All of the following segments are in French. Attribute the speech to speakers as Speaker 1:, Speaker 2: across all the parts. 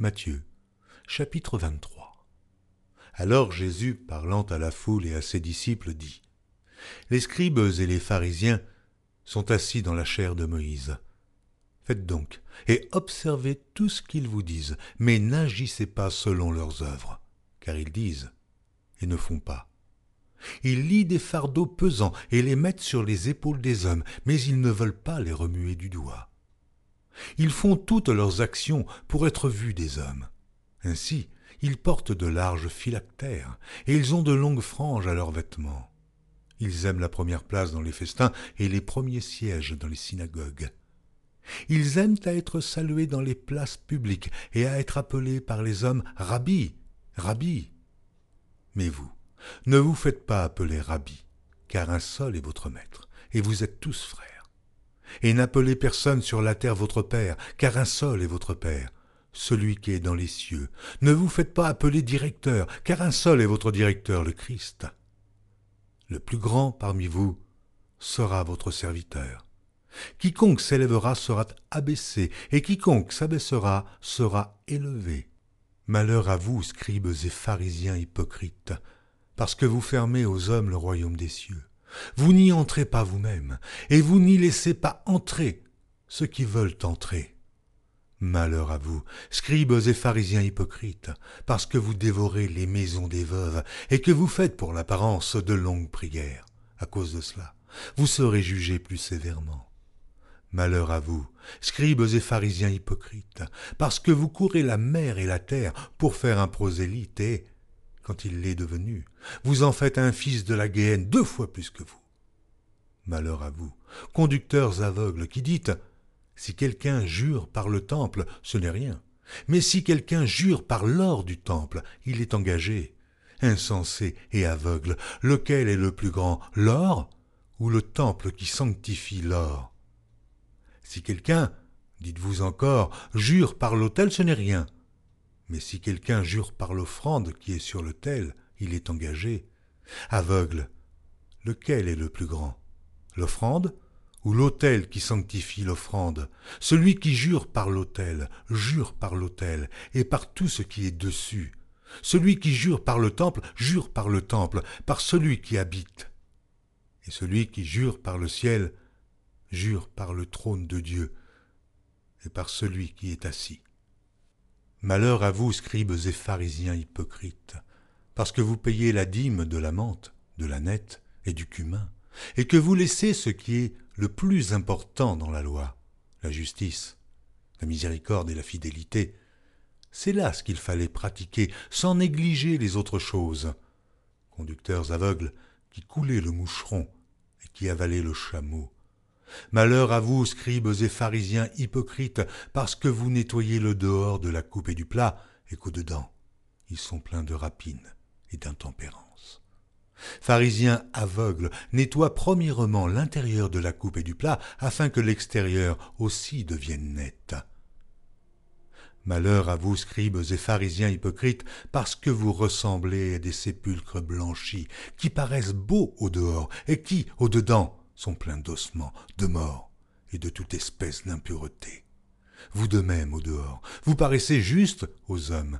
Speaker 1: Matthieu, chapitre 23. Alors Jésus, parlant à la foule et à ses disciples, dit Les scribes et les pharisiens sont assis dans la chair de Moïse. Faites donc, et observez tout ce qu'ils vous disent, mais n'agissez pas selon leurs œuvres, car ils disent et ne font pas. Ils lient des fardeaux pesants et les mettent sur les épaules des hommes, mais ils ne veulent pas les remuer du doigt. Ils font toutes leurs actions pour être vus des hommes. Ainsi, ils portent de larges phylactères, et ils ont de longues franges à leurs vêtements. Ils aiment la première place dans les festins et les premiers sièges dans les synagogues. Ils aiment à être salués dans les places publiques et à être appelés par les hommes Rabbi, Rabbi. Mais vous, ne vous faites pas appeler Rabbi, car un seul est votre maître, et vous êtes tous frères. Et n'appelez personne sur la terre votre Père, car un seul est votre Père, celui qui est dans les cieux. Ne vous faites pas appeler directeur, car un seul est votre directeur, le Christ. Le plus grand parmi vous sera votre serviteur. Quiconque s'élèvera sera abaissé, et quiconque s'abaissera sera élevé. Malheur à vous, scribes et pharisiens hypocrites, parce que vous fermez aux hommes le royaume des cieux. Vous n'y entrez pas vous-même, et vous n'y laissez pas entrer ceux qui veulent entrer. Malheur à vous, scribes et pharisiens hypocrites, parce que vous dévorez les maisons des veuves, et que vous faites pour l'apparence de longues prières. À cause de cela, vous serez jugés plus sévèrement. Malheur à vous, scribes et pharisiens hypocrites, parce que vous courez la mer et la terre pour faire un prosélyte, et, quand il l'est devenu, vous en faites un fils de la Guéenne deux fois plus que vous. Malheur à vous, conducteurs aveugles, qui dites Si quelqu'un jure par le temple, ce n'est rien. Mais si quelqu'un jure par l'or du temple, il est engagé. Insensé et aveugle, lequel est le plus grand, l'or ou le temple qui sanctifie l'or? Si quelqu'un, dites-vous encore, jure par l'autel, ce n'est rien. Mais si quelqu'un jure par l'offrande qui est sur l'autel, il est engagé. Aveugle, lequel est le plus grand? L'offrande ou l'autel qui sanctifie l'offrande? Celui qui jure par l'autel, jure par l'autel et par tout ce qui est dessus. Celui qui jure par le temple, jure par le temple, par celui qui habite. Et celui qui jure par le ciel, jure par le trône de Dieu et par celui qui est assis. Malheur à vous, scribes et pharisiens hypocrites, parce que vous payez la dîme de la menthe, de la nette et du cumin, et que vous laissez ce qui est le plus important dans la loi, la justice, la miséricorde et la fidélité. C'est là ce qu'il fallait pratiquer, sans négliger les autres choses. Conducteurs aveugles qui coulaient le moucheron et qui avalaient le chameau, Malheur à vous, scribes et pharisiens hypocrites, parce que vous nettoyez le dehors de la coupe et du plat, et qu'au-dedans, ils sont pleins de rapines et d'intempérance. Pharisiens aveugles, nettoie premièrement l'intérieur de la coupe et du plat, afin que l'extérieur aussi devienne net. Malheur à vous, scribes et pharisiens hypocrites, parce que vous ressemblez à des sépulcres blanchis, qui paraissent beaux au dehors, et qui, au dedans, sont pleins d'ossements, de morts et de toute espèce d'impureté. Vous de même au dehors, vous paraissez juste aux hommes,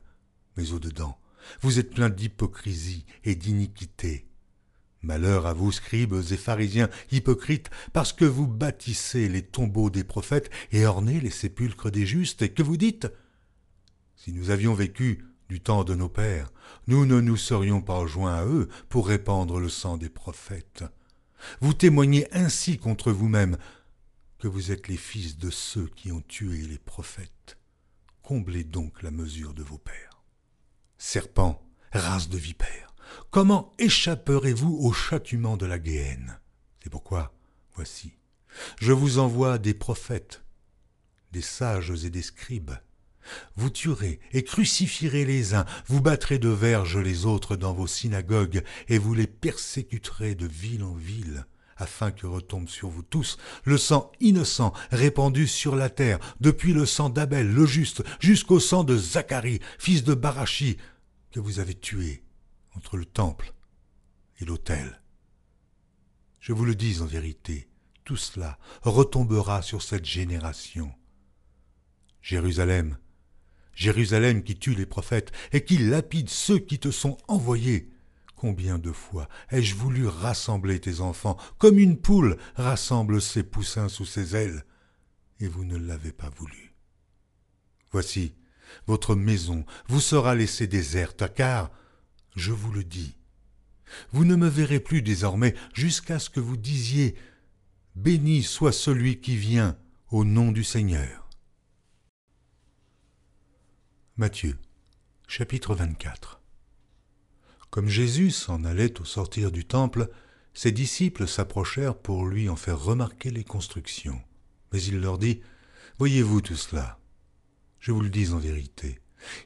Speaker 1: mais au dedans, vous êtes pleins d'hypocrisie et d'iniquité. Malheur à vous, scribes et pharisiens hypocrites, parce que vous bâtissez les tombeaux des prophètes et ornez les sépulcres des justes, et que vous dites Si nous avions vécu du temps de nos pères, nous ne nous serions pas joints à eux pour répandre le sang des prophètes. Vous témoignez ainsi contre vous-même que vous êtes les fils de ceux qui ont tué les prophètes. Comblez donc la mesure de vos pères. Serpents, race de vipères, comment échapperez-vous au châtiment de la Guéhenne? C'est pourquoi, voici, je vous envoie des prophètes, des sages et des scribes, vous tuerez et crucifierez les uns, vous battrez de verges les autres dans vos synagogues, et vous les persécuterez de ville en ville, afin que retombe sur vous tous le sang innocent répandu sur la terre, depuis le sang d'Abel le juste jusqu'au sang de Zacharie, fils de Barachi, que vous avez tué entre le temple et l'autel. Je vous le dis en vérité, tout cela retombera sur cette génération. Jérusalem, Jérusalem qui tue les prophètes et qui lapide ceux qui te sont envoyés. Combien de fois ai-je voulu rassembler tes enfants, comme une poule rassemble ses poussins sous ses ailes, et vous ne l'avez pas voulu. Voici, votre maison vous sera laissée déserte, car, je vous le dis, vous ne me verrez plus désormais jusqu'à ce que vous disiez Béni soit celui qui vient au nom du Seigneur. Matthieu, chapitre 24 Comme Jésus s'en allait au sortir du temple, ses disciples s'approchèrent pour lui en faire remarquer les constructions. Mais il leur dit Voyez-vous tout cela? Je vous le dis en vérité,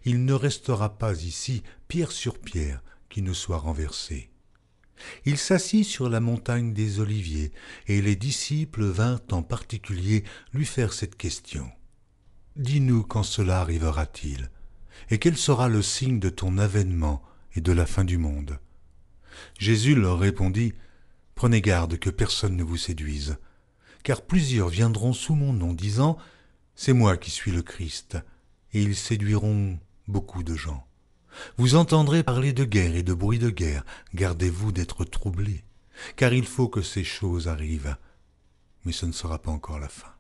Speaker 1: il ne restera pas ici pierre sur pierre qui ne soit renversée. Il s'assit sur la montagne des Oliviers, et les disciples vinrent en particulier lui faire cette question. Dis-nous quand cela arrivera-t-il, et quel sera le signe de ton avènement et de la fin du monde? Jésus leur répondit, Prenez garde que personne ne vous séduise, car plusieurs viendront sous mon nom, disant, C'est moi qui suis le Christ, et ils séduiront beaucoup de gens. Vous entendrez parler de guerre et de bruit de guerre. Gardez-vous d'être troublés, car il faut que ces choses arrivent. Mais ce ne sera pas encore la fin.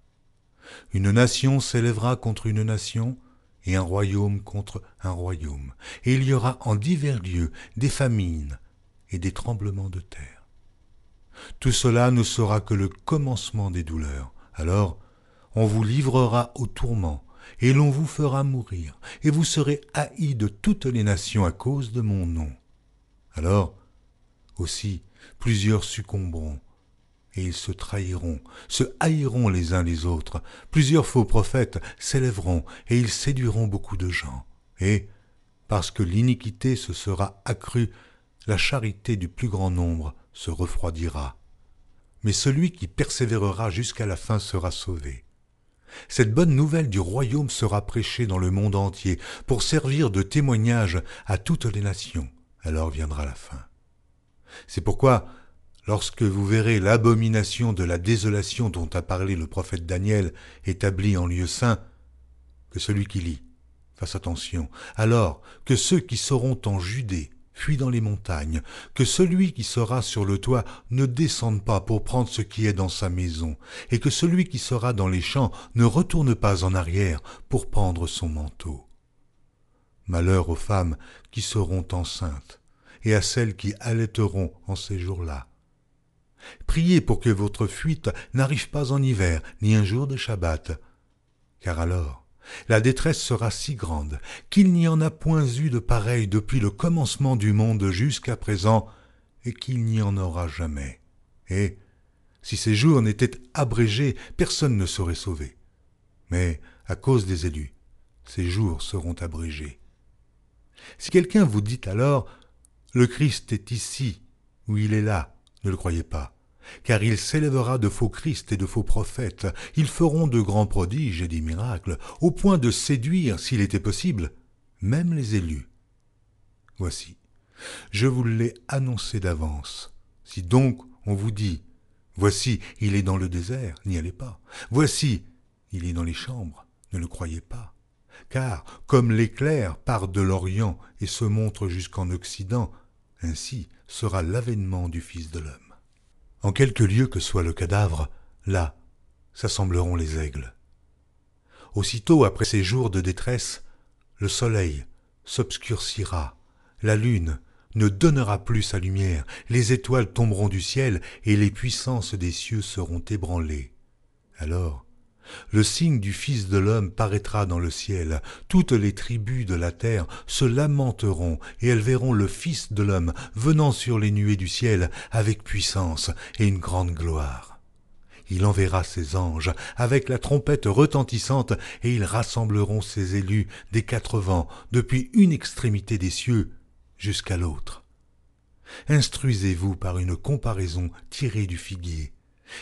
Speaker 1: Une nation s'élèvera contre une nation, et un royaume contre un royaume, et il y aura en divers lieux des famines et des tremblements de terre. Tout cela ne sera que le commencement des douleurs. Alors, on vous livrera au tourment, et l'on vous fera mourir, et vous serez haïs de toutes les nations à cause de mon nom. Alors, aussi, plusieurs succomberont, et ils se trahiront, se haïront les uns les autres, plusieurs faux prophètes s'élèveront, et ils séduiront beaucoup de gens, et, parce que l'iniquité se sera accrue, la charité du plus grand nombre se refroidira. Mais celui qui persévérera jusqu'à la fin sera sauvé. Cette bonne nouvelle du royaume sera prêchée dans le monde entier pour servir de témoignage à toutes les nations. Alors viendra la fin. C'est pourquoi, lorsque vous verrez l'abomination de la désolation dont a parlé le prophète Daniel établie en lieu saint, que celui qui lit fasse attention, alors que ceux qui seront en Judée fuis dans les montagnes, que celui qui sera sur le toit ne descende pas pour prendre ce qui est dans sa maison, et que celui qui sera dans les champs ne retourne pas en arrière pour prendre son manteau. Malheur aux femmes qui seront enceintes, et à celles qui allaiteront en ces jours-là. Priez pour que votre fuite n'arrive pas en hiver, ni un jour de Shabbat, car alors la détresse sera si grande qu'il n'y en a point eu de pareil depuis le commencement du monde jusqu'à présent, et qu'il n'y en aura jamais. Et, si ces jours n'étaient abrégés, personne ne serait sauvé. Mais, à cause des élus, ces jours seront abrégés. Si quelqu'un vous dit alors, le Christ est ici, ou il est là, ne le croyez pas car il s'élèvera de faux Christ et de faux prophètes, ils feront de grands prodiges et des miracles, au point de séduire, s'il était possible, même les élus. Voici, je vous l'ai annoncé d'avance. Si donc on vous dit, voici, il est dans le désert, n'y allez pas. Voici, il est dans les chambres, ne le croyez pas. Car, comme l'éclair part de l'Orient et se montre jusqu'en Occident, ainsi sera l'avènement du Fils de l'homme. En quelque lieu que soit le cadavre, là s'assembleront les aigles. Aussitôt après ces jours de détresse, le soleil s'obscurcira, la lune ne donnera plus sa lumière, les étoiles tomberont du ciel et les puissances des cieux seront ébranlées. Alors le signe du Fils de l'homme paraîtra dans le ciel. Toutes les tribus de la terre se lamenteront, et elles verront le Fils de l'homme venant sur les nuées du ciel avec puissance et une grande gloire. Il enverra ses anges avec la trompette retentissante, et ils rassembleront ses élus des quatre vents, depuis une extrémité des cieux jusqu'à l'autre. Instruisez-vous par une comparaison tirée du figuier.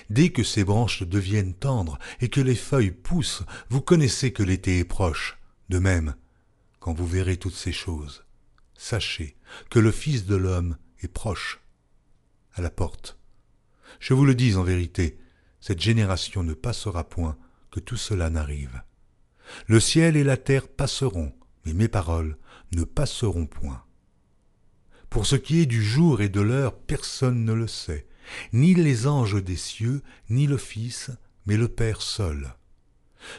Speaker 1: Dès que ses branches deviennent tendres et que les feuilles poussent, vous connaissez que l'été est proche. De même, quand vous verrez toutes ces choses, sachez que le Fils de l'homme est proche, à la porte. Je vous le dis en vérité, cette génération ne passera point que tout cela n'arrive. Le ciel et la terre passeront, mais mes paroles ne passeront point. Pour ce qui est du jour et de l'heure, personne ne le sait, ni les anges des cieux, ni le Fils, mais le Père seul.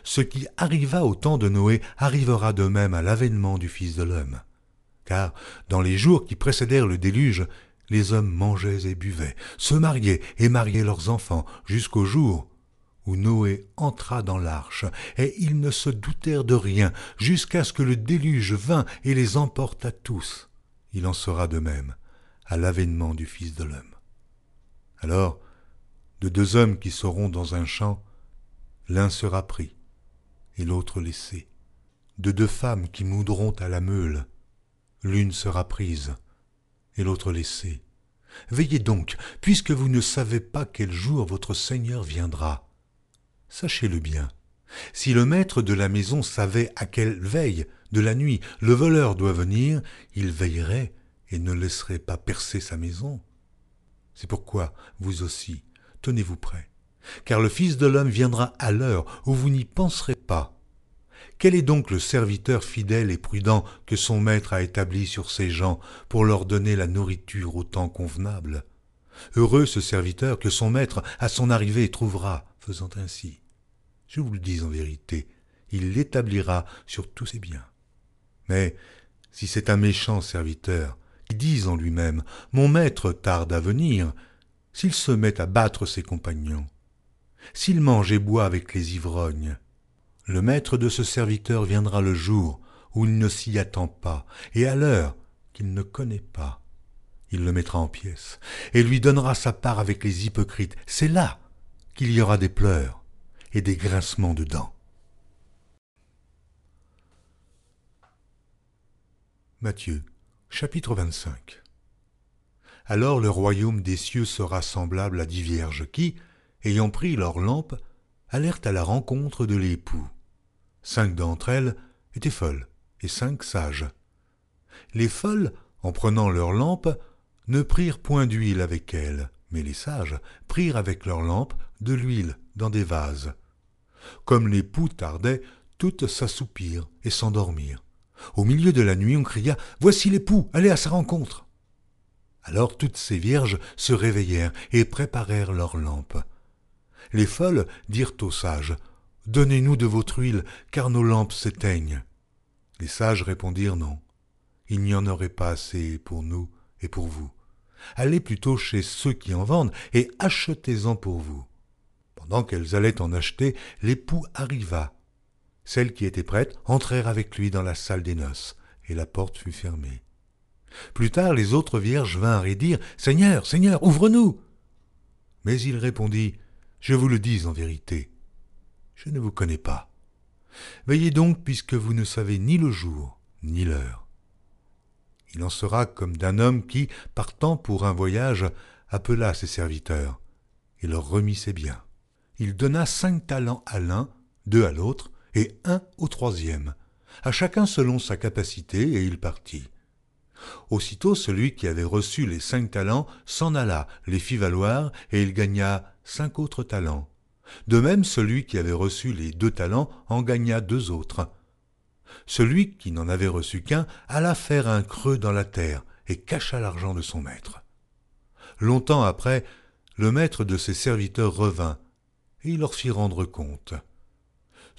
Speaker 1: Ce qui arriva au temps de Noé arrivera de même à l'avènement du Fils de l'homme. Car dans les jours qui précédèrent le déluge, les hommes mangeaient et buvaient, se mariaient et mariaient leurs enfants, jusqu'au jour où Noé entra dans l'arche, et ils ne se doutèrent de rien, jusqu'à ce que le déluge vînt et les emporta tous. Il en sera de même à l'avènement du Fils de l'homme. Alors, de deux hommes qui seront dans un champ, l'un sera pris et l'autre laissé. De deux femmes qui moudront à la meule, l'une sera prise et l'autre laissée. Veillez donc, puisque vous ne savez pas quel jour votre Seigneur viendra. Sachez-le bien. Si le maître de la maison savait à quelle veille de la nuit le voleur doit venir, il veillerait et ne laisserait pas percer sa maison. C'est pourquoi, vous aussi, tenez-vous prêts, car le Fils de l'homme viendra à l'heure où vous n'y penserez pas. Quel est donc le serviteur fidèle et prudent que son maître a établi sur ses gens pour leur donner la nourriture au temps convenable? Heureux ce serviteur que son maître à son arrivée trouvera, faisant ainsi. Je vous le dis en vérité, il l'établira sur tous ses biens. Mais si c'est un méchant serviteur, dit en lui-même Mon maître tarde à venir, s'il se met à battre ses compagnons, s'il mange et boit avec les ivrognes, le maître de ce serviteur viendra le jour où il ne s'y attend pas, et à l'heure qu'il ne connaît pas. Il le mettra en pièces, et lui donnera sa part avec les hypocrites. C'est là qu'il y aura des pleurs et des grincements de dents. Matthieu, chapitre 25 Alors le royaume des cieux sera semblable à dix vierges qui, ayant pris leurs lampes, allèrent à la rencontre de l'époux. Cinq d'entre elles étaient folles et cinq sages. Les folles, en prenant leurs lampes, ne prirent point d'huile avec elles, mais les sages prirent avec leurs lampes de l'huile dans des vases. Comme l'époux tardait, toutes s'assoupirent et s'endormirent. Au milieu de la nuit, on cria Voici l'époux, allez à sa rencontre. Alors toutes ces vierges se réveillèrent et préparèrent leurs lampes. Les folles dirent aux sages Donnez-nous de votre huile, car nos lampes s'éteignent. Les sages répondirent Non. Il n'y en aurait pas assez pour nous et pour vous. Allez plutôt chez ceux qui en vendent et achetez-en pour vous. Pendant qu'elles allaient en acheter, l'époux arriva. Celles qui étaient prêtes entrèrent avec lui dans la salle des noces, et la porte fut fermée. Plus tard, les autres vierges vinrent et dirent Seigneur, Seigneur, ouvre-nous Mais il répondit Je vous le dis en vérité, je ne vous connais pas. Veillez donc, puisque vous ne savez ni le jour, ni l'heure. Il en sera comme d'un homme qui, partant pour un voyage, appela ses serviteurs et leur remit ses biens il donna cinq talents à l'un, deux à l'autre, et un au troisième, à chacun selon sa capacité, et il partit. Aussitôt celui qui avait reçu les cinq talents s'en alla, les fit valoir, et il gagna cinq autres talents. De même celui qui avait reçu les deux talents en gagna deux autres. Celui qui n'en avait reçu qu'un alla faire un creux dans la terre, et cacha l'argent de son maître. Longtemps après, le maître de ses serviteurs revint, et il leur fit rendre compte.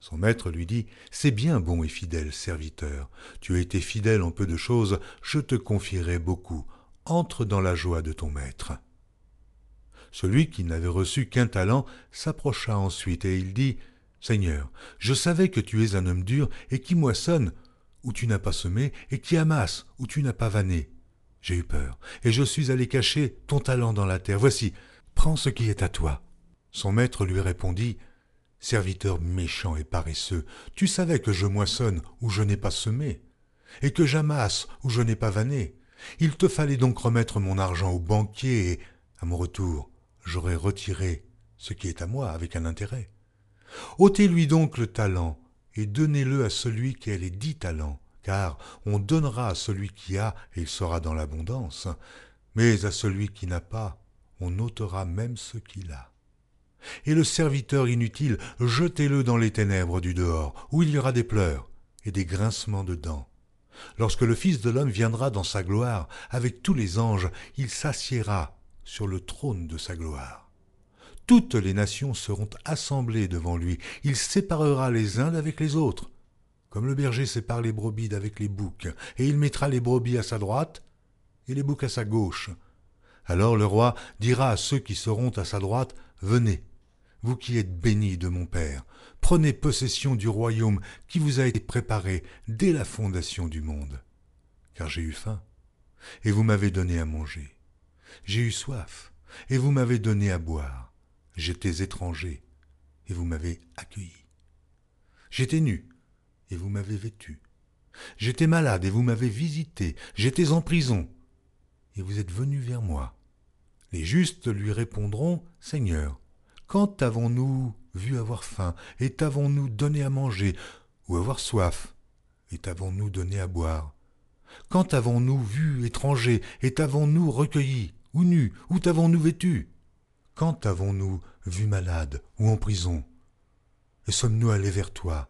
Speaker 1: Son maître lui dit C'est bien, bon et fidèle serviteur. Tu as été fidèle en peu de choses, je te confierai beaucoup. Entre dans la joie de ton maître. Celui qui n'avait reçu qu'un talent s'approcha ensuite et il dit Seigneur, je savais que tu es un homme dur et qui moissonne où tu n'as pas semé et qui amasse où tu n'as pas vanné. J'ai eu peur et je suis allé cacher ton talent dans la terre. Voici, prends ce qui est à toi. Son maître lui répondit Serviteur méchant et paresseux, tu savais que je moissonne où je n'ai pas semé, et que j'amasse où je n'ai pas vanné. Il te fallait donc remettre mon argent au banquier, et, à mon retour, j'aurais retiré ce qui est à moi avec un intérêt. ôtez-lui donc le talent, et donnez-le à celui qui a les dix talents, car on donnera à celui qui a, et il sera dans l'abondance, mais à celui qui n'a pas, on ôtera même ce qu'il a. Et le serviteur inutile, jetez-le dans les ténèbres du dehors, où il y aura des pleurs et des grincements de dents. Lorsque le Fils de l'homme viendra dans sa gloire, avec tous les anges, il s'assiera sur le trône de sa gloire. Toutes les nations seront assemblées devant lui, il séparera les uns d'avec les autres, comme le berger sépare les brebis d'avec les boucs, et il mettra les brebis à sa droite et les boucs à sa gauche. Alors le roi dira à ceux qui seront à sa droite, Venez, vous qui êtes bénis de mon Père, prenez possession du royaume qui vous a été préparé dès la fondation du monde. Car j'ai eu faim, et vous m'avez donné à manger. J'ai eu soif, et vous m'avez donné à boire. J'étais étranger, et vous m'avez accueilli. J'étais nu, et vous m'avez vêtu. J'étais malade, et vous m'avez visité. J'étais en prison, et vous êtes venu vers moi. Les justes lui répondront, Seigneur, quand avons-nous vu avoir faim, et t'avons-nous donné à manger, ou avoir soif, et t'avons-nous donné à boire? Quand avons-nous vu étranger, et t'avons-nous recueilli, ou nu, ou t'avons-nous vêtu? Quand avons-nous vu malade, ou en prison? Et sommes-nous allés vers toi?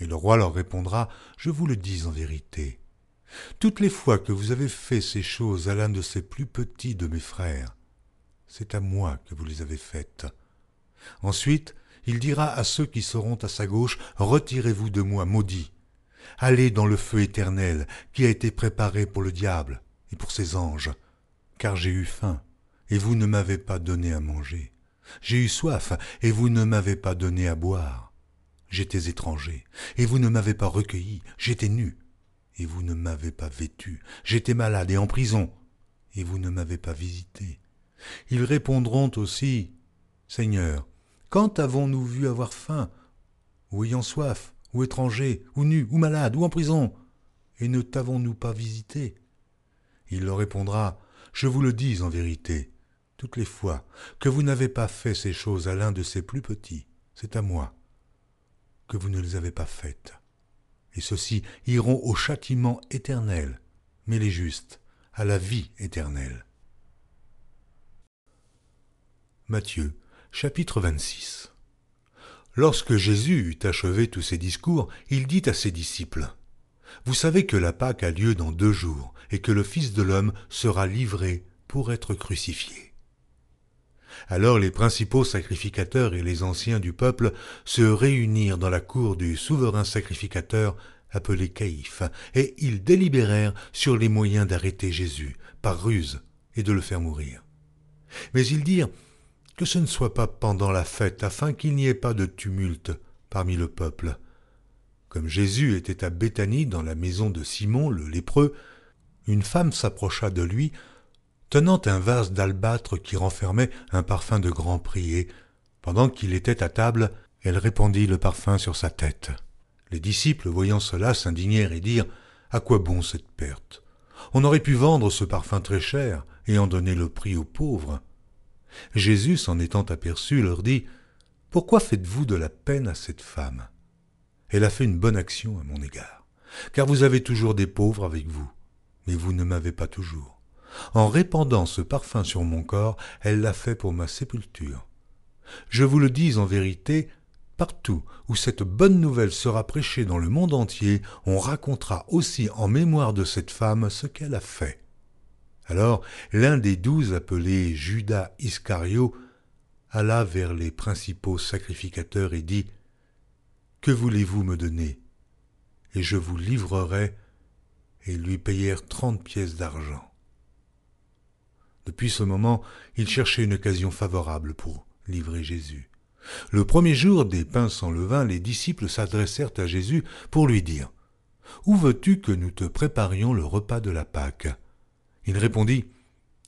Speaker 1: Et le roi leur répondra, Je vous le dis en vérité. Toutes les fois que vous avez fait ces choses à l'un de ces plus petits de mes frères, c'est à moi que vous les avez faites. Ensuite, il dira à ceux qui seront à sa gauche, Retirez-vous de moi, maudits. Allez dans le feu éternel qui a été préparé pour le diable et pour ses anges. Car j'ai eu faim, et vous ne m'avez pas donné à manger. J'ai eu soif, et vous ne m'avez pas donné à boire. J'étais étranger, et vous ne m'avez pas recueilli. J'étais nu, et vous ne m'avez pas vêtu. J'étais malade et en prison, et vous ne m'avez pas visité. Ils répondront aussi, Seigneur, quand avons-nous vu avoir faim, ou ayant soif, ou étranger, ou nu, ou malade, ou en prison, et ne t'avons-nous pas visité? Il leur répondra, Je vous le dis en vérité, toutes les fois que vous n'avez pas fait ces choses à l'un de ces plus petits, c'est à moi que vous ne les avez pas faites. Et ceux-ci iront au châtiment éternel, mais les justes à la vie éternelle. Matthieu Chapitre 26 Lorsque Jésus eut achevé tous ses discours, il dit à ses disciples Vous savez que la Pâque a lieu dans deux jours, et que le Fils de l'homme sera livré pour être crucifié. Alors les principaux sacrificateurs et les anciens du peuple se réunirent dans la cour du souverain sacrificateur appelé Caïphe, et ils délibérèrent sur les moyens d'arrêter Jésus par ruse et de le faire mourir. Mais ils dirent que ce ne soit pas pendant la fête, afin qu'il n'y ait pas de tumulte parmi le peuple. Comme Jésus était à Béthanie dans la maison de Simon le lépreux, une femme s'approcha de lui, tenant un vase d'albâtre qui renfermait un parfum de grand prix, et, pendant qu'il était à table, elle répandit le parfum sur sa tête. Les disciples, voyant cela, s'indignèrent et dirent À quoi bon cette perte? On aurait pu vendre ce parfum très cher et en donner le prix aux pauvres. Jésus, s'en étant aperçu, leur dit Pourquoi faites-vous de la peine à cette femme? Elle a fait une bonne action à mon égard, car vous avez toujours des pauvres avec vous, mais vous ne m'avez pas toujours. En répandant ce parfum sur mon corps, elle l'a fait pour ma sépulture. Je vous le dis en vérité, partout où cette bonne nouvelle sera prêchée dans le monde entier, on racontera aussi en mémoire de cette femme ce qu'elle a fait. Alors l'un des douze, appelé Judas Iscario, alla vers les principaux sacrificateurs et dit Que voulez-vous me donner? Et je vous livrerai. Et ils lui payèrent trente pièces d'argent. Depuis ce moment, il cherchait une occasion favorable pour livrer Jésus. Le premier jour des pains sans levain, les disciples s'adressèrent à Jésus pour lui dire Où veux-tu que nous te préparions le repas de la Pâque? Il répondit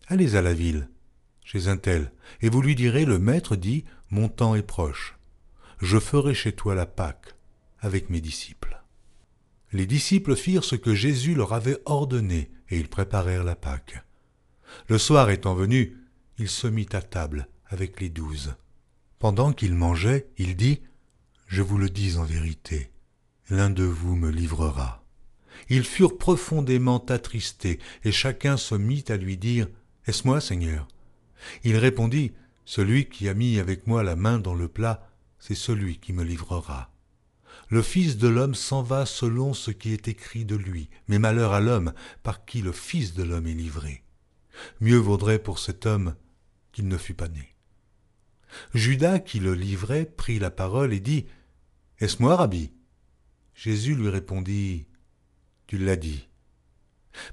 Speaker 1: Allez à la ville, chez un tel, et vous lui direz Le maître dit Mon temps est proche. Je ferai chez toi la Pâque avec mes disciples. Les disciples firent ce que Jésus leur avait ordonné, et ils préparèrent la Pâque. Le soir étant venu, il se mit à table avec les douze. Pendant qu'il mangeait, il dit, Je vous le dis en vérité, l'un de vous me livrera. Ils furent profondément attristés, et chacun se mit à lui dire, Est-ce moi, Seigneur? Il répondit, Celui qui a mis avec moi la main dans le plat, c'est celui qui me livrera. Le Fils de l'homme s'en va selon ce qui est écrit de lui, mais malheur à l'homme par qui le Fils de l'homme est livré. Mieux vaudrait pour cet homme qu'il ne fût pas né. Judas, qui le livrait, prit la parole et dit Est-ce moi, Rabbi? Jésus lui répondit Tu l'as dit.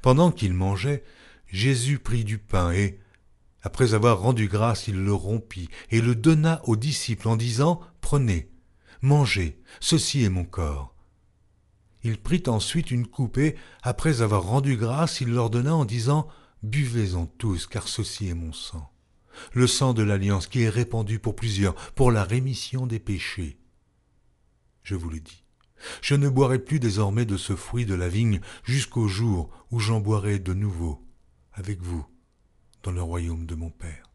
Speaker 1: Pendant qu'il mangeait, Jésus prit du pain et, après avoir rendu grâce, il le rompit et le donna aux disciples en disant Prenez, mangez, ceci est mon corps. Il prit ensuite une coupe et, après avoir rendu grâce, il leur donna en disant Buvez-en tous, car ceci est mon sang, le sang de l'alliance qui est répandu pour plusieurs, pour la rémission des péchés. Je vous le dis, je ne boirai plus désormais de ce fruit de la vigne jusqu'au jour où j'en boirai de nouveau avec vous dans le royaume de mon Père.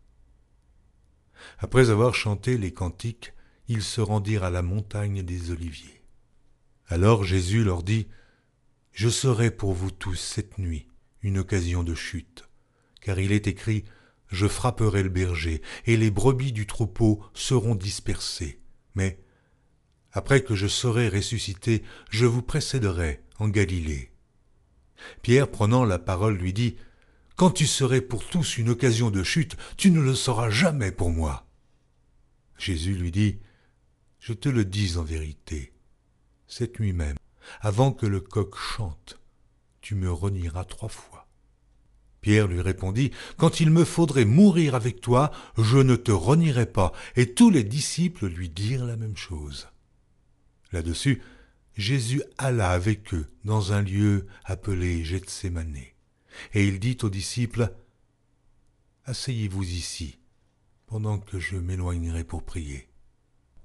Speaker 1: Après avoir chanté les cantiques, ils se rendirent à la montagne des Oliviers. Alors Jésus leur dit, Je serai pour vous tous cette nuit une occasion de chute, car il est écrit, Je frapperai le berger, et les brebis du troupeau seront dispersées. Mais, après que je serai ressuscité, je vous précéderai en Galilée. Pierre, prenant la parole, lui dit, Quand tu serais pour tous une occasion de chute, tu ne le seras jamais pour moi. Jésus lui dit, Je te le dis en vérité, cette nuit même, avant que le coq chante, tu me renieras trois fois. Pierre lui répondit, Quand il me faudrait mourir avec toi, je ne te renierai pas. Et tous les disciples lui dirent la même chose. Là-dessus, Jésus alla avec eux dans un lieu appelé Gethsemane. Et il dit aux disciples, Asseyez-vous ici, pendant que je m'éloignerai pour prier.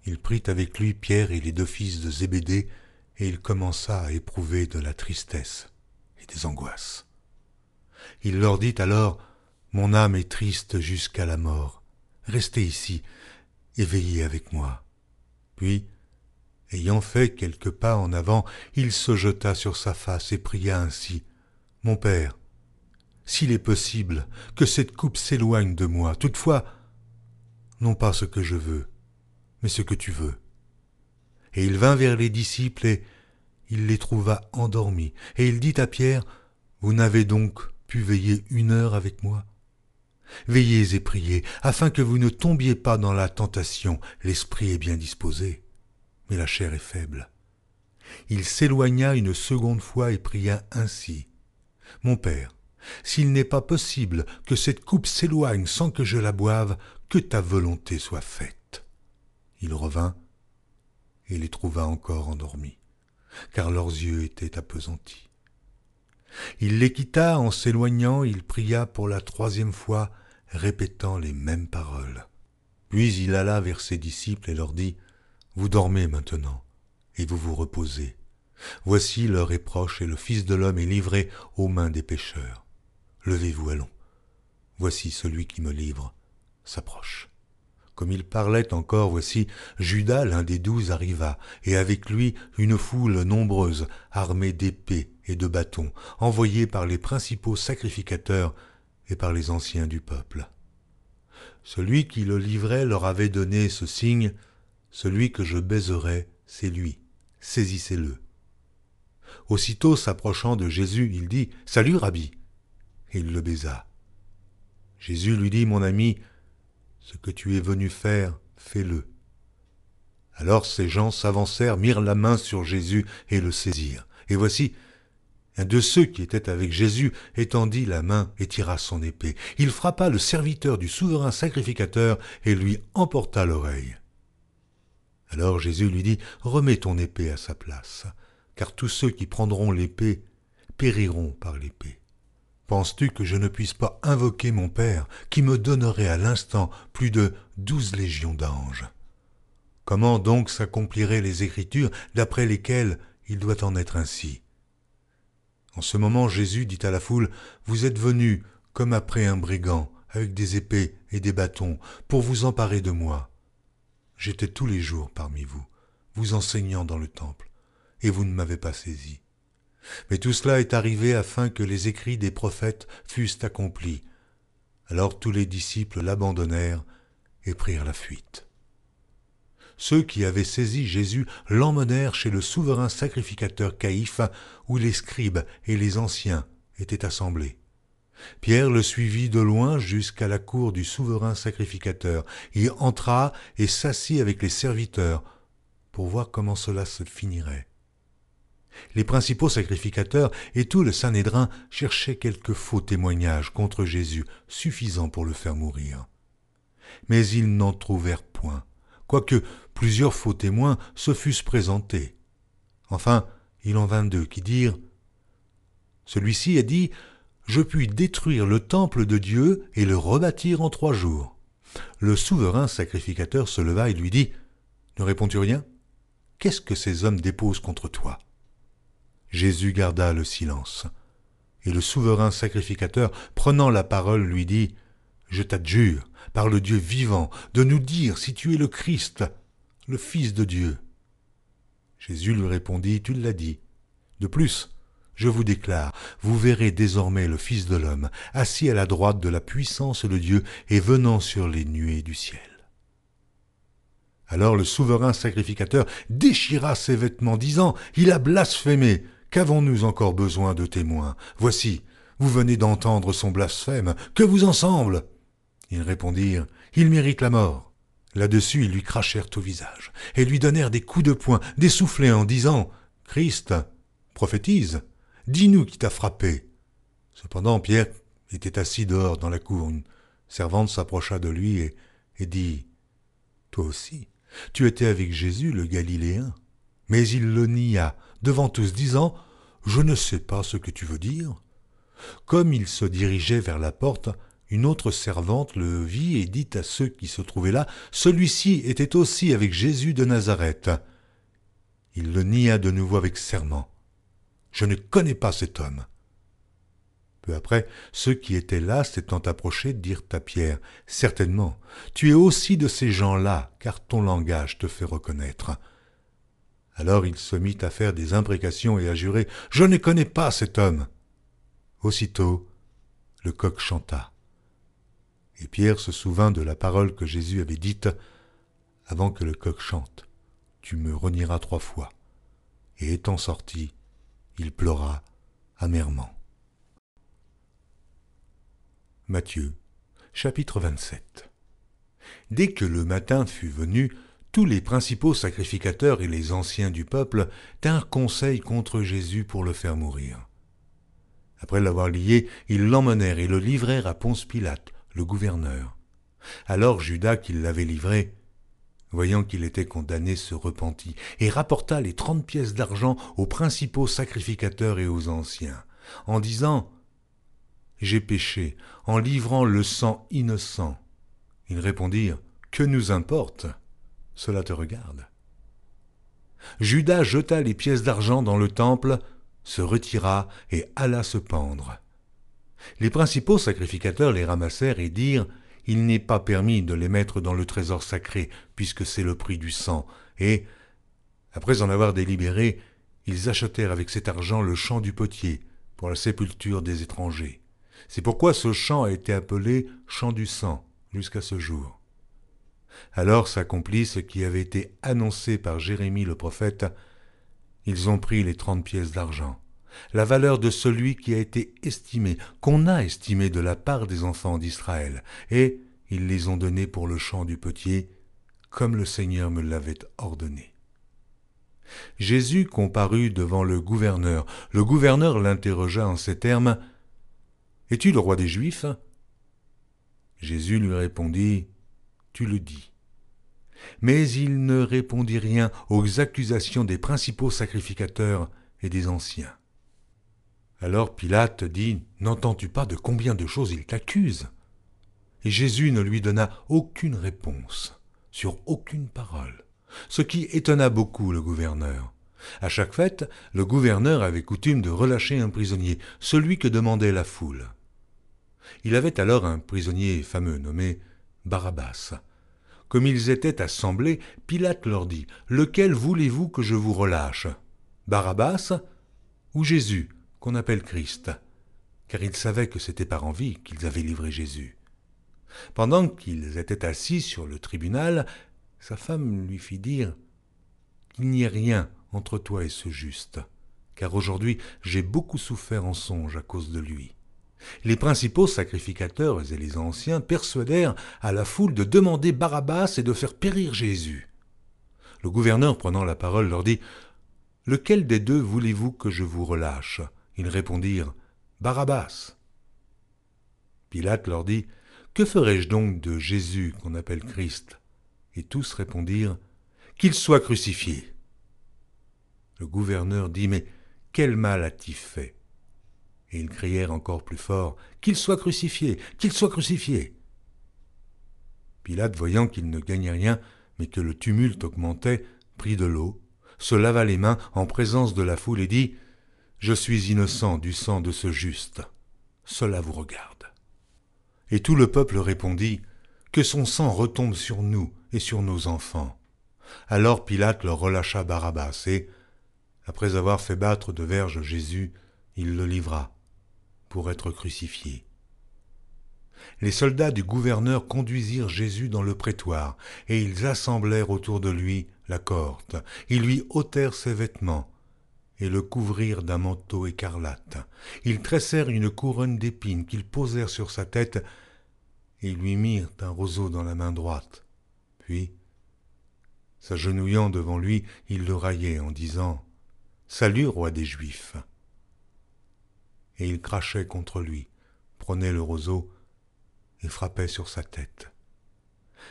Speaker 1: Il prit avec lui Pierre et les deux fils de Zébédée, et il commença à éprouver de la tristesse et des angoisses. Il leur dit alors, Mon âme est triste jusqu'à la mort, restez ici et veillez avec moi. Puis, ayant fait quelques pas en avant, il se jeta sur sa face et pria ainsi, Mon Père, s'il est possible que cette coupe s'éloigne de moi, toutefois, non pas ce que je veux, mais ce que tu veux. Et il vint vers les disciples et il les trouva endormis, et il dit à Pierre, Vous n'avez donc pu veiller une heure avec moi? Veillez et priez, afin que vous ne tombiez pas dans la tentation, l'esprit est bien disposé, mais la chair est faible. Il s'éloigna une seconde fois et pria ainsi. Mon Père, s'il n'est pas possible que cette coupe s'éloigne sans que je la boive, que ta volonté soit faite. Il revint et les trouva encore endormis car leurs yeux étaient appesantis. Il les quitta en s'éloignant, il pria pour la troisième fois, répétant les mêmes paroles. Puis il alla vers ses disciples et leur dit, Vous dormez maintenant, et vous vous reposez. Voici l'heure est proche, et le Fils de l'homme est livré aux mains des pécheurs. Levez-vous, allons. Voici celui qui me livre s'approche. Comme il parlait encore, voici, Judas, l'un des douze, arriva, et avec lui une foule nombreuse, armée d'épées et de bâtons, envoyée par les principaux sacrificateurs et par les anciens du peuple. Celui qui le livrait leur avait donné ce signe, Celui que je baiserai, c'est lui, saisissez-le. Aussitôt s'approchant de Jésus, il dit, Salut, Rabbi. Et il le baisa. Jésus lui dit, Mon ami, ce que tu es venu faire, fais-le. Alors ces gens s'avancèrent, mirent la main sur Jésus et le saisirent. Et voici, un de ceux qui étaient avec Jésus étendit la main et tira son épée. Il frappa le serviteur du souverain sacrificateur et lui emporta l'oreille. Alors Jésus lui dit, Remets ton épée à sa place, car tous ceux qui prendront l'épée périront par l'épée. Penses-tu que je ne puisse pas invoquer mon Père, qui me donnerait à l'instant plus de douze légions d'anges? Comment donc s'accompliraient les Écritures d'après lesquelles il doit en être ainsi? En ce moment Jésus dit à la foule, Vous êtes venus comme après un brigand, avec des épées et des bâtons, pour vous emparer de moi. J'étais tous les jours parmi vous, vous enseignant dans le temple, et vous ne m'avez pas saisi. Mais tout cela est arrivé afin que les écrits des prophètes fussent accomplis. Alors tous les disciples l'abandonnèrent et prirent la fuite. Ceux qui avaient saisi Jésus l'emmenèrent chez le souverain sacrificateur Caïphe, où les scribes et les anciens étaient assemblés. Pierre le suivit de loin jusqu'à la cour du souverain sacrificateur. Il entra et s'assit avec les serviteurs pour voir comment cela se finirait. Les principaux sacrificateurs et tout le Sanhédrin cherchaient quelques faux témoignages contre Jésus suffisants pour le faire mourir. Mais ils n'en trouvèrent point, quoique plusieurs faux témoins se fussent présentés. Enfin, il en vint deux qui dirent Celui-ci a dit Je puis détruire le temple de Dieu et le rebâtir en trois jours. Le souverain sacrificateur se leva et lui dit Ne réponds-tu rien? Qu'est-ce que ces hommes déposent contre toi? Jésus garda le silence. Et le souverain sacrificateur, prenant la parole, lui dit Je t'adjure, par le Dieu vivant, de nous dire si tu es le Christ, le Fils de Dieu. Jésus lui répondit Tu l'as dit. De plus, je vous déclare, vous verrez désormais le Fils de l'homme, assis à la droite de la puissance de Dieu et venant sur les nuées du ciel. Alors le souverain sacrificateur déchira ses vêtements, disant Il a blasphémé. Qu'avons-nous encore besoin de témoins? Voici, vous venez d'entendre son blasphème. Que vous en semble? Ils répondirent Il mérite la mort. Là-dessus, ils lui crachèrent au visage et lui donnèrent des coups de poing, des soufflets en disant Christ, prophétise, dis-nous qui t'a frappé. Cependant, Pierre était assis dehors dans la cour. Une servante s'approcha de lui et, dit Toi aussi, tu étais avec Jésus le Galiléen. Mais il le nia devant tous, disant Je ne sais pas ce que tu veux dire. Comme il se dirigeait vers la porte, une autre servante le vit et dit à ceux qui se trouvaient là Celui-ci était aussi avec Jésus de Nazareth. Il le nia de nouveau avec serment. Je ne connais pas cet homme. Peu après, ceux qui étaient là, s'étant approchés, dirent à Pierre Certainement, tu es aussi de ces gens-là, car ton langage te fait reconnaître. Alors il se mit à faire des imprécations et à jurer Je ne connais pas cet homme. Aussitôt, le coq chanta. Et Pierre se souvint de la parole que Jésus avait dite Avant que le coq chante, tu me renieras trois fois. Et étant sorti, il pleura amèrement. Matthieu, chapitre 27 Dès que le matin fut venu, tous les principaux sacrificateurs et les anciens du peuple tinrent conseil contre Jésus pour le faire mourir. Après l'avoir lié, ils l'emmenèrent et le livrèrent à Ponce Pilate, le gouverneur. Alors Judas, qui l'avait livré, voyant qu'il était condamné, se repentit et rapporta les trente pièces d'argent aux principaux sacrificateurs et aux anciens, en disant j'ai péché en livrant le sang innocent. Ils répondirent Que nous importe? Cela te regarde. Judas jeta les pièces d'argent dans le temple, se retira et alla se pendre. Les principaux sacrificateurs les ramassèrent et dirent Il n'est pas permis de les mettre dans le trésor sacré, puisque c'est le prix du sang. Et, après en avoir délibéré, ils achetèrent avec cet argent le champ du potier pour la sépulture des étrangers. C'est pourquoi ce chant a été appelé chant du sang jusqu'à ce jour. Alors s'accomplit ce qui avait été annoncé par Jérémie le prophète. Ils ont pris les trente pièces d'argent, la valeur de celui qui a été estimé, qu'on a estimé de la part des enfants d'Israël, et ils les ont donnés pour le chant du potier, comme le Seigneur me l'avait ordonné. Jésus comparut devant le gouverneur. Le gouverneur l'interrogea en ces termes es-tu le roi des Juifs? Jésus lui répondit, Tu le dis. Mais il ne répondit rien aux accusations des principaux sacrificateurs et des anciens. Alors Pilate dit, N'entends-tu pas de combien de choses il t'accuse? Et Jésus ne lui donna aucune réponse, sur aucune parole, ce qui étonna beaucoup le gouverneur. À chaque fête, le gouverneur avait coutume de relâcher un prisonnier, celui que demandait la foule. Il avait alors un prisonnier fameux nommé Barabbas. Comme ils étaient assemblés, Pilate leur dit Lequel voulez-vous que je vous relâche? Barabbas ou Jésus, qu'on appelle Christ Car ils savaient que c'était par envie qu'ils avaient livré Jésus. Pendant qu'ils étaient assis sur le tribunal, sa femme lui fit dire Qu'il n'y ait rien entre toi et ce juste, car aujourd'hui j'ai beaucoup souffert en songe à cause de lui. Les principaux sacrificateurs et les anciens persuadèrent à la foule de demander Barabbas et de faire périr Jésus. Le gouverneur, prenant la parole, leur dit Lequel des deux voulez-vous que je vous relâche? Ils répondirent Barabbas. Pilate leur dit Que ferai-je donc de Jésus qu'on appelle Christ? Et tous répondirent Qu'il soit crucifié. Le gouverneur dit Mais quel mal a-t-il fait? Et ils crièrent encore plus fort Qu'il soit crucifié Qu'il soit crucifié Pilate, voyant qu'il ne gagnait rien, mais que le tumulte augmentait, prit de l'eau, se lava les mains en présence de la foule et dit Je suis innocent du sang de ce juste. Cela vous regarde. Et tout le peuple répondit Que son sang retombe sur nous et sur nos enfants. Alors Pilate leur relâcha Barabbas et, après avoir fait battre de verge Jésus, il le livra pour être crucifié. Les soldats du gouverneur conduisirent Jésus dans le prétoire, et ils assemblèrent autour de lui la cohorte. Ils lui ôtèrent ses vêtements, et le couvrirent d'un manteau écarlate. Ils tressèrent une couronne d'épines qu'ils posèrent sur sa tête, et lui mirent un roseau dans la main droite. Puis, s'agenouillant devant lui, ils le raillaient en disant Salut, roi des Juifs et ils crachaient contre lui, prenaient le roseau et frappaient sur sa tête.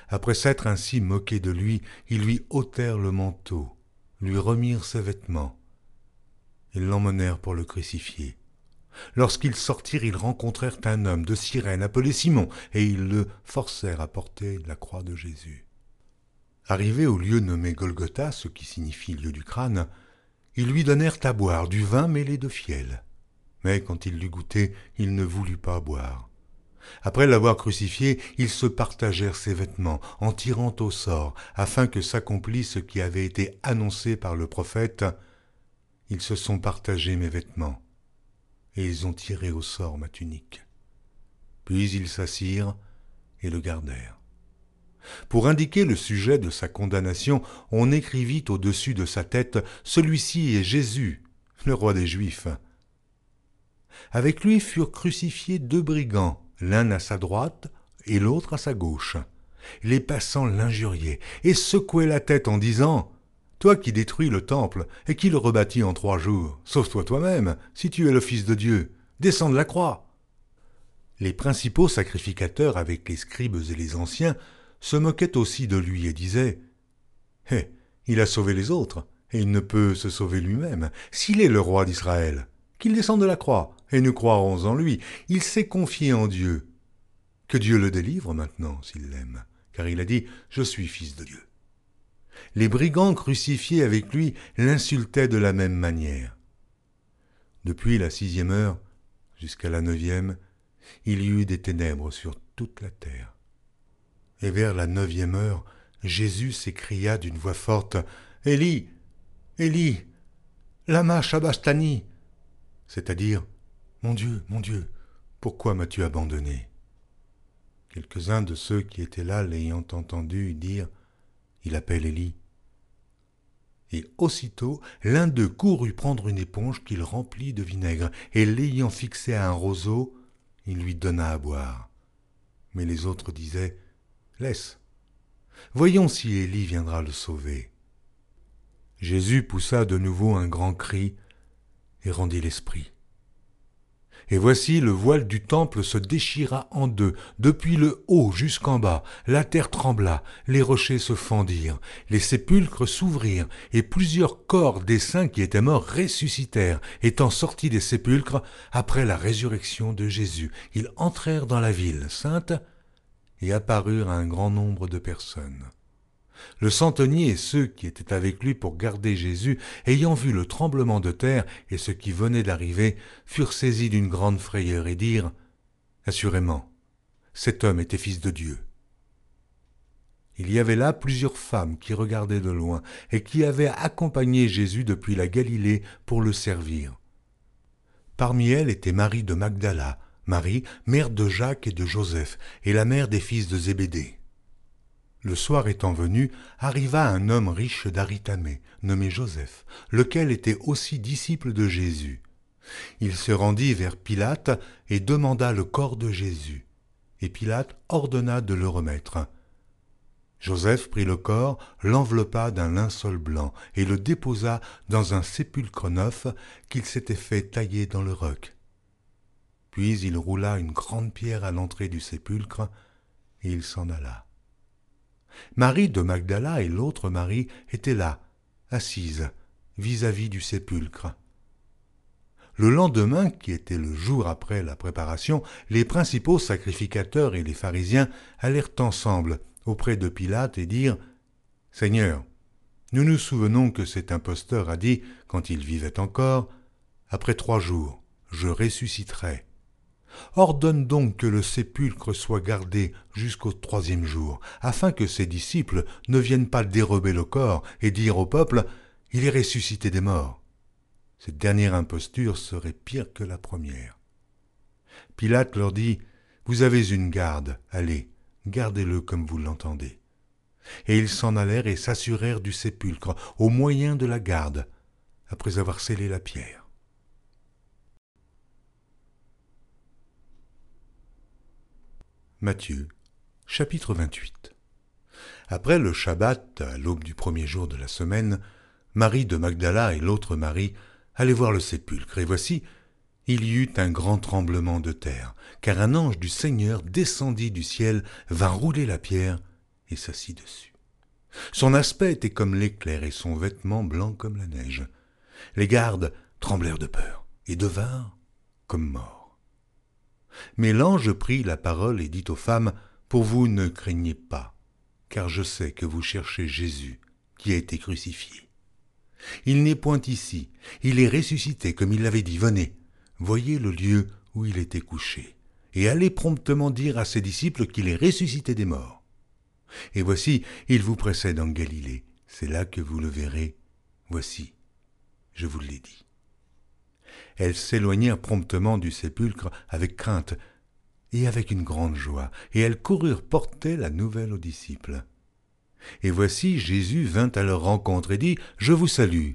Speaker 1: Après s'être ainsi moqués de lui, ils lui ôtèrent le manteau, lui remirent ses vêtements. Ils l'emmenèrent pour le crucifier. Lorsqu'ils sortirent, ils rencontrèrent un homme de Cyrène appelé Simon, et ils le forcèrent à porter la croix de Jésus. Arrivé au lieu nommé Golgotha, ce qui signifie lieu du crâne, ils lui donnèrent à boire du vin mêlé de fiel mais quand il l'eut goûté, il ne voulut pas boire. Après l'avoir crucifié, ils se partagèrent ses vêtements, en tirant au sort, afin que s'accomplisse ce qui avait été annoncé par le prophète. Ils se sont partagés mes vêtements, et ils ont tiré au sort ma tunique. Puis ils s'assirent et le gardèrent. Pour indiquer le sujet de sa condamnation, on écrivit au-dessus de sa tête Celui-ci est Jésus, le roi des Juifs. Avec lui furent crucifiés deux brigands, l'un à sa droite et l'autre à sa gauche. Les passants l'injuriaient et secouaient la tête en disant Toi qui détruis le temple et qui le rebâtis en trois jours, sauve-toi toi-même, si tu es le Fils de Dieu, descends de la croix. Les principaux sacrificateurs avec les scribes et les anciens se moquaient aussi de lui et disaient Hé, il a sauvé les autres, et il ne peut se sauver lui-même, s'il est le roi d'Israël qu'il descende de la croix, et nous croirons en lui. Il s'est confié en Dieu. Que Dieu le délivre maintenant, s'il l'aime, car il a dit Je suis fils de Dieu. Les brigands crucifiés avec lui l'insultaient de la même manière. Depuis la sixième heure jusqu'à la neuvième, il y eut des ténèbres sur toute la terre. Et vers la neuvième heure, Jésus s'écria d'une voix forte Élie, Élie, lama Shabastani c'est-à-dire Mon Dieu, mon Dieu, pourquoi m'as-tu abandonné? Quelques-uns de ceux qui étaient là l'ayant entendu dire Il appelle Élie. Et aussitôt, l'un d'eux courut prendre une éponge qu'il remplit de vinaigre, et l'ayant fixée à un roseau, il lui donna à boire. Mais les autres disaient Laisse. Voyons si Élie viendra le sauver. Jésus poussa de nouveau un grand cri, et rendit l'esprit. Et voici le voile du temple se déchira en deux, depuis le haut jusqu'en bas, la terre trembla, les rochers se fendirent, les sépulcres s'ouvrirent, et plusieurs corps des saints qui étaient morts ressuscitèrent, étant sortis des sépulcres après la résurrection de Jésus. Ils entrèrent dans la ville sainte et apparurent à un grand nombre de personnes. Le centenier et ceux qui étaient avec lui pour garder Jésus, ayant vu le tremblement de terre et ce qui venait d'arriver, furent saisis d'une grande frayeur et dirent Assurément, cet homme était fils de Dieu. Il y avait là plusieurs femmes qui regardaient de loin et qui avaient accompagné Jésus depuis la Galilée pour le servir. Parmi elles était Marie de Magdala, Marie, mère de Jacques et de Joseph, et la mère des fils de Zébédée. Le soir étant venu, arriva un homme riche d'Aritamée, nommé Joseph, lequel était aussi disciple de Jésus. Il se rendit vers Pilate et demanda le corps de Jésus. Et Pilate ordonna de le remettre. Joseph prit le corps, l'enveloppa d'un linceul blanc et le déposa dans un sépulcre neuf qu'il s'était fait tailler dans le roc. Puis il roula une grande pierre à l'entrée du sépulcre et il s'en alla. Marie de Magdala et l'autre Marie étaient là, assises, vis-à-vis du sépulcre. Le lendemain, qui était le jour après la préparation, les principaux sacrificateurs et les pharisiens allèrent ensemble auprès de Pilate et dirent Seigneur, nous nous souvenons que cet imposteur a dit, quand il vivait encore, Après trois jours, je ressusciterai. Ordonne donc que le sépulcre soit gardé jusqu'au troisième jour, afin que ses disciples ne viennent pas dérober le corps et dire au peuple Il est ressuscité des morts. Cette dernière imposture serait pire que la première. Pilate leur dit Vous avez une garde, allez, gardez-le comme vous l'entendez. Et ils s'en allèrent et s'assurèrent du sépulcre au moyen de la garde, après avoir scellé la pierre. Matthieu, chapitre 28 Après le Shabbat, à l'aube du premier jour de la semaine, Marie de Magdala et l'autre Marie allaient voir le sépulcre, et voici, il y eut un grand tremblement de terre, car un ange du Seigneur descendit du ciel, vint rouler la pierre et s'assit dessus. Son aspect était comme l'éclair et son vêtement blanc comme la neige. Les gardes tremblèrent de peur et devinrent comme morts. Mais l'ange prit la parole et dit aux femmes, Pour vous ne craignez pas, car je sais que vous cherchez Jésus, qui a été crucifié. Il n'est point ici, il est ressuscité, comme il l'avait dit, venez, voyez le lieu où il était couché, et allez promptement dire à ses disciples qu'il est ressuscité des morts. Et voici, il vous précède en Galilée, c'est là que vous le verrez, voici, je vous l'ai dit. Elles s'éloignèrent promptement du sépulcre avec crainte et avec une grande joie, et elles coururent porter la nouvelle aux disciples. Et voici Jésus vint à leur rencontre et dit, Je vous salue.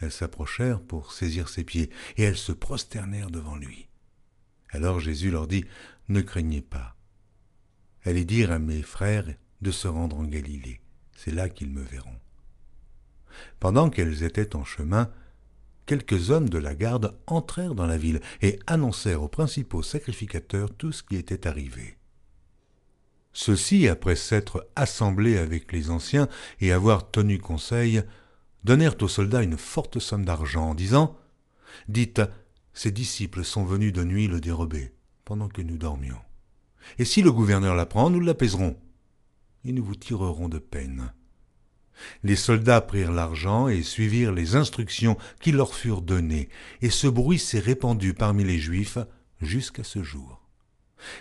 Speaker 1: Elles s'approchèrent pour saisir ses pieds, et elles se prosternèrent devant lui. Alors Jésus leur dit, Ne craignez pas. Allez dire à mes frères de se rendre en Galilée, c'est là qu'ils me verront. Pendant qu'elles étaient en chemin, quelques hommes de la garde entrèrent dans la ville et annoncèrent aux principaux sacrificateurs tout ce qui était arrivé. Ceux-ci, après s'être assemblés avec les anciens et avoir tenu conseil, donnèrent aux soldats une forte somme d'argent en disant Dites, ces disciples sont venus de nuit le dérober, pendant que nous dormions. Et si le gouverneur l'apprend, nous l'apaiserons, et nous vous tirerons de peine. Les soldats prirent l'argent et suivirent les instructions qui leur furent données, et ce bruit s'est répandu parmi les Juifs jusqu'à ce jour.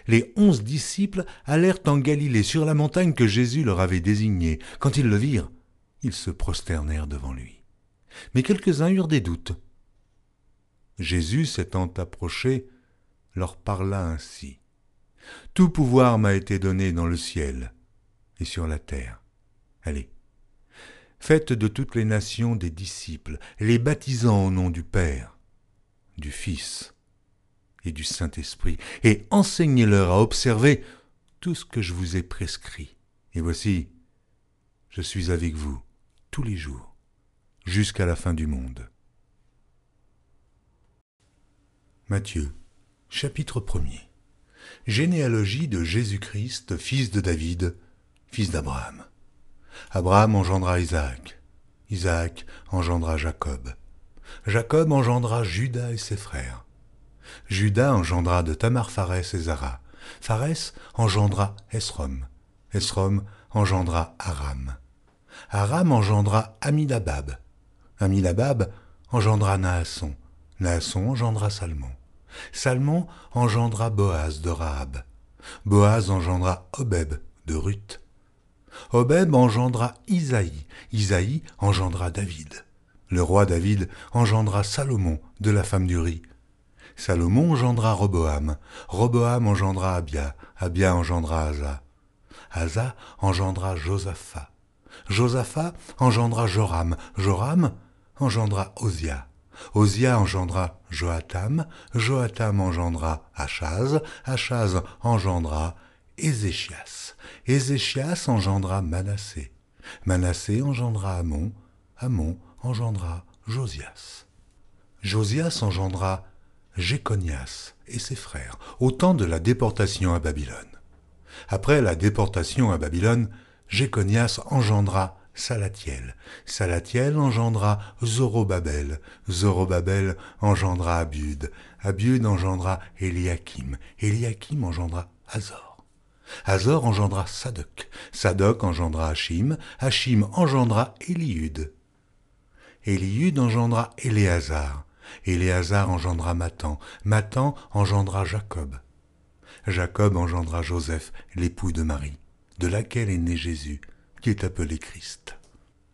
Speaker 1: Les onze disciples allèrent en Galilée sur la montagne que Jésus leur avait désignée. Quand ils le virent, ils se prosternèrent devant lui. Mais quelques-uns eurent des doutes. Jésus, s'étant approché, leur parla ainsi. Tout pouvoir m'a été donné dans le ciel et sur la terre. Allez, Faites de toutes les nations des disciples, les baptisant au nom du Père, du Fils et du Saint-Esprit, et enseignez-leur à observer tout ce que je vous ai prescrit. Et voici, je suis avec vous tous les jours, jusqu'à la fin du monde. Matthieu, chapitre 1er Généalogie de Jésus-Christ, fils de David, fils d'Abraham. Abraham engendra Isaac. Isaac engendra Jacob. Jacob engendra Judas et ses frères. Judas engendra de Tamar Pharès et Zara. Pharès engendra Esrom. Esrom engendra Aram. Aram engendra Aminabab. Aminabab engendra Naasson. Naasson engendra Salmon. Salmon engendra Boaz de Rahab. Boaz engendra Obeb de Ruth. Obeb engendra Isaïe. Isaïe engendra David. Le roi David engendra Salomon de la femme d'Uri. Salomon engendra Roboam. Roboam engendra Abia. Abia engendra Asa. Asa engendra Josaphat. Josaphat engendra Joram. Joram engendra Osia. Osia engendra Joatam. Joatam engendra Achaz. Achaz engendra Ézéchias. Ézéchias engendra Manassé. Manassé engendra Amon. Amon engendra Josias. Josias engendra Jéconias et ses frères, au temps de la déportation à Babylone. Après la déportation à Babylone, Jéconias engendra Salatiel. Salatiel engendra Zorobabel. Zorobabel engendra Abud. Abud engendra Eliakim. Eliakim engendra Azor. Azor engendra Sadoc. Sadoc engendra Hachim. Hachim engendra Eliud. Eliud engendra Éléazar. Éléazar engendra Matan. Matan engendra Jacob. Jacob engendra Joseph, l'époux de Marie, de laquelle est né Jésus, qui est appelé Christ.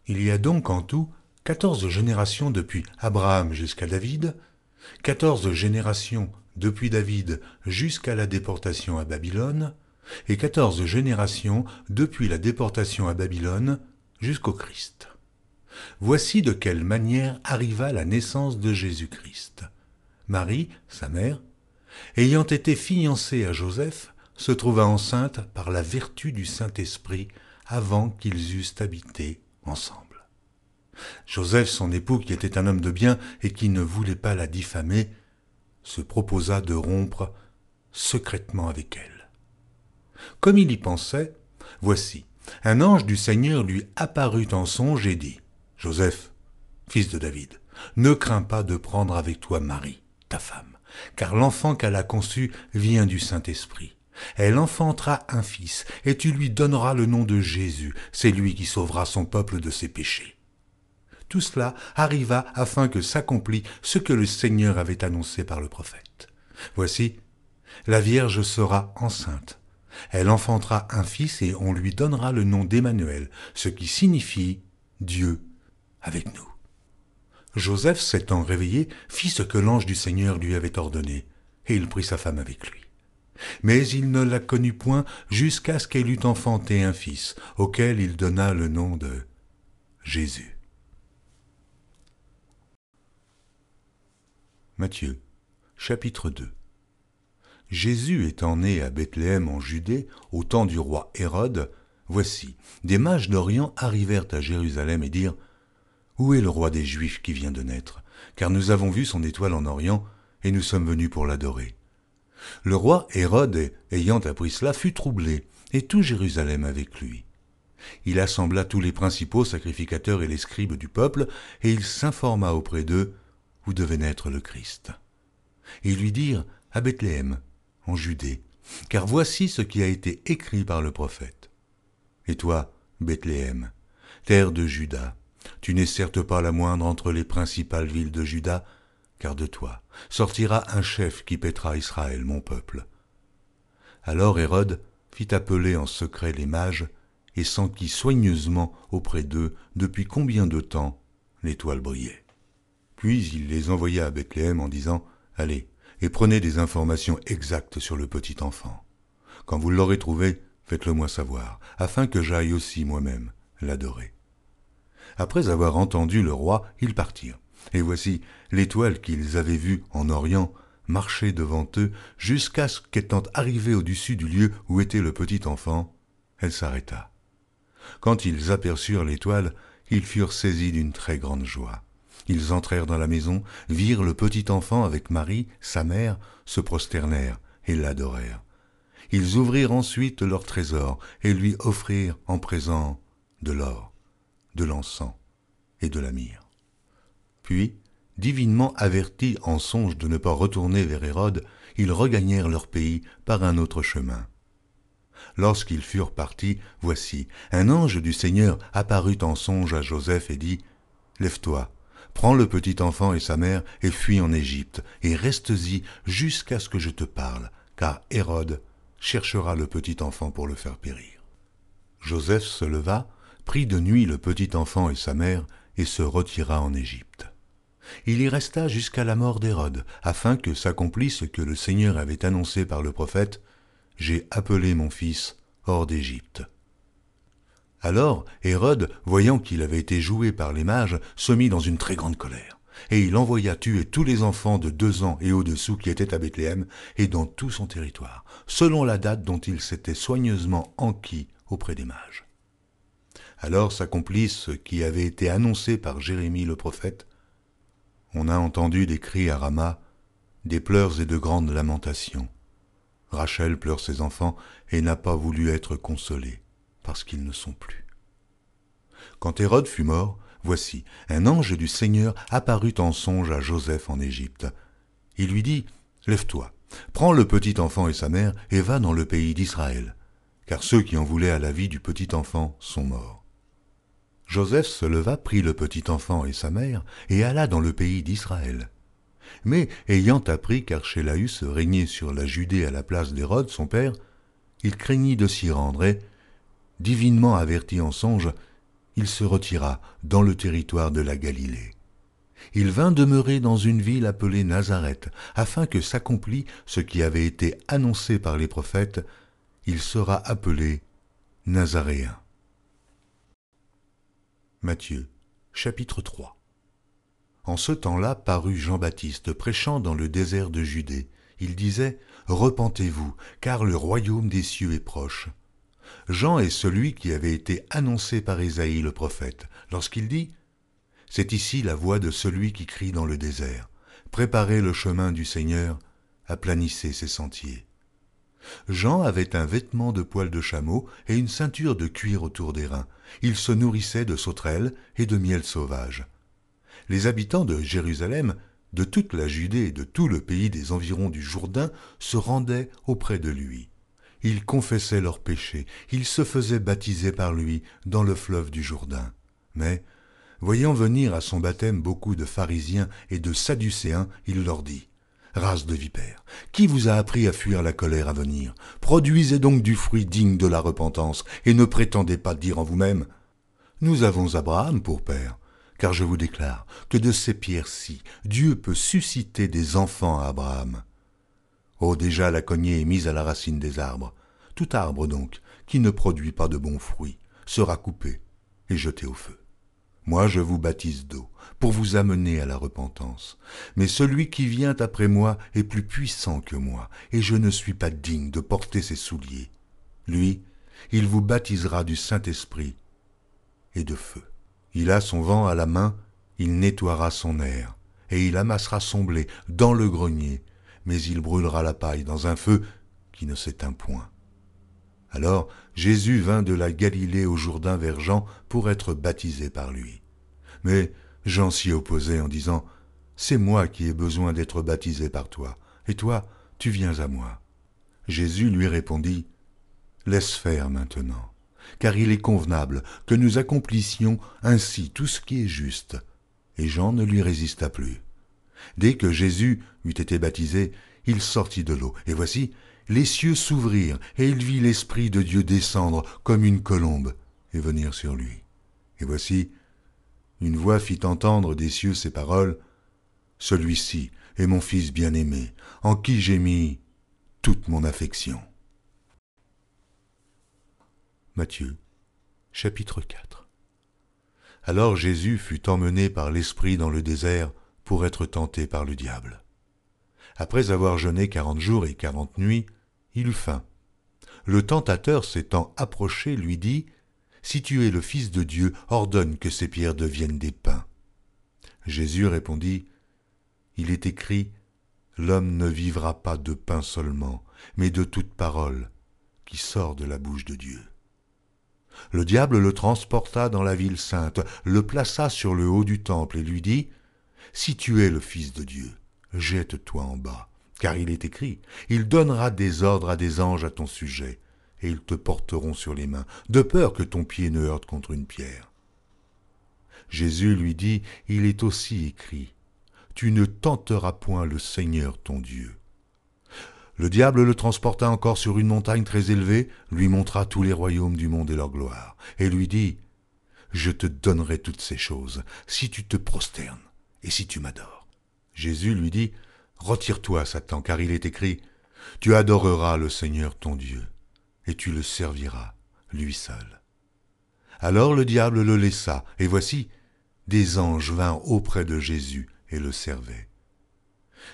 Speaker 1: Il y a donc en tout quatorze générations depuis Abraham jusqu'à David, quatorze générations depuis David jusqu'à la déportation à Babylone, et quatorze générations depuis la déportation à Babylone jusqu'au Christ. Voici de quelle manière arriva la naissance de Jésus-Christ. Marie, sa mère, ayant été fiancée à Joseph, se trouva enceinte par la vertu du Saint-Esprit avant qu'ils eussent habité ensemble. Joseph, son époux, qui était un homme de bien et qui ne voulait pas la diffamer, se proposa de rompre secrètement avec elle. Comme il y pensait, voici, un ange du Seigneur lui apparut en songe et dit, Joseph, fils de David, ne crains pas de prendre avec toi Marie, ta femme, car l'enfant qu'elle a conçu vient du Saint-Esprit. Elle enfantera un fils, et tu lui donneras le nom de Jésus, c'est lui qui sauvera son peuple de ses péchés. Tout cela arriva afin que s'accomplît ce que le Seigneur avait annoncé par le prophète. Voici, la Vierge sera enceinte. Elle enfantera un fils et on lui donnera le nom d'Emmanuel, ce qui signifie Dieu avec nous. Joseph, s'étant réveillé, fit ce que l'ange du Seigneur lui avait ordonné, et il prit sa femme avec lui. Mais il ne la connut point jusqu'à ce qu'elle eût enfanté un fils, auquel il donna le nom de Jésus. Matthieu, chapitre 2 Jésus étant né à Bethléem en Judée, au temps du roi Hérode, voici, des mages d'Orient arrivèrent à Jérusalem et dirent où est le roi des Juifs qui vient de naître? Car nous avons vu son étoile en Orient, et nous sommes venus pour l'adorer. Le roi Hérode, ayant appris cela, fut troublé, et tout Jérusalem avec lui. Il assembla tous les principaux sacrificateurs et les scribes du peuple, et il s'informa auprès d'eux où devait naître le Christ? ils lui dirent à Bethléem, Judée, car voici ce qui a été écrit par le prophète. Et toi, Bethléem, terre de Juda, tu n'es certes pas la moindre entre les principales villes de Juda, car de toi sortira un chef qui pètera Israël, mon peuple. Alors Hérode fit appeler en secret les mages et s'enquit soigneusement auprès d'eux depuis combien de temps l'étoile brillait. Puis il les envoya à Bethléem en disant Allez, et prenez des informations exactes sur le petit enfant. Quand vous l'aurez trouvé, faites-le moi savoir, afin que j'aille aussi moi-même l'adorer. Après avoir entendu le roi, ils partirent. Et voici l'étoile qu'ils avaient vue en Orient marcher devant eux jusqu'à ce qu'étant arrivée au-dessus du lieu où était le petit enfant, elle s'arrêta. Quand ils aperçurent l'étoile, ils furent saisis d'une très grande joie. Ils entrèrent dans la maison, virent le petit enfant avec Marie, sa mère, se prosternèrent et l'adorèrent. Ils ouvrirent ensuite leur trésor et lui offrirent en présent de l'or de l'encens et de la myrrhe. Puis, divinement avertis en songe de ne pas retourner vers Hérode, ils regagnèrent leur pays par un autre chemin. Lorsqu'ils furent partis, voici, un ange du Seigneur apparut en songe à Joseph et dit, Lève-toi, prends le petit enfant et sa mère et fuis en Égypte, et reste-y jusqu'à ce que je te parle, car Hérode cherchera le petit enfant pour le faire périr. Joseph se leva, prit de nuit le petit enfant et sa mère, et se retira en Égypte. Il y resta jusqu'à la mort d'Hérode, afin que s'accomplisse ce que le Seigneur avait annoncé par le prophète, J'ai appelé mon fils hors d'Égypte. Alors Hérode, voyant qu'il avait été joué par les mages, se mit dans une très grande colère, et il envoya tuer tous les enfants de deux ans et au-dessous qui étaient à Bethléem et dans tout son territoire, selon la date dont il s'était soigneusement enquis auprès des mages. Alors s'accomplit ce qui avait été annoncé par Jérémie le prophète. On a entendu des cris à Rama, des pleurs et de grandes lamentations. Rachel pleure ses enfants et n'a pas voulu être consolée, parce qu'ils ne sont plus. Quand Hérode fut mort, voici, un ange du Seigneur apparut en songe à Joseph en Égypte. Il lui dit, Lève-toi, prends le petit enfant et sa mère, et va dans le pays d'Israël, car ceux qui en voulaient à la vie du petit enfant sont morts. Joseph se leva, prit le petit enfant et sa mère, et alla dans le pays d'Israël. Mais, ayant appris qu'Archélaüs régnait sur la Judée à la place d'Hérode, son père, il craignit de s'y rendre et, divinement averti en songe, il se retira dans le territoire de la Galilée. Il vint demeurer dans une ville appelée Nazareth, afin que s'accomplît ce qui avait été annoncé par les prophètes, il sera appelé Nazaréen. Matthieu, chapitre 3 En ce temps-là parut Jean-Baptiste prêchant dans le désert de Judée. Il disait, Repentez-vous, car le royaume des cieux est proche. Jean est celui qui avait été annoncé par Ésaïe le prophète, lorsqu'il dit C'est ici la voix de celui qui crie dans le désert. Préparez le chemin du Seigneur, aplanissez ses sentiers. Jean avait un vêtement de poil de chameau et une ceinture de cuir autour des reins. Il se nourrissait de sauterelles et de miel sauvage. Les habitants de Jérusalem, de toute la Judée et de tout le pays des environs du Jourdain se rendaient auprès de lui. Ils confessaient leurs péchés, ils se faisaient baptiser par lui dans le fleuve du Jourdain. Mais, voyant venir à son baptême beaucoup de pharisiens et de sadducéens, il leur dit Race de vipères, qui vous a appris à fuir la colère à venir? Produisez donc du fruit digne de la repentance, et ne prétendez pas dire en vous-même Nous avons Abraham pour père, car je vous déclare que de ces pierres-ci, Dieu peut susciter des enfants à Abraham. Oh, déjà la cognée est mise à la racine des arbres. Tout arbre, donc, qui ne produit pas de bons fruits, sera coupé et jeté au feu. Moi je vous baptise d'eau, pour vous amener à la repentance. Mais celui qui vient après moi est plus puissant que moi, et je ne suis pas digne de porter ses souliers. Lui, il vous baptisera du Saint-Esprit et de feu. Il a son vent à la main, il nettoiera son air, et il amassera son blé dans le grenier, mais il brûlera la paille dans un feu qui ne s'éteint point. Alors Jésus vint de la Galilée au Jourdain vers Jean pour être baptisé par lui. Mais Jean s'y opposait en disant, C'est moi qui ai besoin d'être baptisé par toi, et toi, tu viens à moi. Jésus lui répondit, Laisse faire maintenant, car il est convenable que nous accomplissions ainsi tout ce qui est juste. Et Jean ne lui résista plus. Dès que Jésus eut été baptisé, il sortit de l'eau, et voici, les cieux s'ouvrirent, et il vit l'Esprit de Dieu descendre comme une colombe et venir sur lui. Et voici, une voix fit entendre des cieux ces paroles, Celui-ci est mon Fils bien-aimé, en qui j'ai mis toute mon affection. Matthieu, chapitre 4 Alors Jésus fut emmené par l'Esprit dans le désert, pour être tenté par le diable. Après avoir jeûné quarante jours et quarante nuits, il eut faim. Le tentateur s'étant approché lui dit, Si tu es le Fils de Dieu, ordonne que ces pierres deviennent des pains. Jésus répondit, Il est écrit, L'homme ne vivra pas de pain seulement, mais de toute parole qui sort de la bouche de Dieu. Le diable le transporta dans la ville sainte, le plaça sur le haut du temple et lui dit, si tu es le Fils de Dieu, jette-toi en bas, car il est écrit, il donnera des ordres à des anges à ton sujet, et ils te porteront sur les mains, de peur que ton pied ne heurte contre une pierre. Jésus lui dit, Il est aussi écrit, Tu ne tenteras point le Seigneur ton Dieu. Le diable le transporta encore sur une montagne très élevée, lui montra tous les royaumes du monde et leur gloire, et lui dit, Je te donnerai toutes ces choses, si tu te prosternes et si tu m'adores? Jésus lui dit, Retire-toi, Satan, car il est écrit, Tu adoreras le Seigneur ton Dieu, et tu le serviras, lui seul. Alors le diable le laissa, et voici, des anges vinrent auprès de Jésus et le servaient.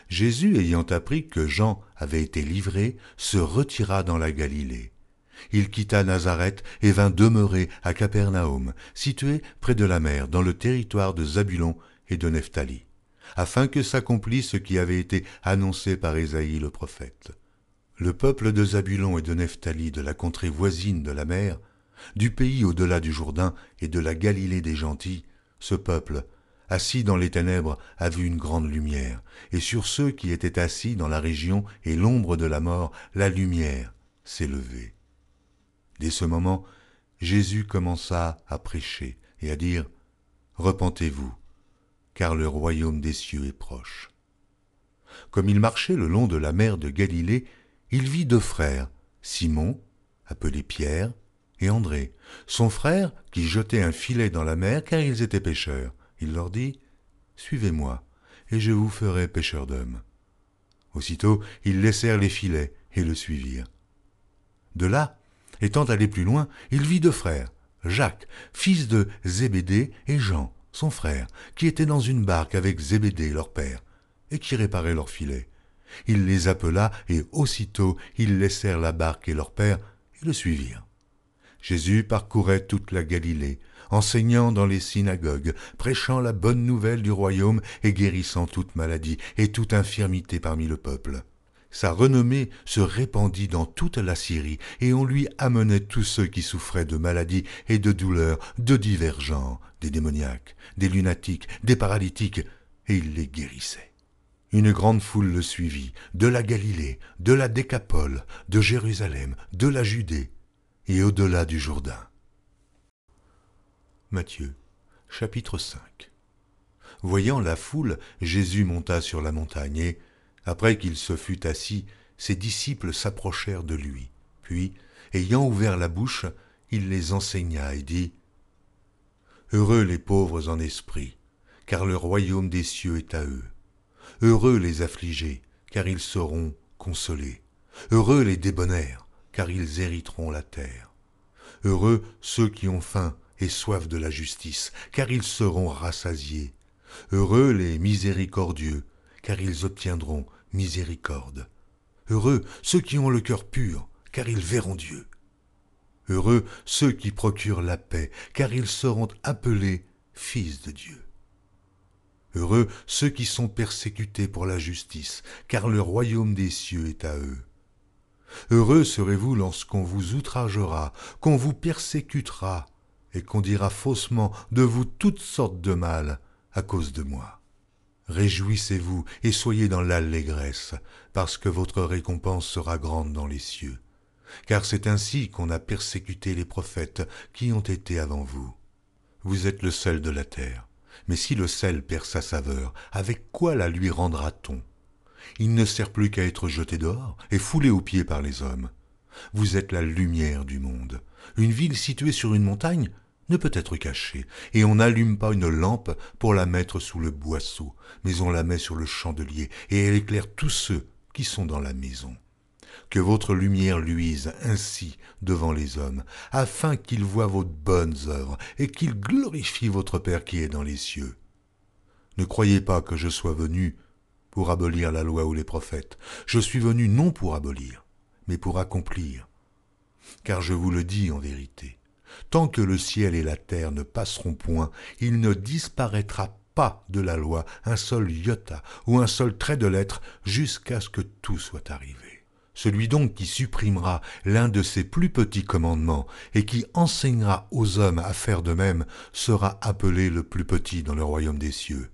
Speaker 1: Jésus, ayant appris que Jean avait été livré, se retira dans la Galilée. Il quitta Nazareth et vint demeurer à Capernaum, situé près de la mer, dans le territoire de Zabulon et de Nephtali, afin que s'accomplisse ce qui avait été annoncé par Ésaïe le prophète. Le peuple de Zabulon et de Nephtali, de la contrée voisine de la mer, du pays au-delà du Jourdain et de la Galilée des gentils, ce peuple, assis dans les ténèbres, a vu une grande lumière, et sur ceux qui étaient assis dans la région et l'ombre de la mort, la lumière s'est levée. Dès ce moment, Jésus commença à prêcher et à dire Repentez-vous, car le royaume des cieux est proche. Comme il marchait le long de la mer de Galilée, il vit deux frères, Simon, appelé Pierre, et André, son frère, qui jetait un filet dans la mer car ils étaient pêcheurs. Il leur dit, Suivez-moi, et je vous ferai pêcheurs d'hommes. Aussitôt, ils laissèrent les filets et le suivirent. De là, étant allé plus loin, il vit deux frères, Jacques, fils de Zébédée, et Jean, son frère, qui étaient dans une barque avec Zébédée, leur père, et qui réparaient leurs filets. Il les appela, et aussitôt ils laissèrent la barque et leur père, et le suivirent. Jésus parcourait toute la Galilée, enseignant dans les synagogues, prêchant la bonne nouvelle du royaume et guérissant toute maladie et toute infirmité parmi le peuple. Sa renommée se répandit dans toute la Syrie, et on lui amenait tous ceux qui souffraient de maladies et de douleurs de divers genres, des démoniaques, des lunatiques, des paralytiques, et il les guérissait. Une grande foule le suivit, de la Galilée, de la Décapole, de Jérusalem, de la Judée, et au-delà du Jourdain. Matthieu, chapitre 5 Voyant la foule, Jésus monta sur la montagne et, après qu'il se fut assis, ses disciples s'approchèrent de lui. Puis, ayant ouvert la bouche, il les enseigna et dit Heureux les pauvres en esprit, car le royaume des cieux est à eux. Heureux les affligés, car ils seront consolés. Heureux les débonnaires, car ils hériteront la terre. Heureux ceux qui ont faim et soif de la justice, car ils seront rassasiés. Heureux les miséricordieux, car ils obtiendront miséricorde. Heureux ceux qui ont le cœur pur, car ils verront Dieu. Heureux ceux qui procurent la paix, car ils seront appelés fils de Dieu. Heureux ceux qui sont persécutés pour la justice, car le royaume des cieux est à eux. Heureux serez-vous lorsqu'on vous outragera, qu'on vous persécutera, et qu'on dira faussement de vous toutes sortes de mal à cause de moi. Réjouissez-vous et soyez dans l'allégresse, parce que votre récompense sera grande dans les cieux. Car c'est ainsi qu'on a persécuté les prophètes qui ont été avant vous. Vous êtes le sel de la terre. Mais si le sel perd sa saveur, avec quoi la lui rendra-t-on? Il ne sert plus qu'à être jeté dehors et foulé aux pieds par les hommes. Vous êtes la lumière du monde. Une ville située sur une montagne ne peut être cachée, et on n'allume pas une lampe pour la mettre sous le boisseau, mais on la met sur le chandelier, et elle éclaire tous ceux qui sont dans la maison. Que votre lumière luise ainsi devant les hommes, afin qu'ils voient vos bonnes œuvres, et qu'ils glorifient votre Père qui est dans les cieux. Ne croyez pas que je sois venu pour abolir la loi ou les prophètes. Je suis venu non pour abolir, mais pour accomplir. Car je vous le dis en vérité, tant que le ciel et la terre ne passeront point, il ne disparaîtra pas de la loi un seul iota ou un seul trait de lettre jusqu'à ce que tout soit arrivé. Celui donc qui supprimera l'un de ces plus petits commandements et qui enseignera aux hommes à faire de même sera appelé le plus petit dans le royaume des cieux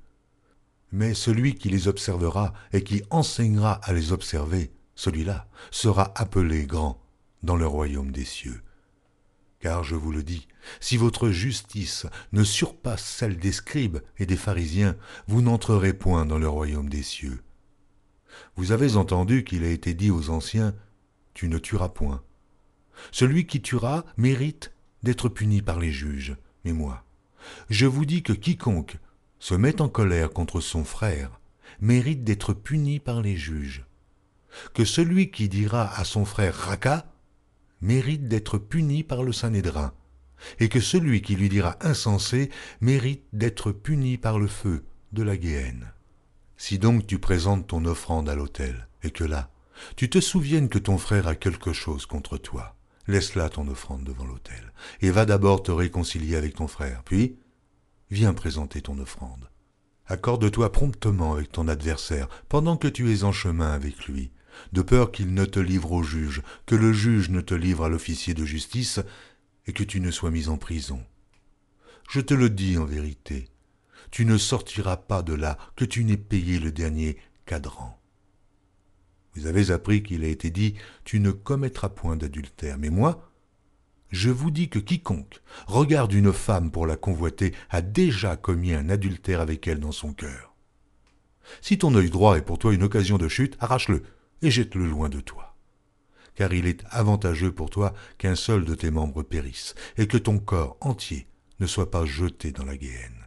Speaker 1: mais celui qui les observera et qui enseignera à les observer, celui-là sera appelé grand dans le royaume des cieux. Car je vous le dis, si votre justice ne surpasse celle des scribes et des pharisiens, vous n'entrerez point dans le royaume des cieux. Vous avez entendu qu'il a été dit aux anciens, Tu ne tueras point. Celui qui tuera mérite d'être puni par les juges. Mais moi, je vous dis que quiconque se met en colère contre son frère mérite d'être puni par les juges. Que celui qui dira à son frère Raka mérite d'être puni par le Sanhédrin, et que celui qui lui dira insensé mérite d'être puni par le feu de la Guéhenne. Si donc tu présentes ton offrande à l'autel, et que là, tu te souviennes que ton frère a quelque chose contre toi, laisse là ton offrande devant l'autel, et va d'abord te réconcilier avec ton frère, puis viens présenter ton offrande. Accorde-toi promptement avec ton adversaire pendant que tu es en chemin avec lui, de peur qu'il ne te livre au juge, que le juge ne te livre à l'officier de justice, et que tu ne sois mis en prison. Je te le dis en vérité, tu ne sortiras pas de là que tu n'aies payé le dernier cadran. Vous avez appris qu'il a été dit, tu ne commettras point d'adultère, mais moi, je vous dis que quiconque regarde une femme pour la convoiter a déjà commis un adultère avec elle dans son cœur. Si ton œil droit est pour toi une occasion de chute, arrache-le et jette-le loin de toi. Car il est avantageux pour toi qu'un seul de tes membres périsse, et que ton corps entier ne soit pas jeté dans la guéhenne.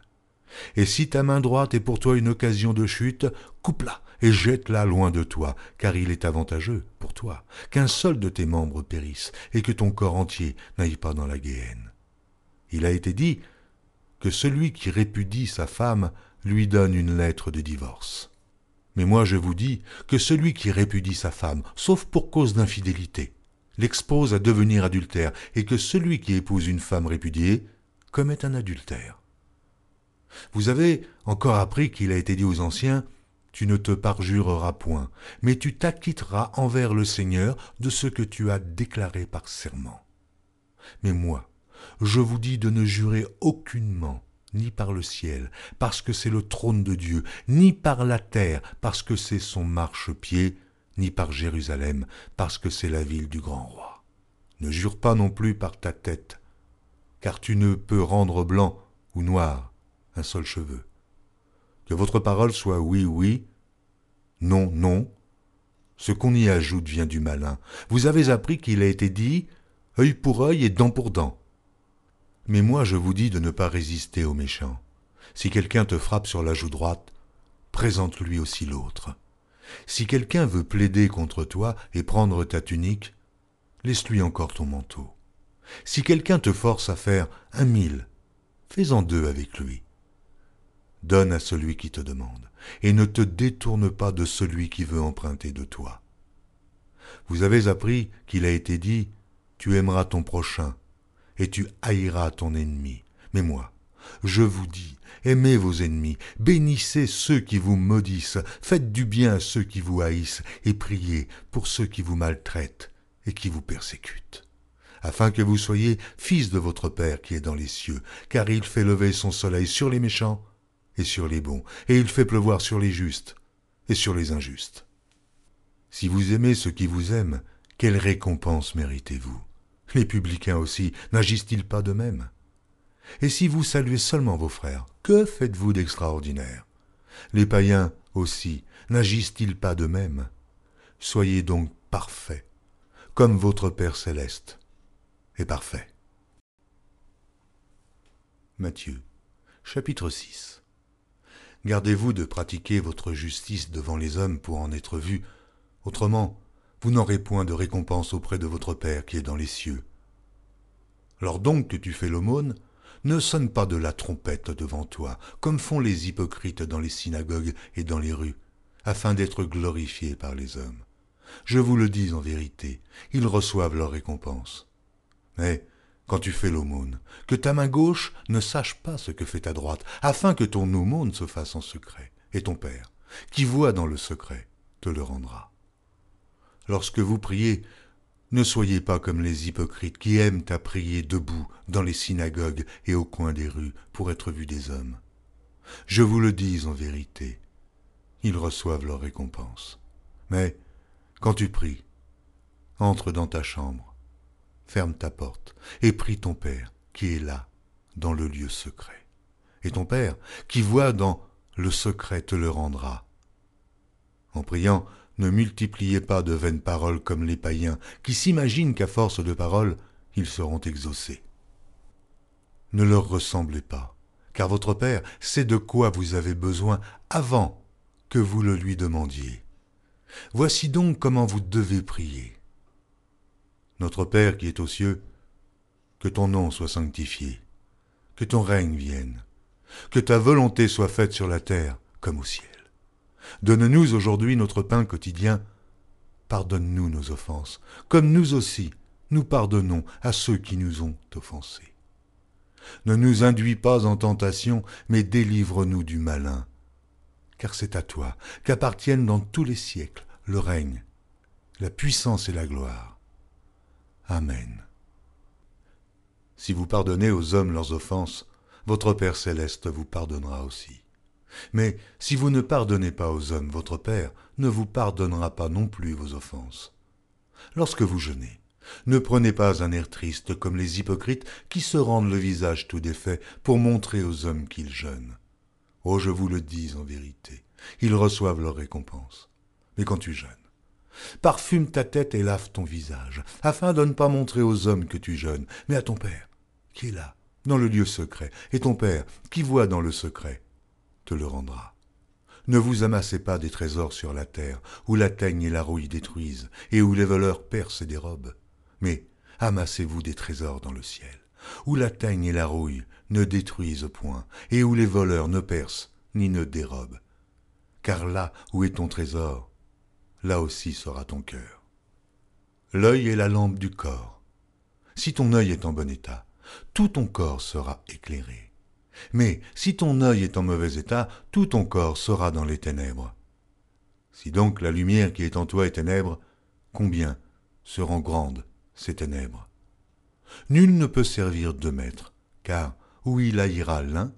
Speaker 1: Et si ta main droite est pour toi une occasion de chute, coupe-la et jette-la loin de toi, car il est avantageux pour toi qu'un seul de tes membres périsse, et que ton corps entier n'aille pas dans la guéhenne. Il a été dit que celui qui répudie sa femme lui donne une lettre de divorce. Mais moi je vous dis que celui qui répudie sa femme, sauf pour cause d'infidélité, l'expose à devenir adultère, et que celui qui épouse une femme répudiée commet un adultère. Vous avez encore appris qu'il a été dit aux anciens, Tu ne te parjureras point, mais tu t'acquitteras envers le Seigneur de ce que tu as déclaré par serment. Mais moi, je vous dis de ne jurer aucunement, ni par le ciel, parce que c'est le trône de Dieu, ni par la terre, parce que c'est son marchepied, ni par Jérusalem, parce que c'est la ville du grand roi. Ne jure pas non plus par ta tête, car tu ne peux rendre blanc ou noir un seul cheveu. Que votre parole soit oui, oui, non, non. Ce qu'on y ajoute vient du malin. Vous avez appris qu'il a été dit œil pour œil et dent pour dent. Mais moi je vous dis de ne pas résister aux méchants. Si quelqu'un te frappe sur la joue droite, présente-lui aussi l'autre. Si quelqu'un veut plaider contre toi et prendre ta tunique, laisse-lui encore ton manteau. Si quelqu'un te force à faire un mille, fais-en deux avec lui. Donne à celui qui te demande, et ne te détourne pas de celui qui veut emprunter de toi. Vous avez appris qu'il a été dit, Tu aimeras ton prochain, et tu haïras ton ennemi. Mais moi, je vous dis, aimez vos ennemis, bénissez ceux qui vous maudissent, faites du bien à ceux qui vous haïssent, et priez pour ceux qui vous maltraitent et qui vous persécutent afin que vous soyez fils de votre Père qui est dans les cieux, car il fait lever son soleil sur les méchants et sur les bons, et il fait pleuvoir sur les justes et sur les injustes. Si vous aimez ceux qui vous aiment, quelle récompense méritez-vous? Les publicains aussi, n'agissent-ils pas de même? Et si vous saluez seulement vos frères, que faites-vous d'extraordinaire? Les païens aussi, n'agissent-ils pas de même? Soyez donc parfaits, comme votre Père céleste est parfait. Matthieu, chapitre 6 Gardez-vous de pratiquer votre justice devant les hommes pour en être vus, autrement vous n'aurez point de récompense auprès de votre Père qui est dans les cieux. Lors donc que tu fais l'aumône, ne sonne pas de la trompette devant toi, comme font les hypocrites dans les synagogues et dans les rues, afin d'être glorifiés par les hommes. Je vous le dis en vérité, ils reçoivent leur récompense. Mais quand tu fais l'aumône, que ta main gauche ne sache pas ce que fait ta droite, afin que ton aumône se fasse en secret, et ton Père, qui voit dans le secret, te le rendra. Lorsque vous priez, ne soyez pas comme les hypocrites qui aiment à prier debout dans les synagogues et au coin des rues pour être vus des hommes. Je vous le dis en vérité, ils reçoivent leur récompense. Mais, quand tu pries, entre dans ta chambre, ferme ta porte et prie ton Père qui est là, dans le lieu secret. Et ton Père qui voit dans le secret te le rendra. En priant, ne multipliez pas de vaines paroles comme les païens, qui s'imaginent qu'à force de paroles, ils seront exaucés. Ne leur ressemblez pas, car votre Père sait de quoi vous avez besoin avant que vous le lui demandiez. Voici donc comment vous devez prier. Notre Père qui est aux cieux, que ton nom soit sanctifié, que ton règne vienne, que ta volonté soit faite sur la terre comme au ciel. Donne-nous aujourd'hui notre pain quotidien. Pardonne-nous nos offenses, comme nous aussi nous pardonnons à ceux qui nous ont offensés. Ne nous induis pas en tentation, mais délivre-nous du malin. Car c'est à toi qu'appartiennent dans tous les siècles le règne, la puissance et la gloire. Amen. Si vous pardonnez aux hommes leurs offenses, votre Père céleste vous pardonnera aussi. Mais si vous ne pardonnez pas aux hommes, votre Père ne vous pardonnera pas non plus vos offenses. Lorsque vous jeûnez, ne prenez pas un air triste comme les hypocrites qui se rendent le visage tout défait pour montrer aux hommes qu'ils jeûnent. Oh, je vous le dis en vérité, ils reçoivent leur récompense. Mais quand tu jeûnes, parfume ta tête et lave ton visage, afin de ne pas montrer aux hommes que tu jeûnes, mais à ton Père, qui est là, dans le lieu secret, et ton Père, qui voit dans le secret, te le rendra. Ne vous amassez pas des trésors sur la terre, où la teigne et la rouille détruisent, et où les voleurs percent et dérobent. Mais amassez-vous des trésors dans le ciel, où la teigne et la rouille ne détruisent point, et où les voleurs ne percent ni ne dérobent. Car là où est ton trésor, là aussi sera ton cœur. L'œil est la lampe du corps. Si ton œil est en bon état, tout ton corps sera éclairé. Mais si ton œil est en mauvais état, tout ton corps sera dans les ténèbres. Si donc la lumière qui est en toi est ténèbre, combien seront grandes ces ténèbres? Nul ne peut servir deux maîtres, car ou il haïra l'un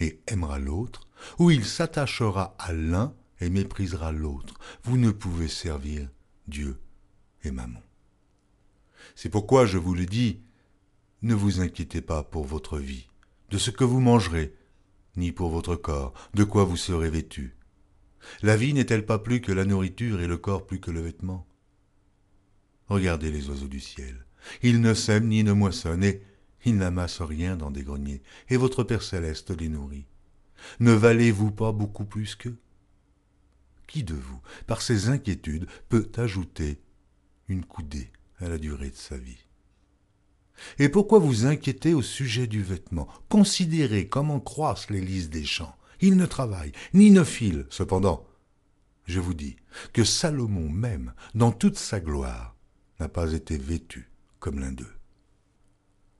Speaker 1: et aimera l'autre, ou il s'attachera à l'un et méprisera l'autre. Vous ne pouvez servir Dieu et Mammon. C'est pourquoi je vous le dis, ne vous inquiétez pas pour votre vie, de ce que vous mangerez, ni pour votre corps, de quoi vous serez vêtu. La vie n'est-elle pas plus que la nourriture et le corps plus que le vêtement? Regardez les oiseaux du ciel. Ils ne sèment ni ne moissonnent, et ils n'amassent rien dans des greniers, et votre Père céleste les nourrit. Ne valez-vous pas beaucoup plus qu'eux? Qui de vous, par ses inquiétudes, peut ajouter une coudée à la durée de sa vie? Et pourquoi vous inquiétez au sujet du vêtement? Considérez comment croissent les lys des champs. Ils ne travaillent, ni ne filent. Cependant, je vous dis que Salomon même, dans toute sa gloire, n'a pas été vêtu comme l'un d'eux.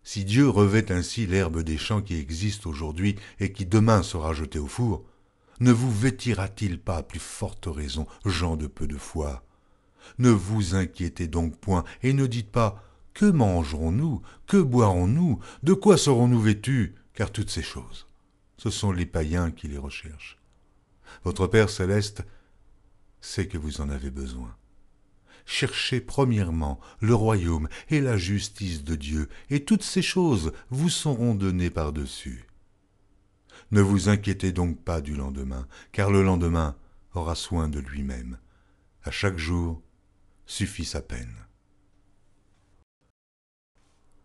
Speaker 1: Si Dieu revêt ainsi l'herbe des champs qui existe aujourd'hui et qui demain sera jetée au four, ne vous vêtira-t-il pas à plus forte raison, gens de peu de foi? Ne vous inquiétez donc point et ne dites pas que mangerons-nous? Que boirons-nous? De quoi serons-nous vêtus Car toutes ces choses, ce sont les païens qui les recherchent. Votre Père céleste sait que vous en avez besoin. Cherchez premièrement le royaume et la justice de Dieu, et toutes ces choses vous seront données par-dessus. Ne vous inquiétez donc pas du lendemain, car le lendemain aura soin de lui-même. À chaque jour suffit sa peine.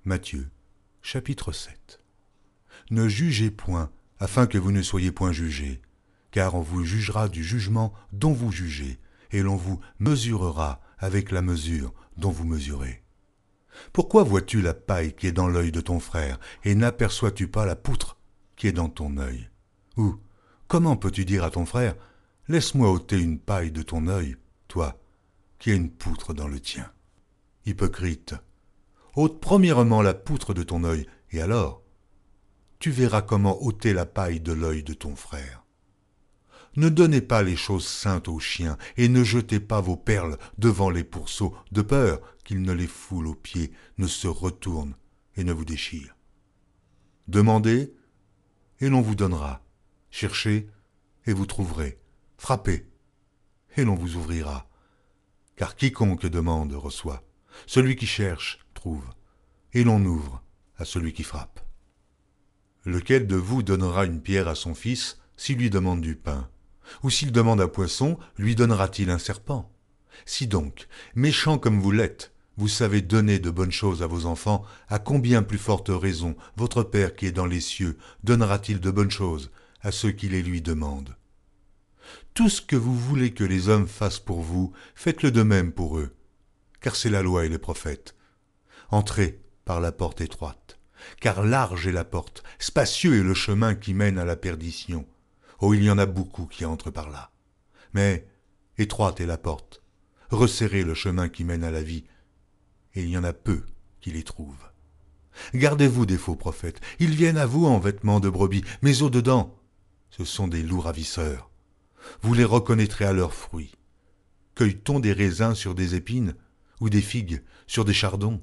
Speaker 1: Matthieu, chapitre 7 Ne jugez point, afin que vous ne soyez point jugés, car on vous jugera du jugement dont vous jugez, et l'on vous mesurera avec la mesure dont vous mesurez. Pourquoi vois-tu la paille qui est dans l'œil de ton frère, et n'aperçois-tu pas la poutre qui est dans ton œil Ou comment peux-tu dire à ton frère Laisse-moi ôter une paille de ton œil, toi, qui as une poutre dans le tien Hypocrite, ôte premièrement la poutre de ton œil, et alors tu verras comment ôter la paille de l'œil de ton frère. Ne donnez pas les choses saintes aux chiens, et ne jetez pas vos perles devant les pourceaux, de peur qu'ils ne les foulent aux pieds, ne se retournent et ne vous déchirent. Demandez, et l'on vous donnera. Cherchez, et vous trouverez. Frappez, et l'on vous ouvrira. Car quiconque demande reçoit. Celui qui cherche trouve, et l'on ouvre à celui qui frappe. Lequel de vous donnera une pierre à son fils s'il lui demande du pain? Ou s'il demande un poisson, lui donnera-t-il un serpent? Si donc, méchant comme vous l'êtes, vous savez donner de bonnes choses à vos enfants, à combien plus forte raison votre Père qui est dans les cieux donnera-t-il de bonnes choses à ceux qui les lui demandent? Tout ce que vous voulez que les hommes fassent pour vous, faites-le de même pour eux, car c'est la loi et les prophètes. Entrez par la porte étroite, car large est la porte, spacieux est le chemin qui mène à la perdition. Oh, il y en a beaucoup qui entrent par là. Mais étroite est la porte, resserrez le chemin qui mène à la vie, il y en a peu qui les trouvent. Gardez-vous des faux prophètes, ils viennent à vous en vêtements de brebis, mais au-dedans, ce sont des loups ravisseurs. Vous les reconnaîtrez à leurs fruits. Cueille-t-on des raisins sur des épines, ou des figues sur des chardons?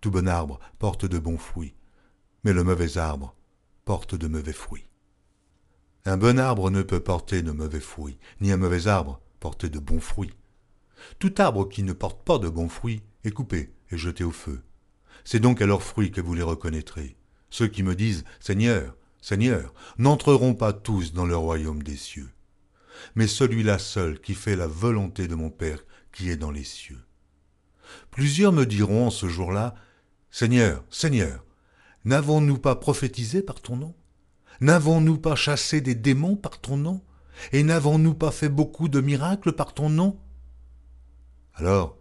Speaker 1: Tout bon arbre porte de bons fruits, mais le mauvais arbre porte de mauvais fruits. Un bon arbre ne peut porter de mauvais fruits, ni un mauvais arbre porter de bons fruits. Tout arbre qui ne porte pas de bons fruits est coupé et jeté au feu. C'est donc à leurs fruits que vous les reconnaîtrez. Ceux qui me disent Seigneur, Seigneur, n'entreront pas tous dans le royaume des cieux, mais celui-là seul qui fait la volonté de mon Père qui est dans les cieux. Plusieurs me diront en ce jour-là, Seigneur, Seigneur, n'avons-nous pas prophétisé par ton nom? N'avons-nous pas chassé des démons par ton nom? Et n'avons-nous pas fait beaucoup de miracles par ton nom? Alors,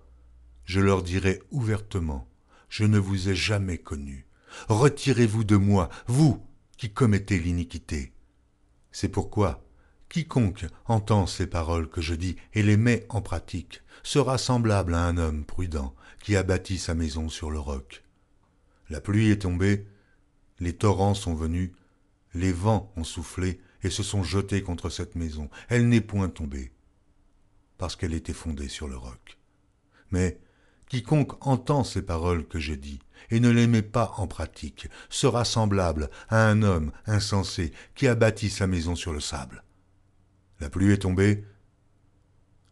Speaker 1: je leur dirai ouvertement, je ne vous ai jamais connu. Retirez-vous de moi, vous qui commettez l'iniquité. C'est pourquoi quiconque entend ces paroles que je dis et les met en pratique sera semblable à un homme prudent qui a bâti sa maison sur le roc. La pluie est tombée, les torrents sont venus, les vents ont soufflé et se sont jetés contre cette maison. Elle n'est point tombée, parce qu'elle était fondée sur le roc. Mais quiconque entend ces paroles que je dis et ne les met pas en pratique sera semblable à un homme insensé qui a bâti sa maison sur le sable. La pluie est tombée,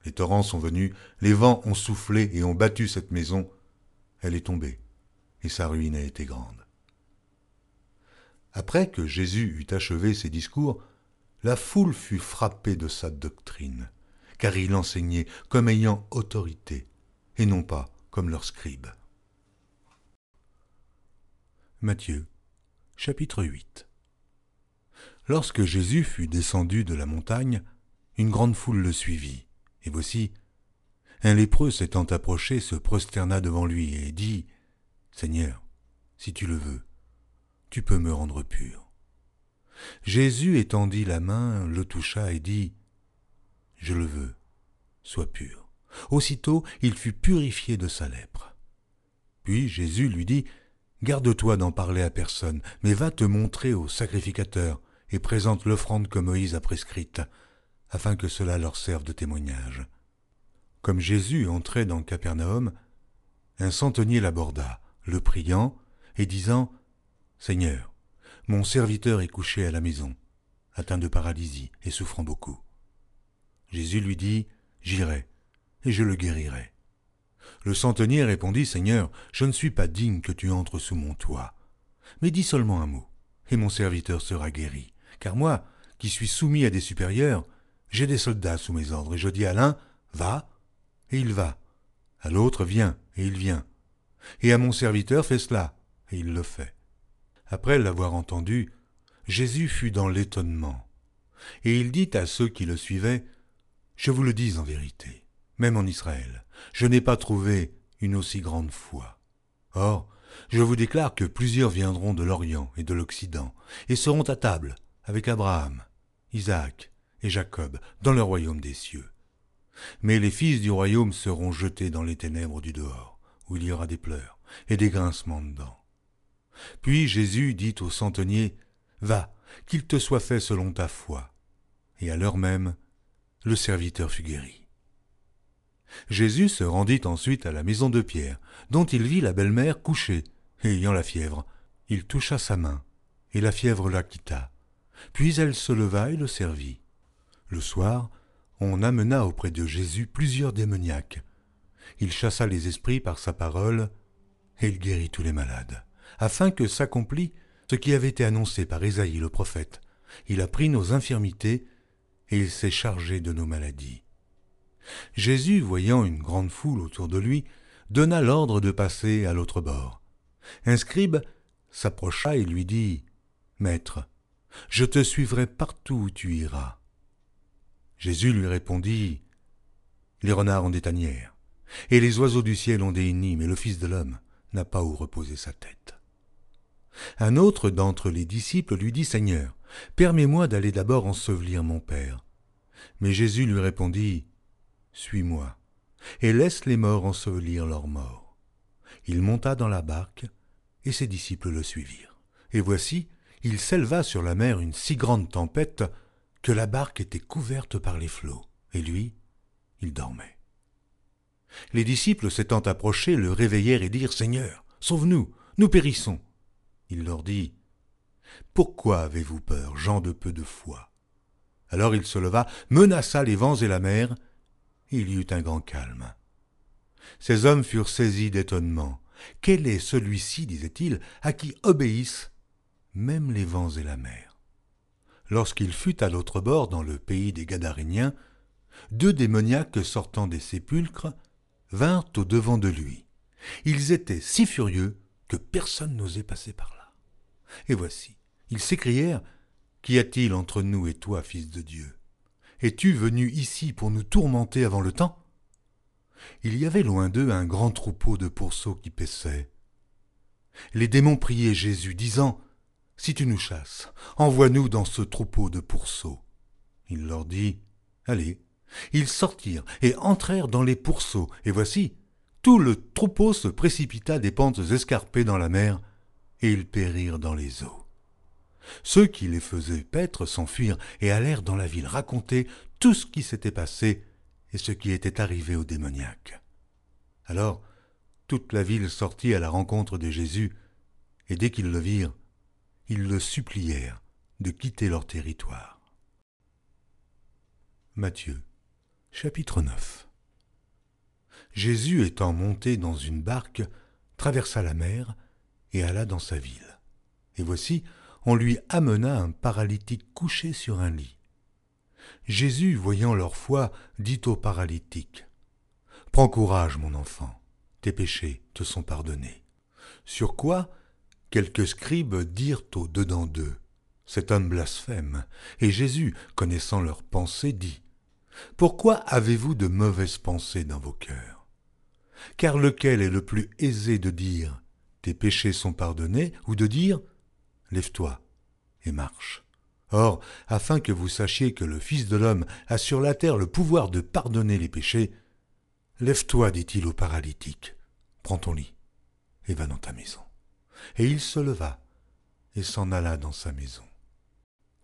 Speaker 1: les torrents sont venus, les vents ont soufflé et ont battu cette maison, elle est tombée, et sa ruine a été grande. Après que Jésus eut achevé ses discours, la foule fut frappée de sa doctrine, car il enseignait comme ayant autorité, et non pas comme leurs scribes. Matthieu, chapitre 8 Lorsque Jésus fut descendu de la montagne, une grande foule le suivit, et voici, un lépreux s'étant approché se prosterna devant lui et dit, Seigneur, si tu le veux, tu peux me rendre pur. Jésus étendit la main, le toucha et dit, Je le veux, sois pur. Aussitôt il fut purifié de sa lèpre. Puis Jésus lui dit, Garde-toi d'en parler à personne, mais va te montrer au sacrificateur, et présente l'offrande que Moïse a prescrite, afin que cela leur serve de témoignage. Comme Jésus entrait dans Capernaum, un centenier l'aborda, le priant, et disant Seigneur, mon serviteur est couché à la maison, atteint de paralysie et souffrant beaucoup. Jésus lui dit, J'irai, et je le guérirai. Le centenier répondit, Seigneur, je ne suis pas digne que tu entres sous mon toit, mais dis seulement un mot, et mon serviteur sera guéri. Car moi, qui suis soumis à des supérieurs, j'ai des soldats sous mes ordres, et je dis à l'un, Va, et il va, à l'autre, Viens, et il vient, et à mon serviteur, Fais cela, et il le fait. Après l'avoir entendu, Jésus fut dans l'étonnement, et il dit à ceux qui le suivaient, Je vous le dis en vérité, même en Israël, je n'ai pas trouvé une aussi grande foi. Or, je vous déclare que plusieurs viendront de l'Orient et de l'Occident, et seront à table avec Abraham, Isaac et Jacob dans le royaume des cieux. Mais les fils du royaume seront jetés dans les ténèbres du dehors, où il y aura des pleurs et des grincements de dents. Puis Jésus dit au centenier, Va, qu'il te soit fait selon ta foi. Et à l'heure même, le serviteur fut guéri. Jésus se rendit ensuite à la maison de Pierre, dont il vit la belle-mère couchée, ayant la fièvre. Il toucha sa main, et la fièvre la quitta. Puis elle se leva et le servit. Le soir, on amena auprès de Jésus plusieurs démoniaques. Il chassa les esprits par sa parole, et il guérit tous les malades, afin que s'accomplît ce qui avait été annoncé par Ésaïe le prophète. Il a pris nos infirmités et il s'est chargé de nos maladies. Jésus, voyant une grande foule autour de lui, donna l'ordre de passer à l'autre bord. Un scribe s'approcha et lui dit Maître, je te suivrai partout où tu iras. Jésus lui répondit Les renards ont des tanières, et les oiseaux du ciel ont des nids, mais le Fils de l'homme n'a pas où reposer sa tête. Un autre d'entre les disciples lui dit Seigneur, permets-moi d'aller d'abord ensevelir mon Père. Mais Jésus lui répondit Suis-moi, et laisse les morts ensevelir leurs morts. Il monta dans la barque, et ses disciples le suivirent. Et voici, il s'éleva sur la mer une si grande tempête que la barque était couverte par les flots, et lui, il dormait. Les disciples s'étant approchés le réveillèrent et dirent Seigneur, sauve-nous, nous périssons. Il leur dit Pourquoi avez-vous peur, gens de peu de foi? Alors il se leva, menaça les vents et la mer, il y eut un grand calme. Ces hommes furent saisis d'étonnement. Quel est celui-ci, disait-il, à qui obéissent même les vents et la mer? Lorsqu'il fut à l'autre bord, dans le pays des Gadaréniens, deux démoniaques sortant des sépulcres vinrent au devant de lui. Ils étaient si furieux que personne n'osait passer par là. Et voici, ils s'écrièrent Qu'y a-t-il entre nous et toi, fils de Dieu? Es-tu venu ici pour nous tourmenter avant le temps? Il y avait loin d'eux un grand troupeau de pourceaux qui paissaient. Les démons priaient Jésus, disant Si tu nous chasses, envoie-nous dans ce troupeau de pourceaux. Il leur dit Allez. Ils sortirent et entrèrent dans les pourceaux, et voici, tout le troupeau se précipita des pentes escarpées dans la mer, et ils périrent dans les eaux. Ceux qui les faisaient paître s'enfuirent et allèrent dans la ville raconter tout ce qui s'était passé et ce qui était arrivé aux démoniaques. Alors toute la ville sortit à la rencontre de Jésus, et dès qu'ils le virent, ils le supplièrent de quitter leur territoire. Matthieu, chapitre 9 Jésus étant monté dans une barque, traversa la mer, et alla dans sa ville. Et voici, on lui amena un paralytique couché sur un lit. Jésus, voyant leur foi, dit au paralytique, Prends courage, mon enfant, tes péchés te sont pardonnés. Sur quoi quelques scribes dirent au dedans d'eux, Cet homme blasphème. Et Jésus, connaissant leurs pensées, dit, Pourquoi avez-vous de mauvaises pensées dans vos cœurs? Car lequel est le plus aisé de dire, tes péchés sont pardonnés, ou de dire Lève-toi et marche. Or, afin que vous sachiez que le Fils de l'homme a sur la terre le pouvoir de pardonner les péchés, Lève-toi, dit-il au paralytique, prends ton lit et va dans ta maison. Et il se leva et s'en alla dans sa maison.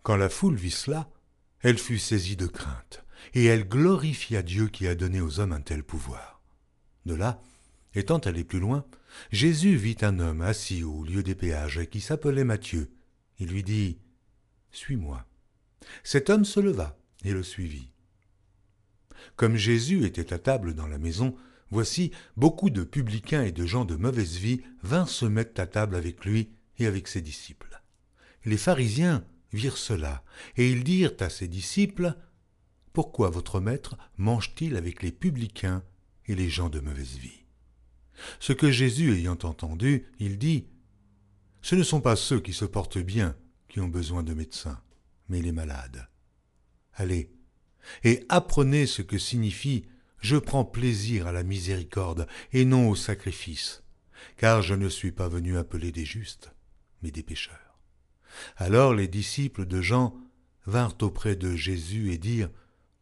Speaker 1: Quand la foule vit cela, elle fut saisie de crainte, et elle glorifia Dieu qui a donné aux hommes un tel pouvoir. De là, Étant allé plus loin, Jésus vit un homme assis au lieu des péages qui s'appelait Matthieu. Il lui dit Suis-moi. Cet homme se leva et le suivit. Comme Jésus était à table dans la maison, voici beaucoup de publicains et de gens de mauvaise vie vinrent se mettre à table avec lui et avec ses disciples. Les pharisiens virent cela, et ils dirent à ses disciples Pourquoi votre maître mange-t-il avec les publicains et les gens de mauvaise vie? Ce que Jésus ayant entendu, il dit Ce ne sont pas ceux qui se portent bien qui ont besoin de médecins, mais les malades. Allez, et apprenez ce que signifie Je prends plaisir à la miséricorde et non au sacrifice, car je ne suis pas venu appeler des justes, mais des pécheurs. Alors les disciples de Jean vinrent auprès de Jésus et dirent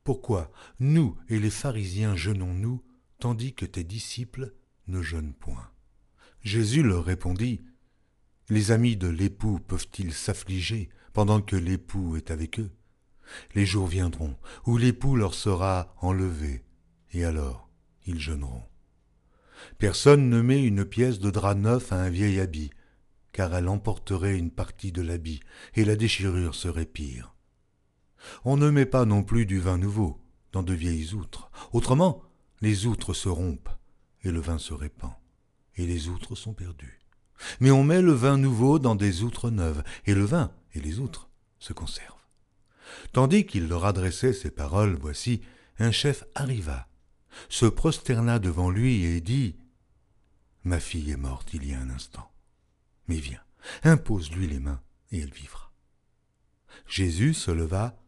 Speaker 1: Pourquoi nous et les pharisiens jeûnons-nous, tandis que tes disciples ne jeûne point. Jésus leur répondit, Les amis de l'époux peuvent-ils s'affliger pendant que l'époux est avec eux? Les jours viendront où l'époux leur sera enlevé, et alors ils jeûneront. Personne ne met une pièce de drap neuf à un vieil habit, car elle emporterait une partie de l'habit, et la déchirure serait pire. On ne met pas non plus du vin nouveau dans de vieilles outres, autrement les outres se rompent, et le vin se répand, et les outres sont perdues. Mais on met le vin nouveau dans des outres neuves, et le vin et les outres se conservent. Tandis qu'il leur adressait ces paroles, voici, un chef arriva, se prosterna devant lui et dit Ma fille est morte il y a un instant. Mais viens, impose-lui les mains, et elle vivra. Jésus se leva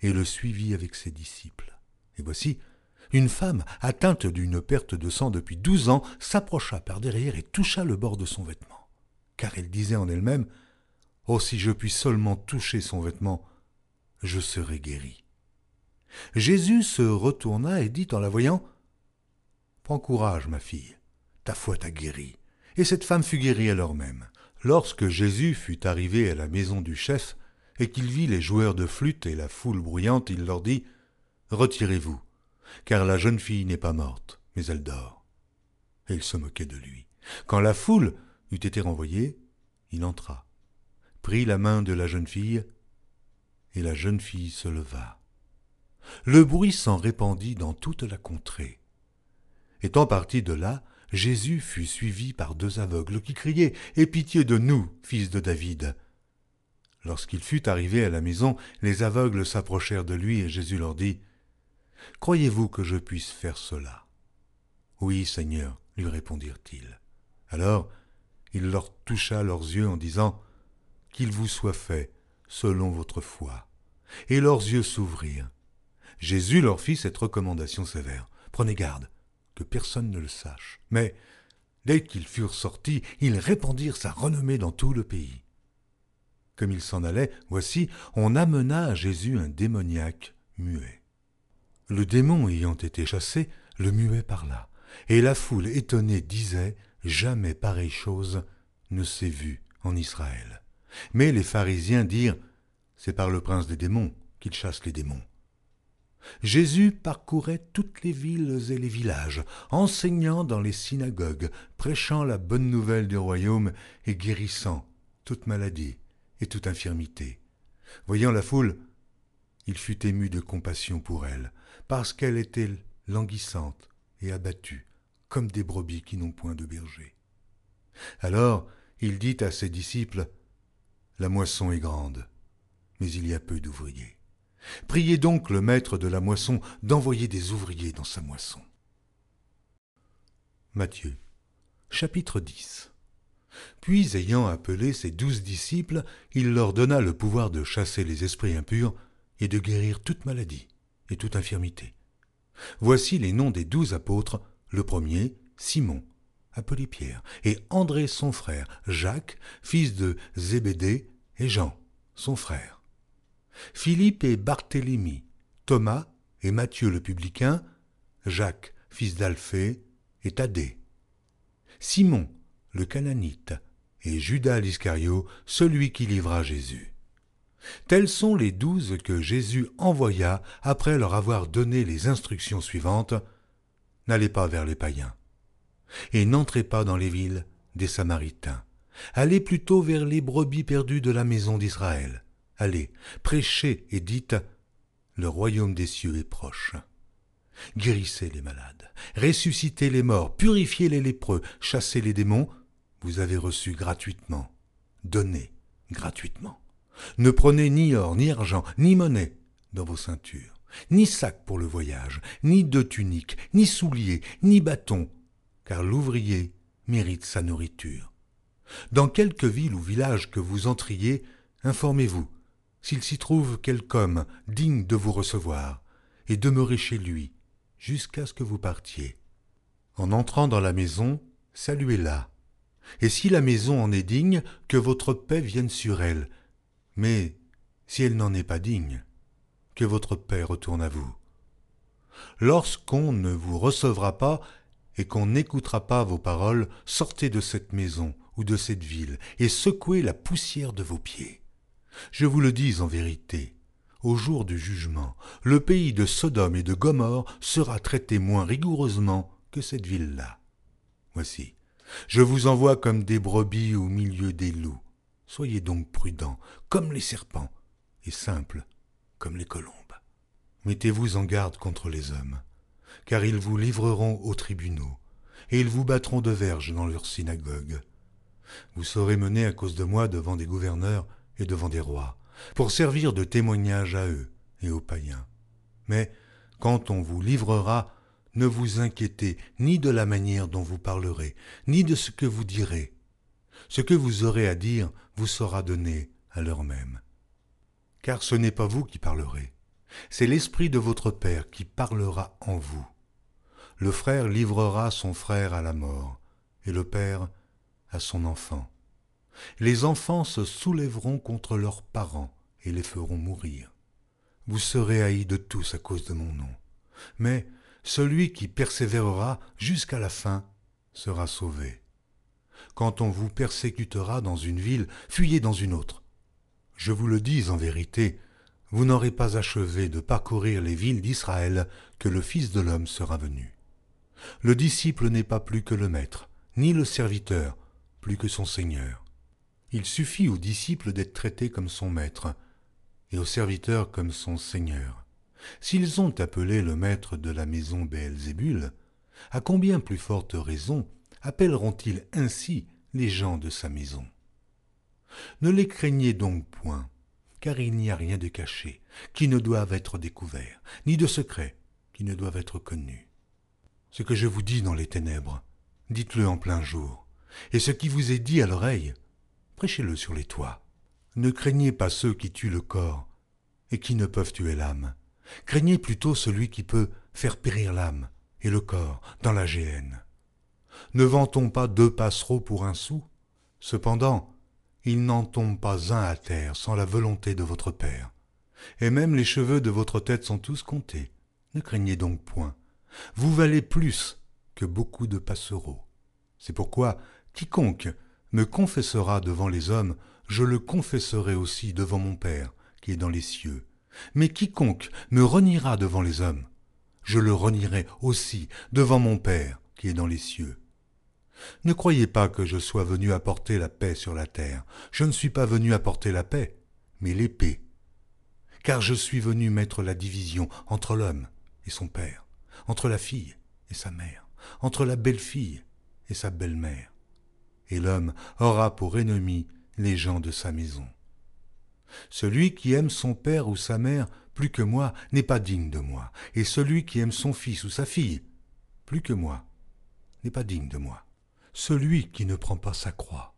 Speaker 1: et le suivit avec ses disciples. Et voici, une femme, atteinte d'une perte de sang depuis douze ans, s'approcha par derrière et toucha le bord de son vêtement. Car elle disait en elle-même Oh, si je puis seulement toucher son vêtement, je serai guéri. Jésus se retourna et dit en la voyant Prends courage, ma fille, ta foi t'a guéri. Et cette femme fut guérie alors même. Lorsque Jésus fut arrivé à la maison du chef, et qu'il vit les joueurs de flûte et la foule bruyante, il leur dit Retirez-vous, car la jeune fille n'est pas morte, mais elle dort. Et il se moquait de lui. Quand la foule eut été renvoyée, il entra, prit la main de la jeune fille, et la jeune fille se leva. Le bruit s'en répandit dans toute la contrée. Étant parti de là, Jésus fut suivi par deux aveugles qui criaient Aie pitié de nous, fils de David. Lorsqu'il fut arrivé à la maison, les aveugles s'approchèrent de lui et Jésus leur dit Croyez-vous que je puisse faire cela? Oui, Seigneur, lui répondirent-ils. Alors il leur toucha leurs yeux en disant Qu'il vous soit fait selon votre foi. Et leurs yeux s'ouvrirent. Jésus leur fit cette recommandation sévère. Prenez garde, que personne ne le sache. Mais, dès qu'ils furent sortis, ils répandirent sa renommée dans tout le pays. Comme ils s'en allaient, voici, on amena à Jésus un démoniaque muet. Le démon ayant été chassé, le muet parla, et la foule étonnée disait Jamais pareille chose ne s'est vue en Israël. Mais les pharisiens dirent C'est par le prince des démons qu'il chasse les démons. Jésus parcourait toutes les villes et les villages, enseignant dans les synagogues, prêchant la bonne nouvelle du royaume et guérissant toute maladie et toute infirmité. Voyant la foule, il fut ému de compassion pour elle, parce qu'elle était languissante et abattue, comme des brebis qui n'ont point de berger. Alors il dit à ses disciples, La moisson est grande, mais il y a peu d'ouvriers. Priez donc le maître de la moisson d'envoyer des ouvriers dans sa moisson. Matthieu, chapitre 10 Puis, ayant appelé ses douze disciples, il leur donna le pouvoir de chasser les esprits impurs et de guérir toute maladie et toute infirmité. Voici les noms des douze apôtres. Le premier, Simon, appelé Pierre, et André son frère, Jacques, fils de Zébédée, et Jean, son frère. Philippe et Barthélemy, Thomas et Matthieu le publicain, Jacques, fils d'Alphée, et Thaddée, Simon, le cananite, et Judas l'Iscario, celui qui livra Jésus. Tels sont les douze que Jésus envoya après leur avoir donné les instructions suivantes. N'allez pas vers les païens, et n'entrez pas dans les villes des Samaritains. Allez plutôt vers les brebis perdues de la maison d'Israël. Allez, prêchez et dites Le royaume des cieux est proche. Guérissez les malades, ressuscitez les morts, purifiez les lépreux, chassez les démons. Vous avez reçu gratuitement. Donnez gratuitement. Ne prenez ni or, ni argent, ni monnaie dans vos ceintures, ni sac pour le voyage, ni deux tuniques, ni souliers, ni bâton, car l'ouvrier mérite sa nourriture. Dans quelque ville ou village que vous entriez, informez-vous s'il s'y trouve quelque homme digne de vous recevoir, et demeurez chez lui jusqu'à ce que vous partiez. En entrant dans la maison, saluez-la. Et si la maison en est digne, que votre paix vienne sur elle. Mais si elle n'en est pas digne, que votre paix retourne à vous. Lorsqu'on ne vous recevra pas et qu'on n'écoutera pas vos paroles, sortez de cette maison ou de cette ville et secouez la poussière de vos pieds. Je vous le dis en vérité, au jour du jugement, le pays de Sodome et de Gomorre sera traité moins rigoureusement que cette ville-là. Voici, je vous envoie comme des brebis au milieu des loups. Soyez donc prudents, comme les serpents, et simples, comme les colombes. Mettez-vous en garde contre les hommes, car ils vous livreront aux tribunaux, et ils vous battront de verges dans leurs synagogues. Vous serez menés à cause de moi devant des gouverneurs et devant des rois, pour servir de témoignage à eux et aux païens. Mais quand on vous livrera, ne vous inquiétez ni de la manière dont vous parlerez, ni de ce que vous direz. Ce que vous aurez à dire vous sera donné à l'heure même. Car ce n'est pas vous qui parlerez, c'est l'Esprit de votre Père qui parlera en vous. Le frère livrera son frère à la mort, et le Père à son enfant. Les enfants se soulèveront contre leurs parents et les feront mourir. Vous serez haïs de tous à cause de mon nom. Mais celui qui persévérera jusqu'à la fin sera sauvé. Quand on vous persécutera dans une ville, fuyez dans une autre. Je vous le dis en vérité, vous n'aurez pas achevé de parcourir les villes d'Israël que le Fils de l'homme sera venu. Le disciple n'est pas plus que le maître, ni le serviteur plus que son Seigneur. Il suffit au disciple d'être traité comme son maître, et au serviteur comme son Seigneur. S'ils ont appelé le maître de la maison Béelzébul, à combien plus forte raison appelleront-ils ainsi les gens de sa maison Ne les craignez donc point, car il n'y a rien de caché qui ne doive être découvert, ni de secret qui ne doive être connu. Ce que je vous dis dans les ténèbres, dites-le en plein jour, et ce qui vous est dit à l'oreille, prêchez-le sur les toits. Ne craignez pas ceux qui tuent le corps et qui ne peuvent tuer l'âme. Craignez plutôt celui qui peut faire périr l'âme et le corps dans la géhenne. Ne vend-on pas deux passereaux pour un sou Cependant, il n'en tombe pas un à terre sans la volonté de votre Père. Et même les cheveux de votre tête sont tous comptés. Ne craignez donc point. Vous valez plus que beaucoup de passereaux. C'est pourquoi quiconque me confessera devant les hommes, je le confesserai aussi devant mon Père qui est dans les cieux. Mais quiconque me reniera devant les hommes, je le renierai aussi devant mon Père qui est dans les cieux. Ne croyez pas que je sois venu apporter la paix sur la terre. Je ne suis pas venu apporter la paix, mais l'épée. Car je suis venu mettre la division entre l'homme et son père, entre la fille et sa mère, entre la belle-fille et sa belle-mère. Et l'homme aura pour ennemi les gens de sa maison. Celui qui aime son père ou sa mère plus que moi n'est pas digne de moi, et celui qui aime son fils ou sa fille plus que moi n'est pas digne de moi. Celui qui ne prend pas sa croix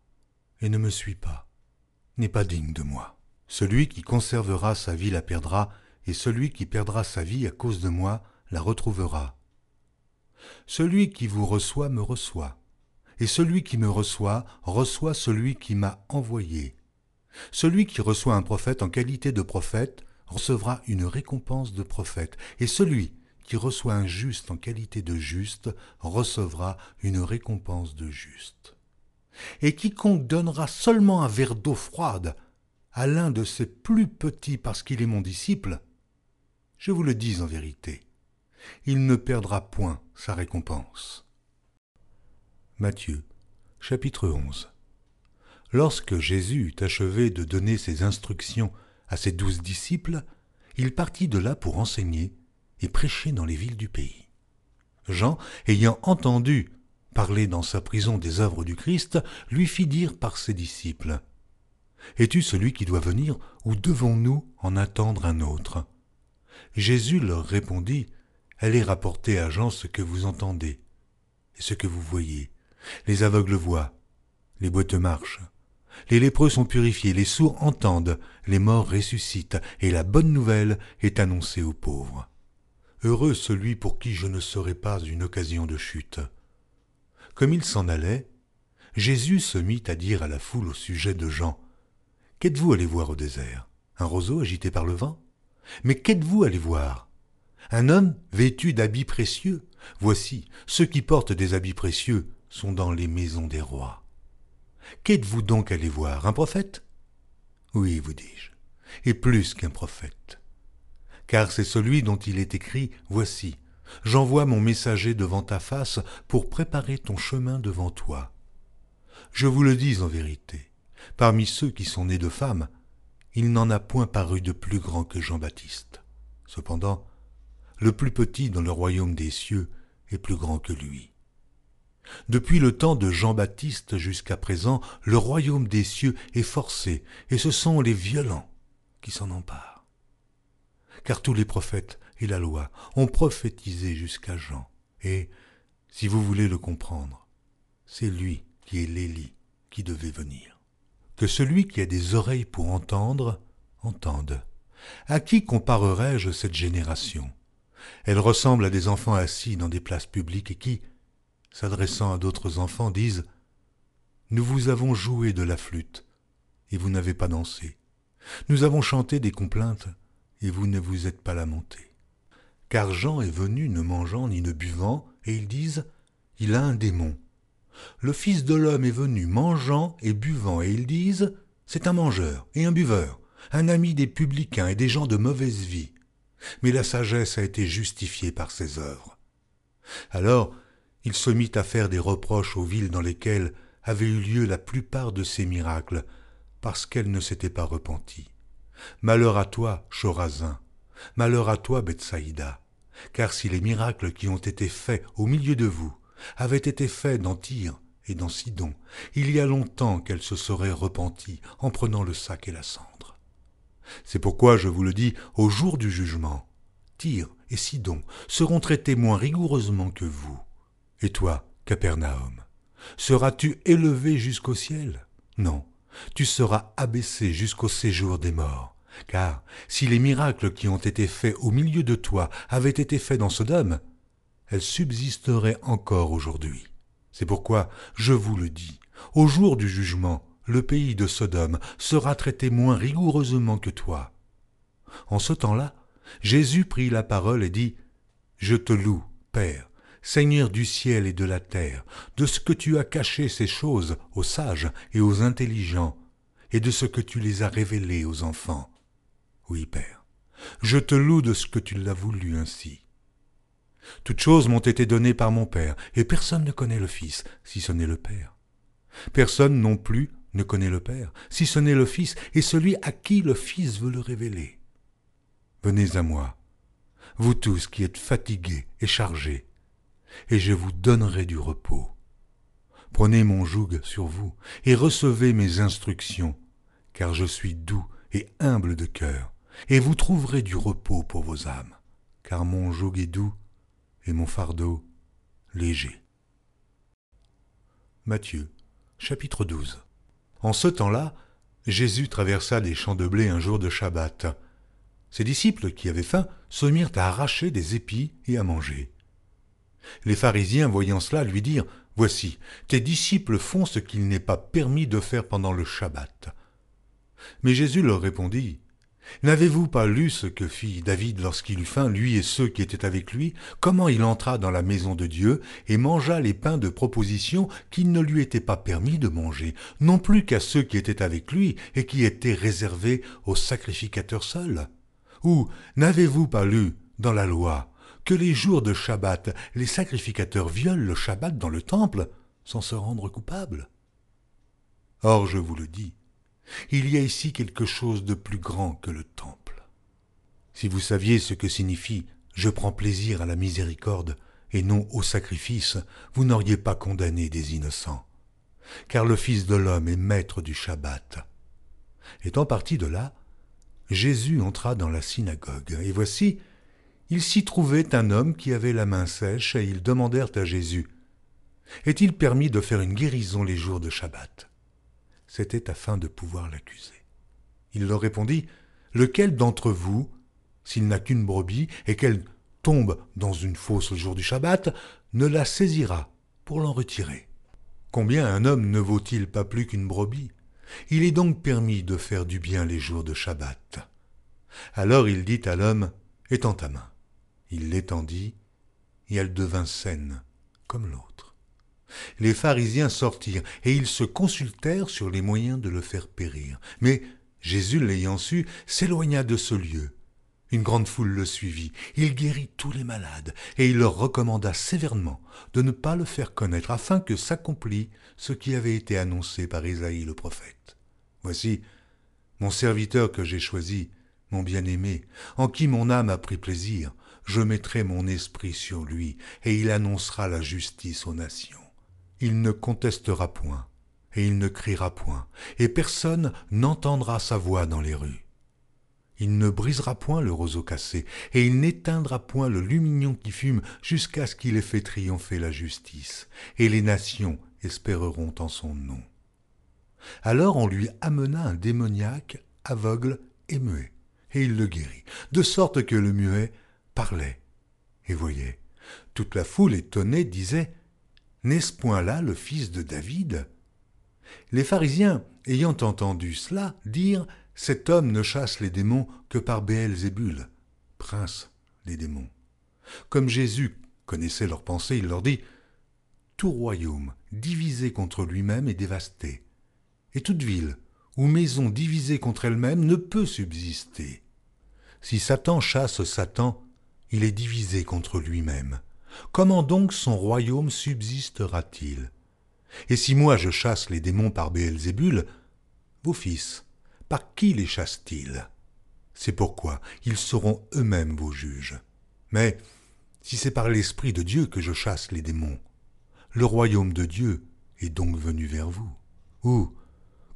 Speaker 1: et ne me suit pas n'est pas digne de moi. Celui qui conservera sa vie la perdra, et celui qui perdra sa vie à cause de moi la retrouvera. Celui qui vous reçoit me reçoit, et celui qui me reçoit reçoit celui qui m'a envoyé. Celui qui reçoit un prophète en qualité de prophète recevra une récompense de prophète, et celui qui reçoit un juste en qualité de juste recevra une récompense de juste. Et quiconque donnera seulement un verre d'eau froide à l'un de ses plus petits parce qu'il est mon disciple, je vous le dis en vérité, il ne perdra point sa récompense. Matthieu, chapitre 11 Lorsque Jésus eut achevé de donner ses instructions à ses douze disciples, il partit de là pour enseigner et prêcher dans les villes du pays. Jean, ayant entendu parler dans sa prison des œuvres du Christ, lui fit dire par ses disciples Es-tu celui qui doit venir, ou devons-nous en attendre un autre? Jésus leur répondit Allez rapporter à Jean ce que vous entendez et ce que vous voyez. Les aveugles voient, les boiteux marchent, les lépreux sont purifiés, les sourds entendent, les morts ressuscitent, et la bonne nouvelle est annoncée aux pauvres. Heureux celui pour qui je ne serai pas une occasion de chute. Comme il s'en allait, Jésus se mit à dire à la foule au sujet de Jean. Qu'êtes-vous allé voir au désert? Un roseau agité par le vent? Mais qu'êtes-vous allé voir? Un homme vêtu d'habits précieux? Voici, ceux qui portent des habits précieux sont dans les maisons des rois. Qu'êtes-vous donc allé voir? Un prophète? Oui, vous dis-je, et plus qu'un prophète. Car c'est celui dont il est écrit Voici, j'envoie mon messager devant ta face pour préparer ton chemin devant toi. Je vous le dis en vérité, parmi ceux qui sont nés de femmes, il n'en a point paru de plus grand que Jean-Baptiste. Cependant, le plus petit dans le royaume des cieux est plus grand que lui. Depuis le temps de Jean-Baptiste jusqu'à présent, le royaume des cieux est forcé, et ce sont les violents qui s'en emparent. Car tous les prophètes et la loi ont prophétisé jusqu'à Jean, et, si vous voulez le comprendre, c'est lui qui est l'Élie qui devait venir. Que celui qui a des oreilles pour entendre, entende. À qui comparerai-je cette génération? Elle ressemble à des enfants assis dans des places publiques et qui, s'adressant à d'autres enfants, disent Nous vous avons joué de la flûte, et vous n'avez pas dansé. Nous avons chanté des complaintes, et vous ne vous êtes pas lamenté. Car Jean est venu ne mangeant ni ne buvant, et ils disent Il a un démon. Le Fils de l'homme est venu mangeant et buvant, et ils disent C'est un mangeur et un buveur, un ami des publicains et des gens de mauvaise vie. Mais la sagesse a été justifiée par ses œuvres. Alors il se mit à faire des reproches aux villes dans lesquelles avaient eu lieu la plupart de ces miracles, parce qu'elles ne s'étaient pas repenties. Malheur à toi, Chorazin, malheur à toi, Bethsaïda, car si les miracles qui ont été faits au milieu de vous avaient été faits dans Tyr et dans Sidon, il y a longtemps qu'elles se seraient repenties en prenant le sac et la cendre. C'est pourquoi je vous le dis au jour du jugement, Tyr et Sidon seront traités moins rigoureusement que vous. Et toi, Capernaum, seras-tu élevé jusqu'au ciel? Non, tu seras abaissé jusqu'au séjour des morts. Car si les miracles qui ont été faits au milieu de toi avaient été faits dans Sodome, elles subsisteraient encore aujourd'hui. C'est pourquoi je vous le dis, au jour du jugement, le pays de Sodome sera traité moins rigoureusement que toi. En ce temps-là, Jésus prit la parole et dit, Je te loue, Père, Seigneur du ciel et de la terre, de ce que tu as caché ces choses aux sages et aux intelligents, et de ce que tu les as révélées aux enfants. Oui, Père, je te loue de ce que tu l'as voulu ainsi. Toutes choses m'ont été données par mon Père, et personne ne connaît le Fils, si ce n'est le Père. Personne non plus ne connaît le Père, si ce n'est le Fils, et celui à qui le Fils veut le révéler. Venez à moi, vous tous qui êtes fatigués et chargés, et je vous donnerai du repos. Prenez mon joug sur vous, et recevez mes instructions, car je suis doux et humble de cœur, et vous trouverez du repos pour vos âmes, car mon joug est doux et mon fardeau léger. Matthieu, chapitre 12 En ce temps-là, Jésus traversa des champs de blé un jour de Shabbat. Ses disciples, qui avaient faim, se mirent à arracher des épis et à manger. Les pharisiens, voyant cela, lui dirent Voici, tes disciples font ce qu'il n'est pas permis de faire pendant le Shabbat. Mais Jésus leur répondit N'avez-vous pas lu ce que fit David lorsqu'il eut faim, lui et ceux qui étaient avec lui, comment il entra dans la maison de Dieu et mangea les pains de proposition qu'il ne lui était pas permis de manger, non plus qu'à ceux qui étaient avec lui et qui étaient réservés aux sacrificateurs seuls Ou n'avez-vous pas lu dans la loi que les jours de Shabbat, les sacrificateurs violent le Shabbat dans le temple sans se rendre coupables? Or, je vous le dis, il y a ici quelque chose de plus grand que le temple. Si vous saviez ce que signifie je prends plaisir à la miséricorde et non au sacrifice, vous n'auriez pas condamné des innocents. Car le Fils de l'homme est maître du Shabbat. Étant parti de là, Jésus entra dans la synagogue, et voici, il s'y trouvait un homme qui avait la main sèche, et ils demandèrent à Jésus Est-il permis de faire une guérison les jours de Shabbat? C'était afin de pouvoir l'accuser. Il leur répondit Lequel d'entre vous, s'il n'a qu'une brebis et qu'elle tombe dans une fosse le jour du Shabbat, ne la saisira pour l'en retirer? Combien un homme ne vaut-il pas plus qu'une brebis? Il est donc permis de faire du bien les jours de Shabbat. Alors il dit à l'homme Étends ta main. Il l'étendit, et elle devint saine, comme l'autre. Les pharisiens sortirent, et ils se consultèrent sur les moyens de le faire périr. Mais Jésus, l'ayant su, s'éloigna de ce lieu. Une grande foule le suivit. Il guérit tous les malades, et il leur recommanda sévèrement de ne pas le faire connaître, afin que s'accomplît ce qui avait été annoncé par Isaïe le prophète. Voici mon serviteur que j'ai choisi, mon bien-aimé, en qui mon âme a pris plaisir, je mettrai mon esprit sur lui, et il annoncera la justice aux nations. Il ne contestera point, et il ne criera point, et personne n'entendra sa voix dans les rues. Il ne brisera point le roseau cassé, et il n'éteindra point le lumignon qui fume, jusqu'à ce qu'il ait fait triompher la justice, et les nations espéreront en son nom. Alors on lui amena un démoniaque, aveugle et muet, et il le guérit, de sorte que le muet parlait et voyait. Toute la foule étonnée disait N'est-ce point là le fils de David? Les pharisiens, ayant entendu cela, dirent Cet homme ne chasse les démons que par Béelzébul, prince des démons. Comme Jésus connaissait leurs pensées, il leur dit Tout royaume divisé contre lui-même est dévasté, et toute ville ou maison divisée contre elle-même ne peut subsister. Si Satan chasse Satan, il est divisé contre lui-même. Comment donc son royaume subsistera-t-il? Et si moi je chasse les démons par Béelzébul, vos fils, par qui les chassent-ils? C'est pourquoi ils seront eux-mêmes vos juges. Mais si c'est par l'Esprit de Dieu que je chasse les démons, le royaume de Dieu est donc venu vers vous. Ou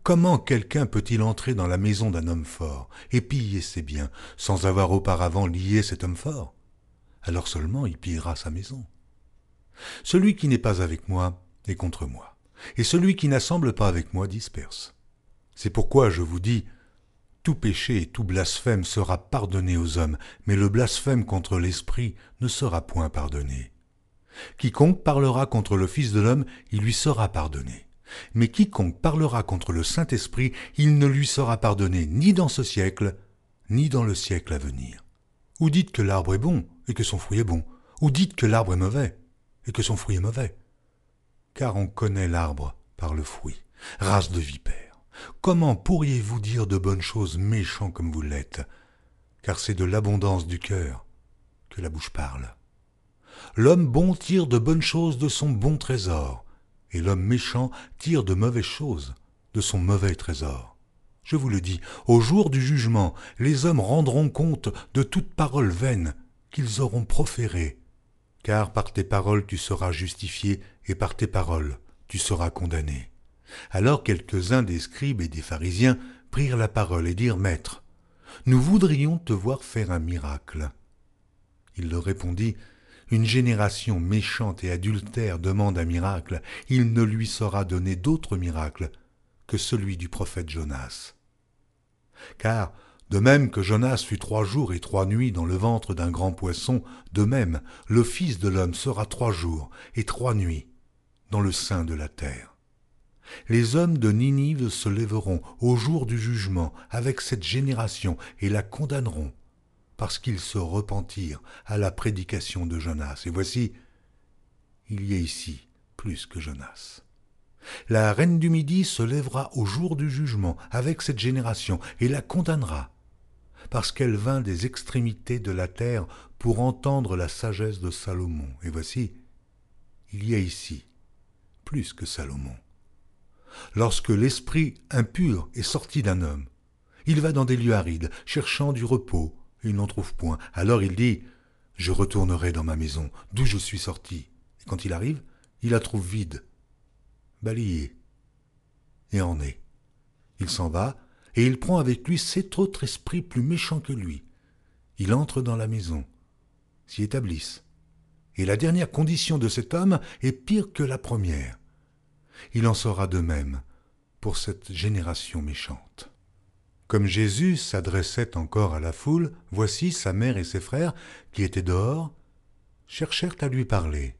Speaker 1: comment quelqu'un peut-il entrer dans la maison d'un homme fort et piller ses biens sans avoir auparavant lié cet homme fort? Alors seulement il pillera sa maison. Celui qui n'est pas avec moi est contre moi, et celui qui n'assemble pas avec moi disperse. C'est pourquoi je vous dis, tout péché et tout blasphème sera pardonné aux hommes, mais le blasphème contre l'Esprit ne sera point pardonné. Quiconque parlera contre le Fils de l'homme, il lui sera pardonné. Mais quiconque parlera contre le Saint-Esprit, il ne lui sera pardonné ni dans ce siècle, ni dans le siècle à venir. Ou dites que l'arbre est bon et que son fruit est bon, ou dites que l'arbre est mauvais et que son fruit est mauvais. Car on connaît l'arbre par le fruit. Race de vipères, comment pourriez-vous dire de bonnes choses méchants comme vous l'êtes? Car c'est de l'abondance du cœur que la bouche parle. L'homme bon tire de bonnes choses de son bon trésor, et l'homme méchant tire de mauvaises choses de son mauvais trésor. Je vous le dis, au jour du jugement, les hommes rendront compte de toute parole vaine auront proférée. Car par tes paroles tu seras justifié, et par tes paroles tu seras condamné. Alors quelques-uns des scribes et des pharisiens prirent la parole et dirent Maître, nous voudrions te voir faire un miracle. Il leur répondit Une génération méchante et adultère demande un miracle, il ne lui sera donné d'autre miracle que celui du prophète Jonas. Car, de même que Jonas fut trois jours et trois nuits dans le ventre d'un grand poisson, de même le Fils de l'homme sera trois jours et trois nuits dans le sein de la terre. Les hommes de Ninive se lèveront au jour du jugement avec cette génération et la condamneront, parce qu'ils se repentirent à la prédication de Jonas. Et voici, il y a ici plus que Jonas. La reine du Midi se lèvera au jour du jugement avec cette génération et la condamnera, parce qu'elle vint des extrémités de la terre pour entendre la sagesse de Salomon. Et voici, il y a ici plus que Salomon. Lorsque l'esprit impur est sorti d'un homme, il va dans des lieux arides, cherchant du repos, il n'en trouve point. Alors il dit, Je retournerai dans ma maison, d'où je suis sorti. Et quand il arrive, il la trouve vide, balayé et en est. Il s'en va, et il prend avec lui sept autres esprits plus méchants que lui. Il entre dans la maison, s'y établissent. Et la dernière condition de cet homme est pire que la première. Il en sera de même pour cette génération méchante. Comme Jésus s'adressait encore à la foule, voici sa mère et ses frères, qui étaient dehors, cherchèrent à lui parler.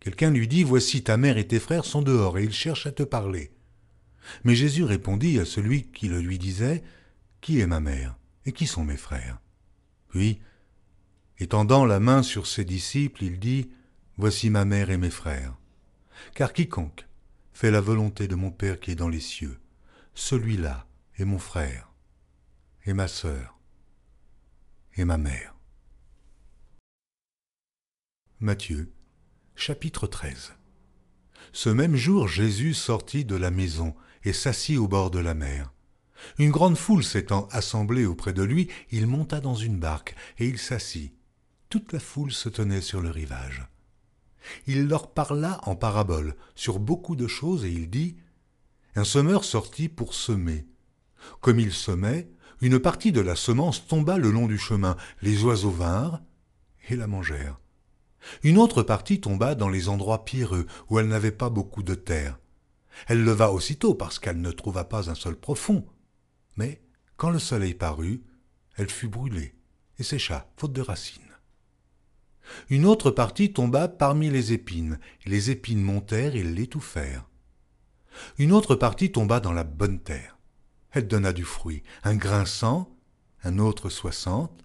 Speaker 1: Quelqu'un lui dit, Voici ta mère et tes frères sont dehors, et ils cherchent à te parler. Mais Jésus répondit à celui qui le lui disait, Qui est ma mère et qui sont mes frères? Puis, étendant la main sur ses disciples, il dit, Voici ma mère et mes frères. Car quiconque fait la volonté de mon Père qui est dans les cieux, celui-là est mon frère, et ma sœur, et ma mère. Matthieu Chapitre 13 Ce même jour, Jésus sortit de la maison et s'assit au bord de la mer. Une grande foule s'étant assemblée auprès de lui, il monta dans une barque et il s'assit. Toute la foule se tenait sur le rivage. Il leur parla en parabole sur beaucoup de choses et il dit Un semeur sortit pour semer. Comme il semait, une partie de la semence tomba le long du chemin, les oiseaux vinrent et la mangèrent. Une autre partie tomba dans les endroits pierreux où elle n'avait pas beaucoup de terre. Elle leva aussitôt parce qu'elle ne trouva pas un sol profond. Mais quand le soleil parut, elle fut brûlée et sécha, faute de racines. Une autre partie tomba parmi les épines, les épines montèrent et l'étouffèrent. Une autre partie tomba dans la bonne terre. Elle donna du fruit, un grain cent, un autre soixante,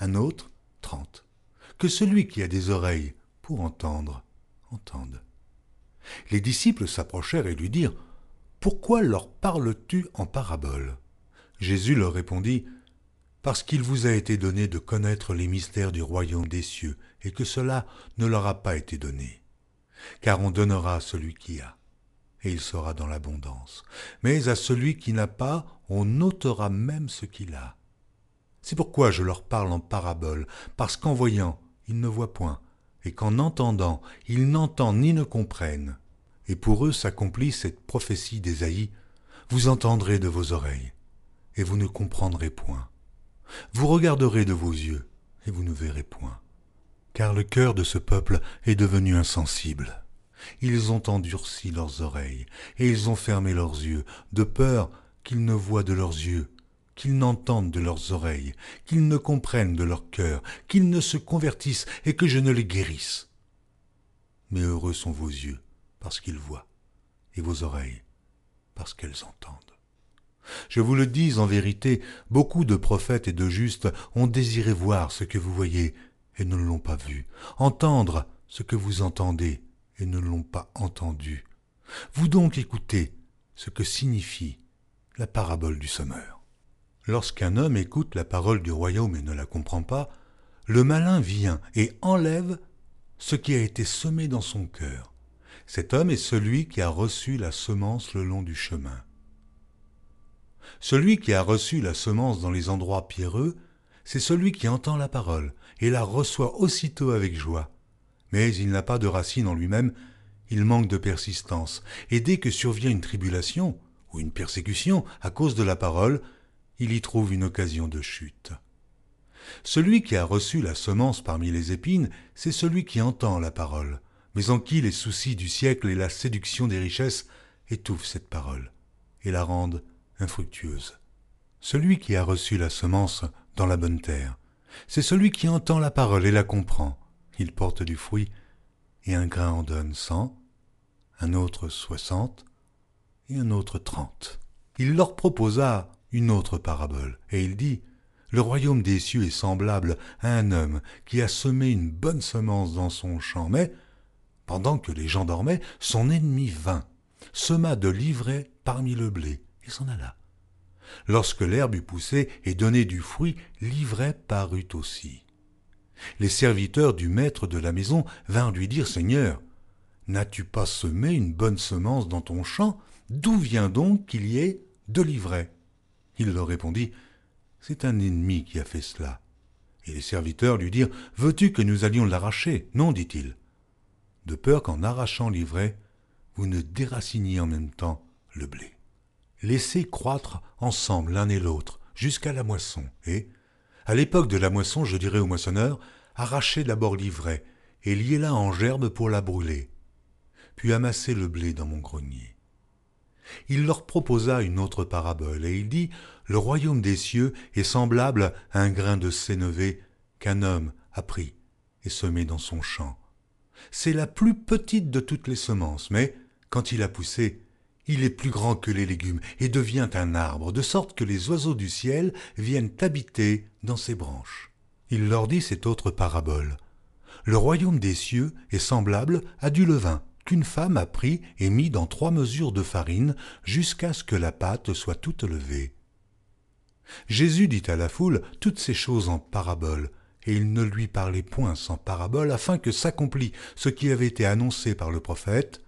Speaker 1: un autre trente. Que celui qui a des oreilles pour entendre, entende. Les disciples s'approchèrent et lui dirent Pourquoi leur parles-tu en parabole Jésus leur répondit Parce qu'il vous a été donné de connaître les mystères du royaume des cieux, et que cela ne leur a pas été donné. Car on donnera à celui qui a, et il sera dans l'abondance. Mais à celui qui n'a pas, on ôtera même ce qu'il a. C'est pourquoi je leur parle en parabole, parce qu'en voyant, ils ne voient point, et qu'en entendant, ils n'entendent ni ne comprennent. Et pour eux s'accomplit cette prophétie d'Ésaïe, vous entendrez de vos oreilles, et vous ne comprendrez point. Vous regarderez de vos yeux, et vous ne verrez point. Car le cœur de ce peuple est devenu insensible. Ils ont endurci leurs oreilles, et ils ont fermé leurs yeux, de peur qu'ils ne voient de leurs yeux, qu'ils n'entendent de leurs oreilles, qu'ils ne comprennent de leur cœur, qu'ils ne se convertissent et que je ne les guérisse. Mais heureux sont vos yeux, parce qu'ils voient, et vos oreilles, parce qu'elles entendent. Je vous le dis en vérité, beaucoup de prophètes et de justes ont désiré voir ce que vous voyez et ne l'ont pas vu, entendre ce que vous entendez et ne l'ont pas entendu. Vous donc écoutez ce que signifie la parabole du sommeur. Lorsqu'un homme écoute la parole du royaume et ne la comprend pas, le malin vient et enlève ce qui a été semé dans son cœur. Cet homme est celui qui a reçu la semence le long du chemin. Celui qui a reçu la semence dans les endroits pierreux, c'est celui qui entend la parole et la reçoit aussitôt avec joie. Mais il n'a pas de racine en lui-même, il manque de persistance, et dès que survient une tribulation ou une persécution à cause de la parole, il y trouve une occasion de chute. Celui qui a reçu la semence parmi les épines, c'est celui qui entend la parole, mais en qui les soucis du siècle et la séduction des richesses étouffent cette parole et la rendent infructueuse. Celui qui a reçu la semence dans la bonne terre, c'est celui qui entend la parole et la comprend. Il porte du fruit, et un grain en donne cent, un autre soixante, et un autre trente. Il leur proposa une autre parabole, et il dit, Le royaume des cieux est semblable à un homme qui a semé une bonne semence dans son champ, mais, pendant que les gens dormaient, son ennemi vint, sema de l'ivraie parmi le blé, et s'en alla. Lorsque l'herbe eut poussé et donné du fruit, l'ivraie parut aussi. Les serviteurs du maître de la maison vinrent lui dire Seigneur, n'as-tu pas semé une bonne semence dans ton champ? D'où vient donc qu'il y ait de l'ivraie Il leur répondit C'est un ennemi qui a fait cela. Et les serviteurs lui dirent Veux-tu que nous allions l'arracher? Non, dit-il. De peur qu'en arrachant l'ivraie, vous ne déraciniez en même temps le blé laissez croître ensemble l'un et l'autre jusqu'à la moisson, et, à l'époque de la moisson, je dirais au moissonneur, arrachez d'abord l'ivraie et liez-la en gerbe pour la brûler, puis amassez le blé dans mon grenier. Il leur proposa une autre parabole, et il dit, Le royaume des cieux est semblable à un grain de sénévé qu'un homme a pris et semé dans son champ. C'est la plus petite de toutes les semences, mais, quand il a poussé, il est plus grand que les légumes et devient un arbre, de sorte que les oiseaux du ciel viennent habiter dans ses branches. Il leur dit cette autre parabole. Le royaume des cieux est semblable à du levain qu'une femme a pris et mis dans trois mesures de farine jusqu'à ce que la pâte soit toute levée. Jésus dit à la foule toutes ces choses en parabole, et il ne lui parlait point sans parabole afin que s'accomplît ce qui avait été annoncé par le prophète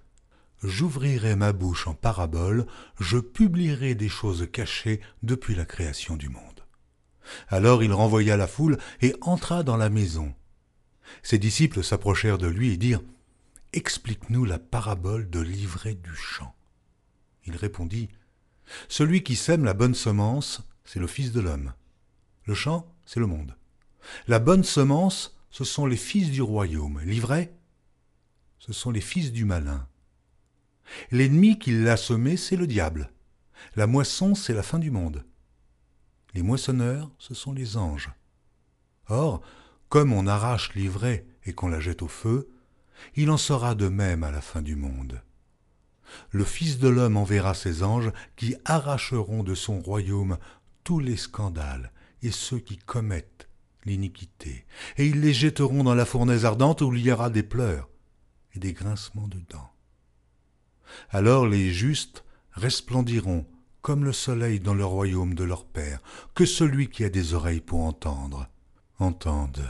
Speaker 1: j'ouvrirai ma bouche en parabole, je publierai des choses cachées depuis la création du monde. Alors il renvoya la foule et entra dans la maison. Ses disciples s'approchèrent de lui et dirent explique-nous la parabole de l'ivraie du champ. Il répondit, Celui qui sème la bonne semence, c'est le Fils de l'homme. Le champ, c'est le monde. La bonne semence, ce sont les fils du royaume. L'ivraie, ce sont les fils du malin. L'ennemi qui l'a semé, c'est le diable. La moisson, c'est la fin du monde. Les moissonneurs, ce sont les anges. Or, comme on arrache l'ivraie et qu'on la jette au feu, il en sera de même à la fin du monde. Le Fils de l'homme enverra ses anges qui arracheront de son royaume tous les scandales et ceux qui commettent l'iniquité, et ils les jetteront dans la fournaise ardente où il y aura des pleurs et des grincements de dents. Alors les justes resplendiront comme le soleil dans le royaume de leur Père, que celui qui a des oreilles pour entendre, entende.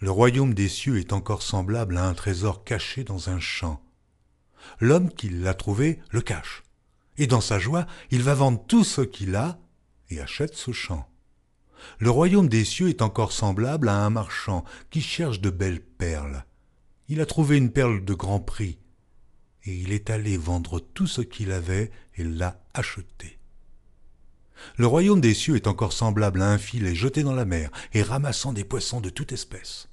Speaker 1: Le royaume des cieux est encore semblable à un trésor caché dans un champ. L'homme qui l'a trouvé le cache, et dans sa joie, il va vendre tout ce qu'il a et achète ce champ. Le royaume des cieux est encore semblable à un marchand qui cherche de belles perles. Il a trouvé une perle de grand prix, et il est allé vendre tout ce qu'il avait et l'a acheté. Le royaume des cieux est encore semblable à un filet jeté dans la mer et ramassant des poissons de toute espèce.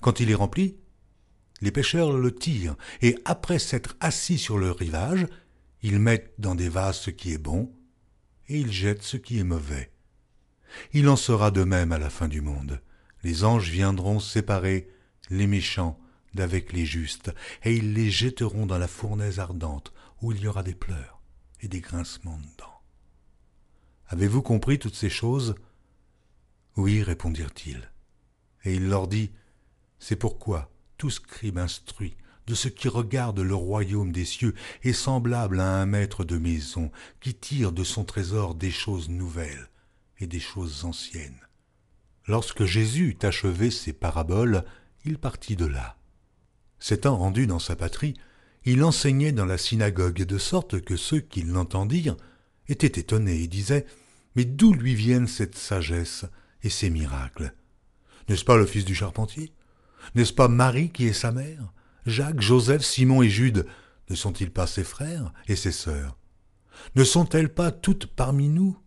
Speaker 1: Quand il est rempli, les pêcheurs le tirent, et après s'être assis sur le rivage, ils mettent dans des vases ce qui est bon, et ils jettent ce qui est mauvais. Il en sera de même à la fin du monde. Les anges viendront séparer les méchants d'avec les justes, et ils les jetteront dans la fournaise ardente, où il y aura des pleurs et des grincements de dents. Avez-vous compris toutes ces choses? Oui, répondirent-ils. Et il leur dit, C'est pourquoi tout scribe instruit de ce qui regarde le royaume des cieux est semblable à un maître de maison qui tire de son trésor des choses nouvelles et des choses anciennes. Lorsque Jésus eut achevé ses paraboles, il partit de là. S'étant rendu dans sa patrie, il enseignait dans la synagogue de sorte que ceux qui l'entendirent étaient étonnés et disaient Mais d'où lui viennent cette sagesse et ces miracles? N'est-ce pas le fils du charpentier? N'est-ce pas Marie qui est sa mère? Jacques, Joseph, Simon et Jude ne sont-ils pas ses frères et ses sœurs? Ne sont-elles pas toutes parmi nous?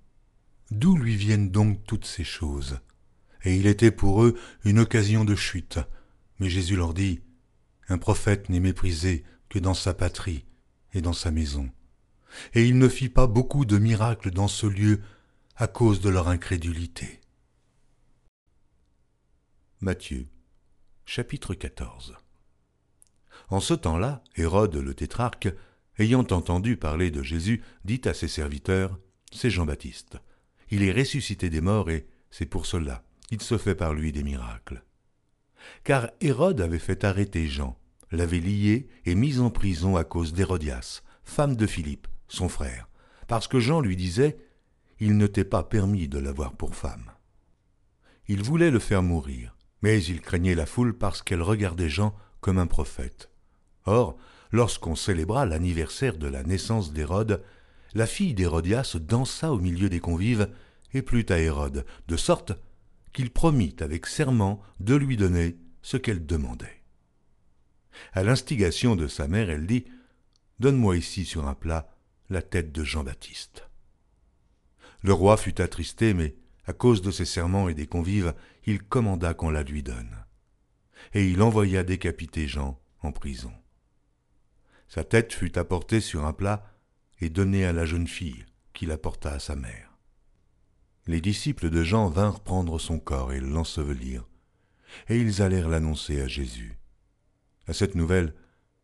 Speaker 1: D'où lui viennent donc toutes ces choses? Et il était pour eux une occasion de chute. Mais Jésus leur dit un prophète n'est méprisé que dans sa patrie et dans sa maison. Et il ne fit pas beaucoup de miracles dans ce lieu à cause de leur incrédulité. Matthieu, chapitre 14 En ce temps-là, Hérode le tétrarque, ayant entendu parler de Jésus, dit à ses serviteurs C'est Jean-Baptiste. Il est ressuscité des morts et c'est pour cela qu'il se fait par lui des miracles car Hérode avait fait arrêter Jean, l'avait lié et mis en prison à cause d'Hérodias, femme de Philippe, son frère, parce que Jean lui disait Il ne t'est pas permis de l'avoir pour femme. Il voulait le faire mourir, mais il craignait la foule parce qu'elle regardait Jean comme un prophète. Or, lorsqu'on célébra l'anniversaire de la naissance d'Hérode, la fille d'Hérodias dansa au milieu des convives et plut à Hérode, de sorte qu'il promit avec serment de lui donner ce qu'elle demandait. À l'instigation de sa mère, elle dit Donne-moi ici sur un plat la tête de Jean-Baptiste. Le roi fut attristé, mais à cause de ses serments et des convives, il commanda qu'on la lui donne. Et il envoya décapiter Jean en prison. Sa tête fut apportée sur un plat et donnée à la jeune fille, qui l'apporta à sa mère les disciples de Jean vinrent prendre son corps et l'ensevelir, et ils allèrent l'annoncer à Jésus. À cette nouvelle,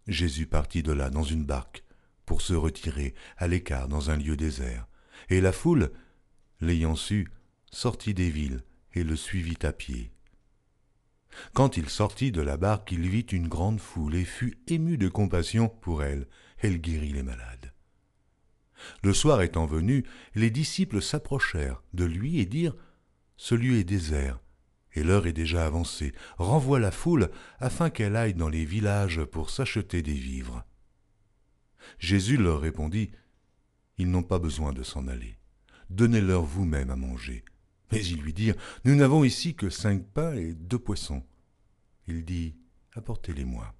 Speaker 1: Jésus partit de là dans une barque pour se retirer à l'écart dans un lieu désert, et la foule, l'ayant su, sortit des villes et le suivit à pied. Quand il sortit de la barque, il vit une grande foule et fut ému de compassion pour elle. Elle guérit les malades. Le soir étant venu, les disciples s'approchèrent de lui et dirent Ce lieu est désert, et l'heure est déjà avancée. Renvoie la foule afin qu'elle aille dans les villages pour s'acheter des vivres. Jésus leur répondit Ils n'ont pas besoin de s'en aller. Donnez-leur vous-même à manger. Mais ils lui dirent Nous n'avons ici que cinq pains et deux poissons. Il dit Apportez-les-moi.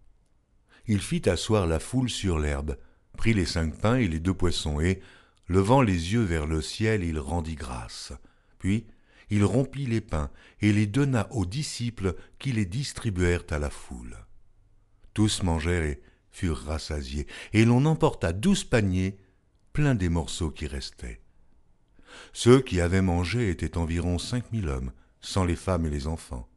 Speaker 1: il fit asseoir la foule sur l'herbe, prit les cinq pains et les deux poissons, et, levant les yeux vers le ciel, il rendit grâce. Puis il rompit les pains et les donna aux disciples qui les distribuèrent à la foule. Tous mangèrent et furent rassasiés, et l'on emporta douze paniers pleins des morceaux qui restaient. Ceux qui avaient mangé étaient environ cinq mille hommes, sans les femmes et les enfants.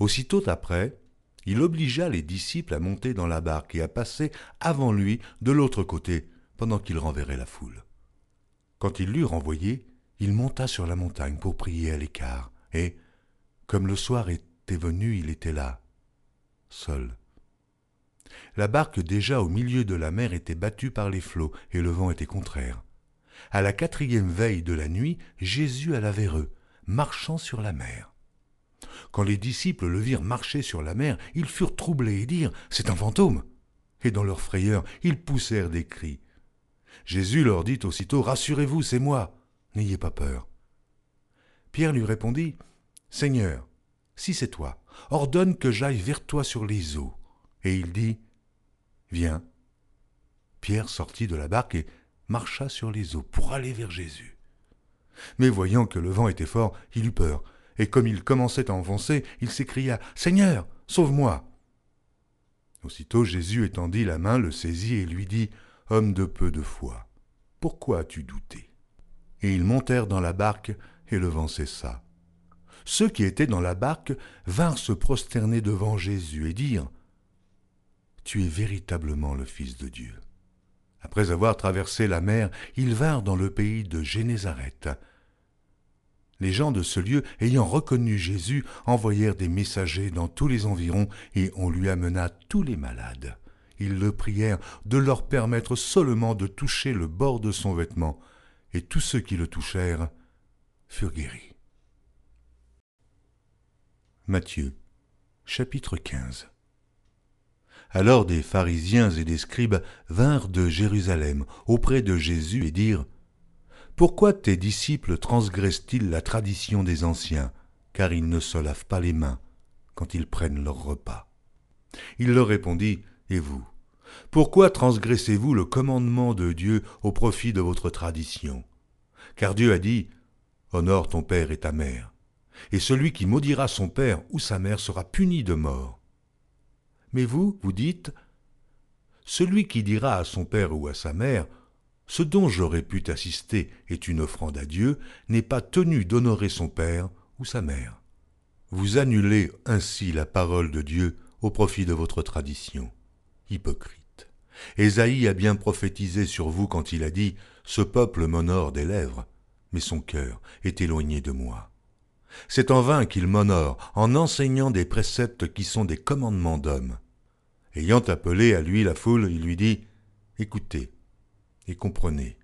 Speaker 1: Aussitôt après, il obligea les disciples à monter dans la barque et à passer avant lui de l'autre côté, pendant qu'il renverrait la foule. Quand il l'eut renvoyé, il monta sur la montagne pour prier à l'écart, et, comme le soir était venu, il était là, seul. La barque déjà au milieu de la mer était battue par les flots, et le vent était contraire. À la quatrième veille de la nuit, Jésus alla vers eux, marchant sur la mer. Quand les disciples le virent marcher sur la mer, ils furent troublés et dirent C'est un fantôme. Et dans leur frayeur, ils poussèrent des cris. Jésus leur dit aussitôt Rassurez-vous, c'est moi, n'ayez pas peur. Pierre lui répondit Seigneur, si c'est toi, ordonne que j'aille vers toi sur les eaux. Et il dit Viens. Pierre sortit de la barque et marcha sur les eaux pour aller vers Jésus. Mais voyant que le vent était fort, il eut peur, et comme il commençait à enfoncer, il s'écria Seigneur, sauve-moi. Aussitôt Jésus étendit la main, le saisit et lui dit Homme de peu de foi, pourquoi as-tu douté? Et ils montèrent dans la barque, et le vent cessa. Ceux qui étaient dans la barque vinrent se prosterner devant Jésus et dirent Tu es véritablement le Fils de Dieu. Après avoir traversé la mer, ils vinrent dans le pays de Génézareth. Les gens de ce lieu, ayant reconnu Jésus, envoyèrent des messagers dans tous les environs, et on lui amena tous les malades. Ils le prièrent de leur permettre seulement de toucher le bord de son vêtement, et tous ceux qui le touchèrent furent guéris. Matthieu, chapitre 15 alors des pharisiens et des scribes vinrent de Jérusalem auprès de Jésus et dirent Pourquoi tes disciples transgressent-ils la tradition des anciens, car ils ne se lavent pas les mains quand ils prennent leur repas? Il leur répondit Et vous Pourquoi transgressez-vous le commandement de Dieu au profit de votre tradition? Car Dieu a dit Honore ton père et ta mère, et celui qui maudira son père ou sa mère sera puni de mort. Mais vous, vous dites, celui qui dira à son père ou à sa mère, ce dont j'aurais pu t'assister est une offrande à Dieu, n'est pas tenu d'honorer son père ou sa mère. Vous annulez ainsi la parole de Dieu au profit de votre tradition. Hypocrite. Ésaïe a bien prophétisé sur vous quand il a dit Ce peuple m'honore des lèvres, mais son cœur est éloigné de moi. C'est en vain qu'il m'honore en enseignant des préceptes qui sont des commandements d'hommes. Ayant appelé à lui la foule, il lui dit Écoutez et comprenez.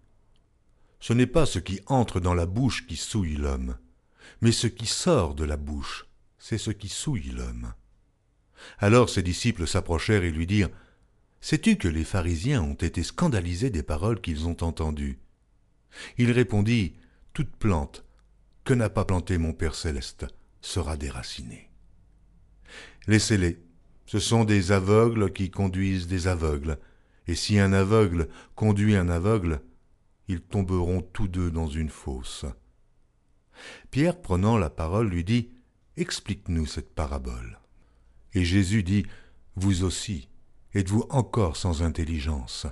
Speaker 1: Ce n'est pas ce qui entre dans la bouche qui souille l'homme, mais ce qui sort de la bouche, c'est ce qui souille l'homme. Alors ses disciples s'approchèrent et lui dirent Sais-tu que les pharisiens ont été scandalisés des paroles qu'ils ont entendues? Il répondit Toute plante que n'a pas planté mon Père céleste sera déracinée. Laissez-les, ce sont des aveugles qui conduisent des aveugles, et si un aveugle conduit un aveugle, ils tomberont tous deux dans une fosse. Pierre, prenant la parole, lui dit Explique-nous cette parabole. Et Jésus dit Vous aussi, êtes-vous encore sans intelligence?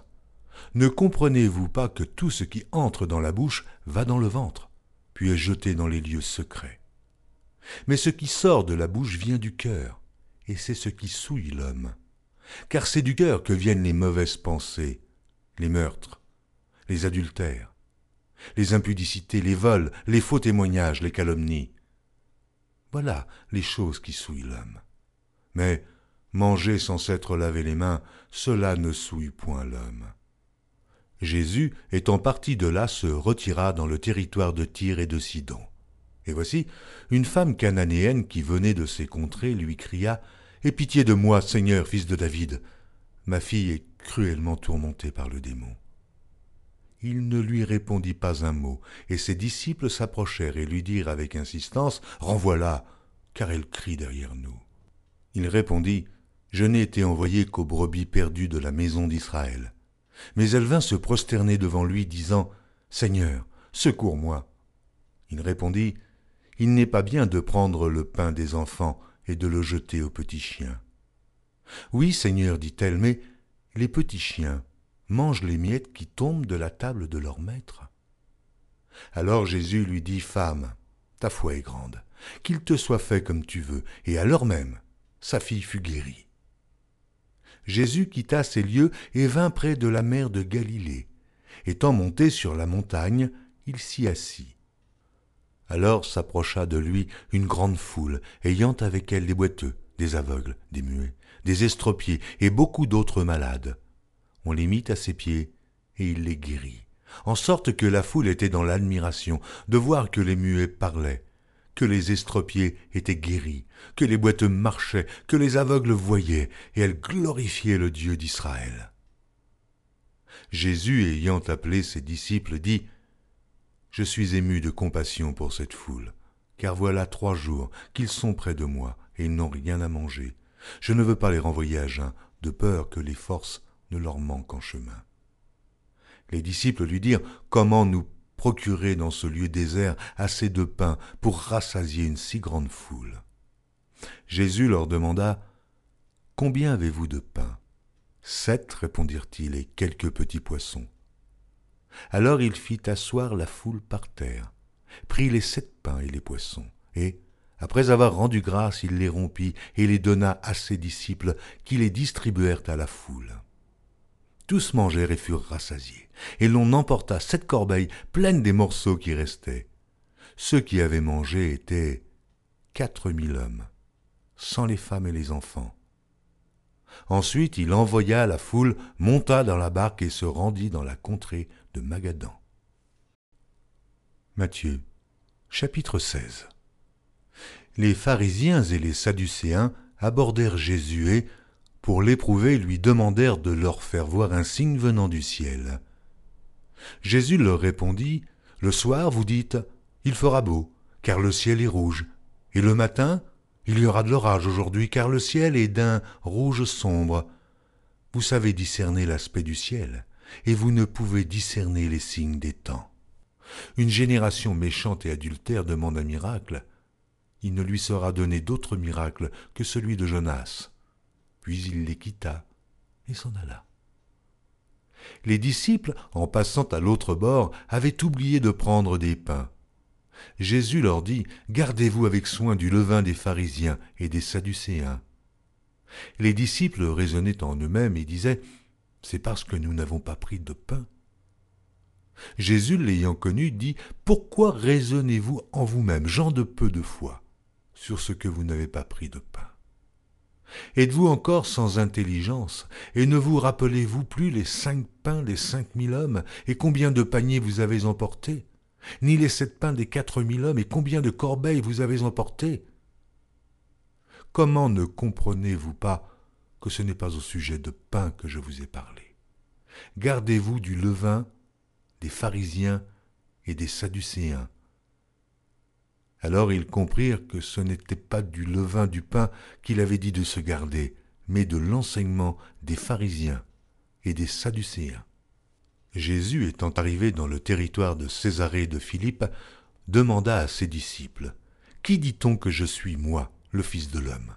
Speaker 1: Ne comprenez-vous pas que tout ce qui entre dans la bouche va dans le ventre, puis est jeté dans les lieux secrets? Mais ce qui sort de la bouche vient du cœur, et c'est ce qui souille l'homme. Car c'est du cœur que viennent les mauvaises pensées, les meurtres, les adultères, les impudicités, les vols, les faux témoignages, les calomnies. Voilà les choses qui souillent l'homme. Mais manger sans s'être lavé les mains, cela ne souille point l'homme. Jésus, étant parti de là, se retira dans le territoire de Tyr et de Sidon. Et voici, une femme cananéenne qui venait de ces contrées lui cria Aie pitié de moi, Seigneur, fils de David. Ma fille est cruellement tourmentée par le démon. Il ne lui répondit pas un mot, et ses disciples s'approchèrent et lui dirent avec insistance Renvoie-la, car elle crie derrière nous. Il répondit Je n'ai été envoyé qu'aux brebis perdues de la maison d'Israël. Mais elle vint se prosterner devant lui, disant, Seigneur, secours-moi. Il répondit, Il n'est pas bien de prendre le pain des enfants et de le jeter aux petits chiens. Oui, Seigneur, dit-elle, mais les petits chiens mangent les miettes qui tombent de la table de leur maître. Alors Jésus lui dit, Femme, ta foi est grande, qu'il te soit fait comme tu veux, et à l'heure même, sa fille fut guérie. Jésus quitta ces lieux et vint près de la mer de Galilée. Étant monté sur la montagne, il s'y assit. Alors s'approcha de lui une grande foule, ayant avec elle des boiteux, des aveugles, des muets, des estropiés et beaucoup d'autres malades. On les mit à ses pieds, et il les guérit, en sorte que la foule était dans l'admiration de voir que les muets parlaient, que les estropiés étaient guéris, que les boiteux marchaient, que les aveugles voyaient, et elle glorifiait le Dieu d'Israël. Jésus, ayant appelé ses disciples, dit Je suis ému de compassion pour cette foule, car voilà trois jours qu'ils sont près de moi, et ils n'ont rien à manger. Je ne veux pas les renvoyer à jeun, de peur que les forces ne leur manquent en chemin. Les disciples lui dirent Comment nous procurer dans ce lieu désert assez de pain pour rassasier une si grande foule? Jésus leur demanda Combien avez-vous de pain Sept, répondirent-ils, et quelques petits poissons. Alors il fit asseoir la foule par terre, prit les sept pains et les poissons, et, après avoir rendu grâce, il les rompit et les donna à ses disciples, qui les distribuèrent à la foule. Tous mangèrent et furent rassasiés, et l'on emporta sept corbeilles pleines des morceaux qui restaient. Ceux qui avaient mangé étaient quatre mille hommes, sans les femmes et les enfants. Ensuite il envoya la foule, monta dans la barque et se rendit dans la contrée de Magadan. Matthieu, chapitre 16 Les pharisiens et les sadducéens abordèrent Jésus et, pour l'éprouver, lui demandèrent de leur faire voir un signe venant du ciel. Jésus leur répondit, Le soir vous dites, Il fera beau, car le ciel est rouge, et le matin, il y aura de l'orage aujourd'hui, car le ciel est d'un rouge sombre. Vous savez discerner l'aspect du ciel, et vous ne pouvez discerner les signes des temps. Une génération méchante et adultère demande un miracle. Il ne lui sera donné d'autre miracle que celui de Jonas. Puis il les quitta et s'en alla. Les disciples, en passant à l'autre bord, avaient oublié de prendre des pains. Jésus leur dit, Gardez-vous avec soin du levain des pharisiens et des sadducéens. Les disciples raisonnaient en eux-mêmes et disaient, C'est parce que nous n'avons pas pris de pain. Jésus, l'ayant connu, dit, Pourquoi raisonnez-vous en vous-même, gens de peu de foi, sur ce que vous n'avez pas pris de pain? Êtes-vous encore sans intelligence, et ne vous rappelez-vous plus les cinq pains des cinq mille hommes, et combien de paniers vous avez emportés? Ni les sept pains des quatre mille hommes, et combien de corbeilles vous avez emportés? Comment ne comprenez-vous pas que ce n'est pas au sujet de pain que je vous ai parlé. Gardez-vous du levain des pharisiens et des sadducéens, alors ils comprirent que ce n'était pas du levain du pain qu'il avait dit de se garder, mais de l'enseignement des pharisiens et des sadducéens. Jésus étant arrivé dans le territoire de Césarée de Philippe, demanda à ses disciples, Qui dit-on que je suis, moi, le Fils de l'homme?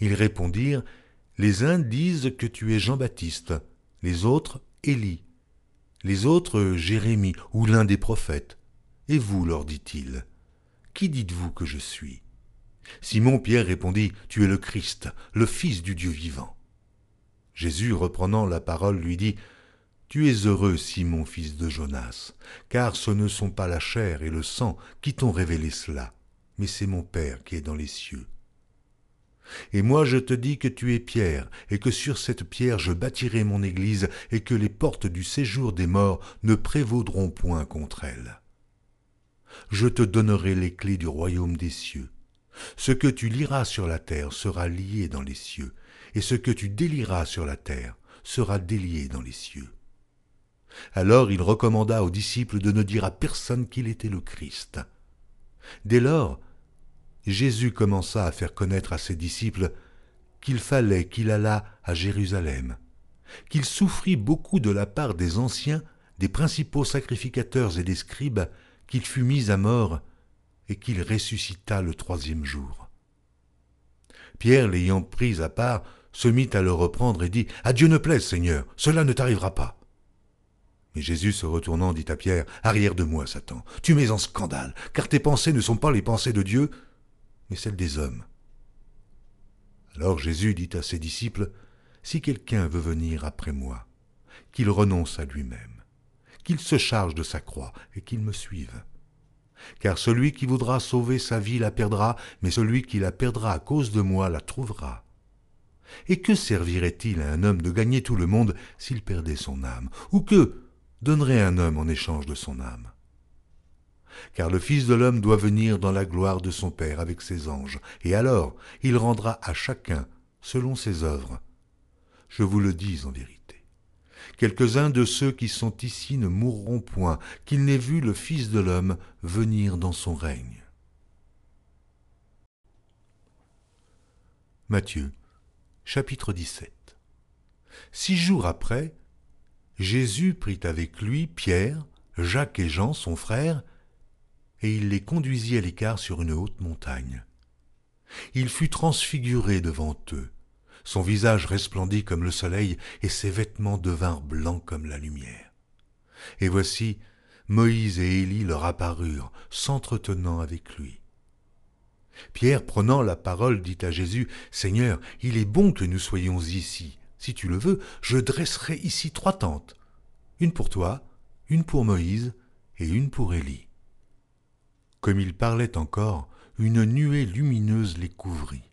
Speaker 1: Ils répondirent, Les uns disent que tu es Jean-Baptiste, les autres Élie, les autres Jérémie ou l'un des prophètes. Et vous, leur dit-il, qui dites-vous que je suis? Simon-Pierre répondit, Tu es le Christ, le Fils du Dieu vivant. Jésus, reprenant la parole, lui dit, Tu es heureux, Simon, fils de Jonas, car ce ne sont pas la chair et le sang qui t'ont révélé cela, mais c'est mon Père qui est dans les cieux. Et moi je te dis que tu es Pierre, et que sur cette pierre je bâtirai mon Église, et que les portes du séjour des morts ne prévaudront point contre elle je te donnerai les clés du royaume des cieux. Ce que tu liras sur la terre sera lié dans les cieux, et ce que tu délieras sur la terre sera délié dans les cieux. Alors il recommanda aux disciples de ne dire à personne qu'il était le Christ. Dès lors, Jésus commença à faire connaître à ses disciples qu'il fallait qu'il allât à Jérusalem, qu'il souffrit beaucoup de la part des anciens, des principaux sacrificateurs et des scribes, qu'il fut mis à mort et qu'il ressuscita le troisième jour. Pierre, l'ayant pris à part, se mit à le reprendre et dit À Dieu ne plaise, Seigneur, cela ne t'arrivera pas. Mais Jésus se retournant dit à Pierre Arrière de moi, Satan, tu mets en scandale, car tes pensées ne sont pas les pensées de Dieu, mais celles des hommes. Alors Jésus dit à ses disciples Si quelqu'un veut venir après moi, qu'il renonce à lui-même, qu'il se charge de sa croix et qu'il me suive. Car celui qui voudra sauver sa vie la perdra, mais celui qui la perdra à cause de moi la trouvera. Et que servirait-il à un homme de gagner tout le monde s'il perdait son âme? Ou que donnerait un homme en échange de son âme? Car le Fils de l'homme doit venir dans la gloire de son Père avec ses anges, et alors il rendra à chacun selon ses œuvres. Je vous le dis en vérité. Quelques-uns de ceux qui sont ici ne mourront point, qu'ils n'aient vu le Fils de l'homme venir dans son règne. Matthieu, chapitre 17 Six jours après, Jésus prit avec lui Pierre, Jacques et Jean, son frère, et il les conduisit à l'écart sur une haute montagne. Il fut transfiguré devant eux, son visage resplendit comme le soleil, et ses vêtements devinrent blancs comme la lumière. Et voici, Moïse et Élie leur apparurent, s'entretenant avec lui. Pierre, prenant la parole, dit à Jésus, Seigneur, il est bon que nous soyons ici. Si tu le veux, je dresserai ici trois tentes, une pour toi, une pour Moïse et une pour Élie. Comme il parlait encore, une nuée lumineuse les couvrit.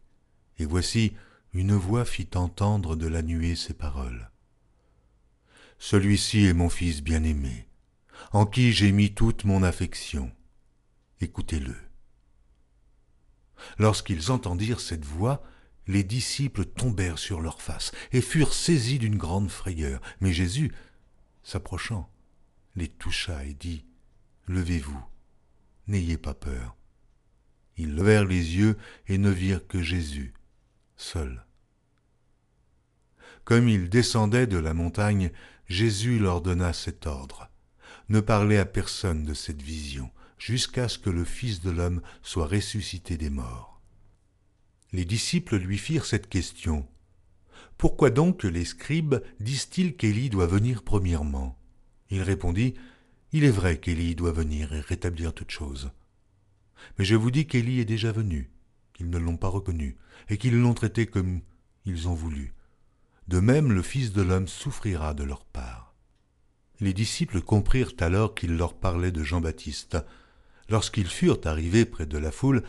Speaker 1: Et voici, une voix fit entendre de la nuée ces paroles. Celui-ci est mon fils bien-aimé, en qui j'ai mis toute mon affection. Écoutez-le. Lorsqu'ils entendirent cette voix, les disciples tombèrent sur leurs faces et furent saisis d'une grande frayeur. Mais Jésus, s'approchant, les toucha et dit, Levez-vous, n'ayez pas peur. Ils levèrent les yeux et ne virent que Jésus, seul. Comme ils descendaient de la montagne, Jésus leur donna cet ordre. Ne parlez à personne de cette vision, jusqu'à ce que le Fils de l'homme soit ressuscité des morts. Les disciples lui firent cette question. Pourquoi donc les scribes disent-ils qu'Élie doit venir premièrement? Il répondit, Il est vrai qu'Élie doit venir et rétablir toutes choses. Mais je vous dis qu'Élie est déjà venu, qu'ils ne l'ont pas reconnu, et qu'ils l'ont traité comme ils ont voulu. De même le Fils de l'homme souffrira de leur part. Les disciples comprirent alors qu'il leur parlait de Jean-Baptiste. Lorsqu'ils furent arrivés près de la foule,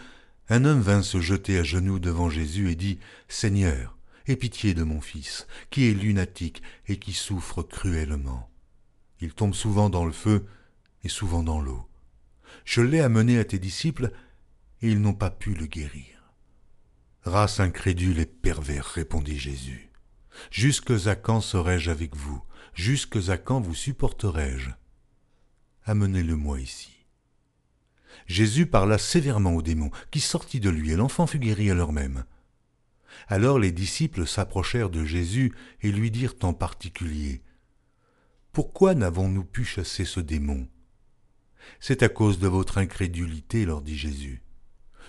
Speaker 1: un homme vint se jeter à genoux devant Jésus et dit Seigneur, aie pitié de mon fils, qui est lunatique et qui souffre cruellement. Il tombe souvent dans le feu et souvent dans l'eau. Je l'ai amené à tes disciples, et ils n'ont pas pu le guérir. Race incrédule et pervers, répondit Jésus. Jusques à quand serai-je avec vous? Jusques à quand vous supporterai-je? Amenez-le-moi ici. Jésus parla sévèrement au démon, qui sortit de lui, et l'enfant fut guéri à l'heure même. Alors les disciples s'approchèrent de Jésus et lui dirent en particulier Pourquoi n'avons-nous pu chasser ce démon? C'est à cause de votre incrédulité, leur dit Jésus.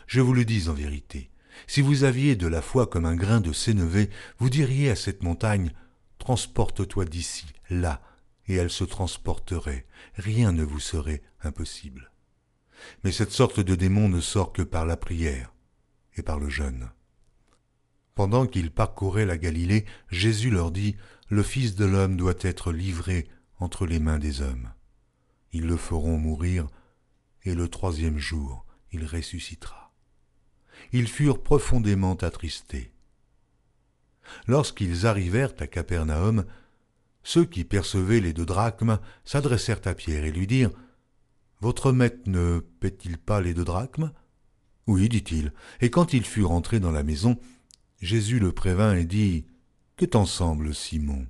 Speaker 1: Je vous le dis en vérité, si vous aviez de la foi comme un grain de sénévé, vous diriez à cette montagne Transporte-toi d'ici, là, et elle se transporterait, rien ne vous serait impossible. Mais cette sorte de démon ne sort que par la prière et par le jeûne. Pendant qu'ils parcouraient la Galilée, Jésus leur dit Le Fils de l'homme doit être livré entre les mains des hommes. Ils le feront mourir, et le troisième jour il ressuscitera. Ils furent profondément attristés. Lorsqu'ils arrivèrent à Capernaum, ceux qui percevaient les deux drachmes s'adressèrent à Pierre et lui dirent votre maître ne paie-t-il pas les deux drachmes? Oui, dit-il. Et quand il fut rentré dans la maison, Jésus le prévint et dit Que t'en semble, Simon?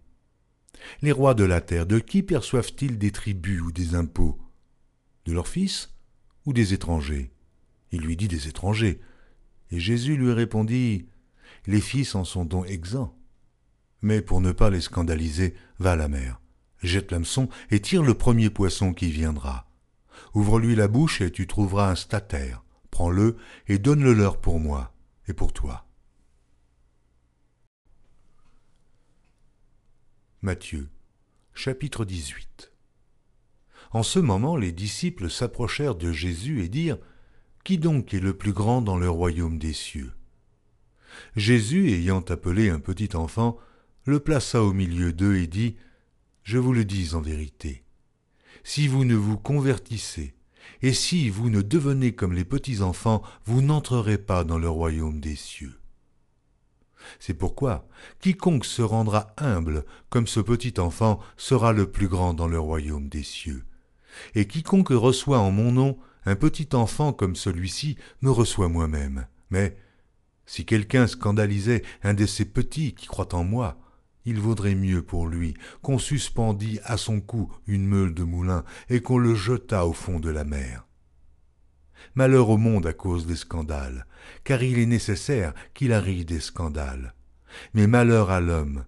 Speaker 1: Les rois de la terre, de qui perçoivent-ils des tribus ou des impôts? De leurs fils ou des étrangers? Il lui dit des étrangers. Et Jésus lui répondit les fils en sont donc exempts. Mais pour ne pas les scandaliser, va à la mer, jette l'hameçon et tire le premier poisson qui viendra. Ouvre-lui la bouche et tu trouveras un statère. Prends-le et donne-le leur pour moi et pour toi. Matthieu, chapitre 18 En ce moment, les disciples s'approchèrent de Jésus et dirent Qui donc est le plus grand dans le royaume des cieux? Jésus, ayant appelé un petit enfant, le plaça au milieu d'eux et dit Je vous le dis en vérité, si vous ne vous convertissez, et si vous ne devenez comme les petits enfants, vous n'entrerez pas dans le royaume des cieux. C'est pourquoi quiconque se rendra humble comme ce petit enfant sera le plus grand dans le royaume des cieux. Et quiconque reçoit en mon nom un petit enfant comme celui-ci me reçoit moi-même. Mais si quelqu'un scandalisait un de ces petits qui croient en moi, il vaudrait mieux pour lui qu'on suspendît à son cou une meule de moulin et qu'on le jetât au fond de la mer. Malheur au monde à cause des scandales, car il est nécessaire qu'il arrive des scandales. Mais malheur à l'homme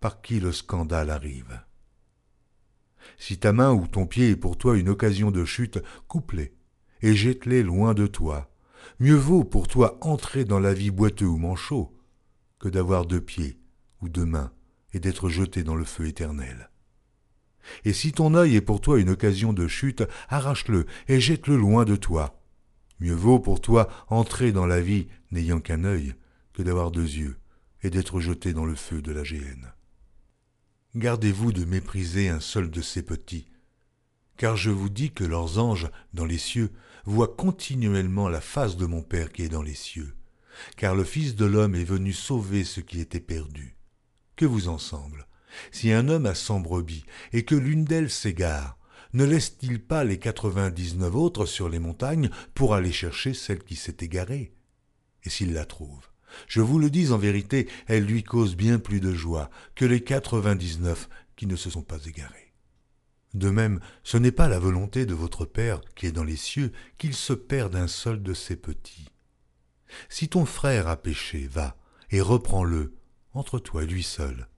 Speaker 1: par qui le scandale arrive. Si ta main ou ton pied est pour toi une occasion de chute, coupe-les et jette-les loin de toi. Mieux vaut pour toi entrer dans la vie boiteux ou manchot que d'avoir deux pieds ou deux mains et d'être jeté dans le feu éternel. Et si ton œil est pour toi une occasion de chute, arrache-le et jette-le loin de toi. Mieux vaut pour toi entrer dans la vie n'ayant qu'un œil que d'avoir deux yeux et d'être jeté dans le feu de la géhenne. Gardez-vous de mépriser un seul de ces petits, car je vous dis que leurs anges dans les cieux voient continuellement la face de mon Père qui est dans les cieux, car le Fils de l'homme est venu sauver ce qui était perdu. Que vous ensemble, si un homme a cent brebis et que l'une d'elles s'égare, ne laisse-t-il pas les quatre-vingt-dix-neuf autres sur les montagnes pour aller chercher celle qui s'est égarée? Et s'il la trouve, je vous le dis en vérité, elle lui cause bien plus de joie que les quatre-vingt-dix-neuf qui ne se sont pas égarés. De même, ce n'est pas la volonté de votre Père qui est dans les cieux qu'il se perde un seul de ses petits. Si ton frère a péché, va et reprends-le entre toi et lui seul.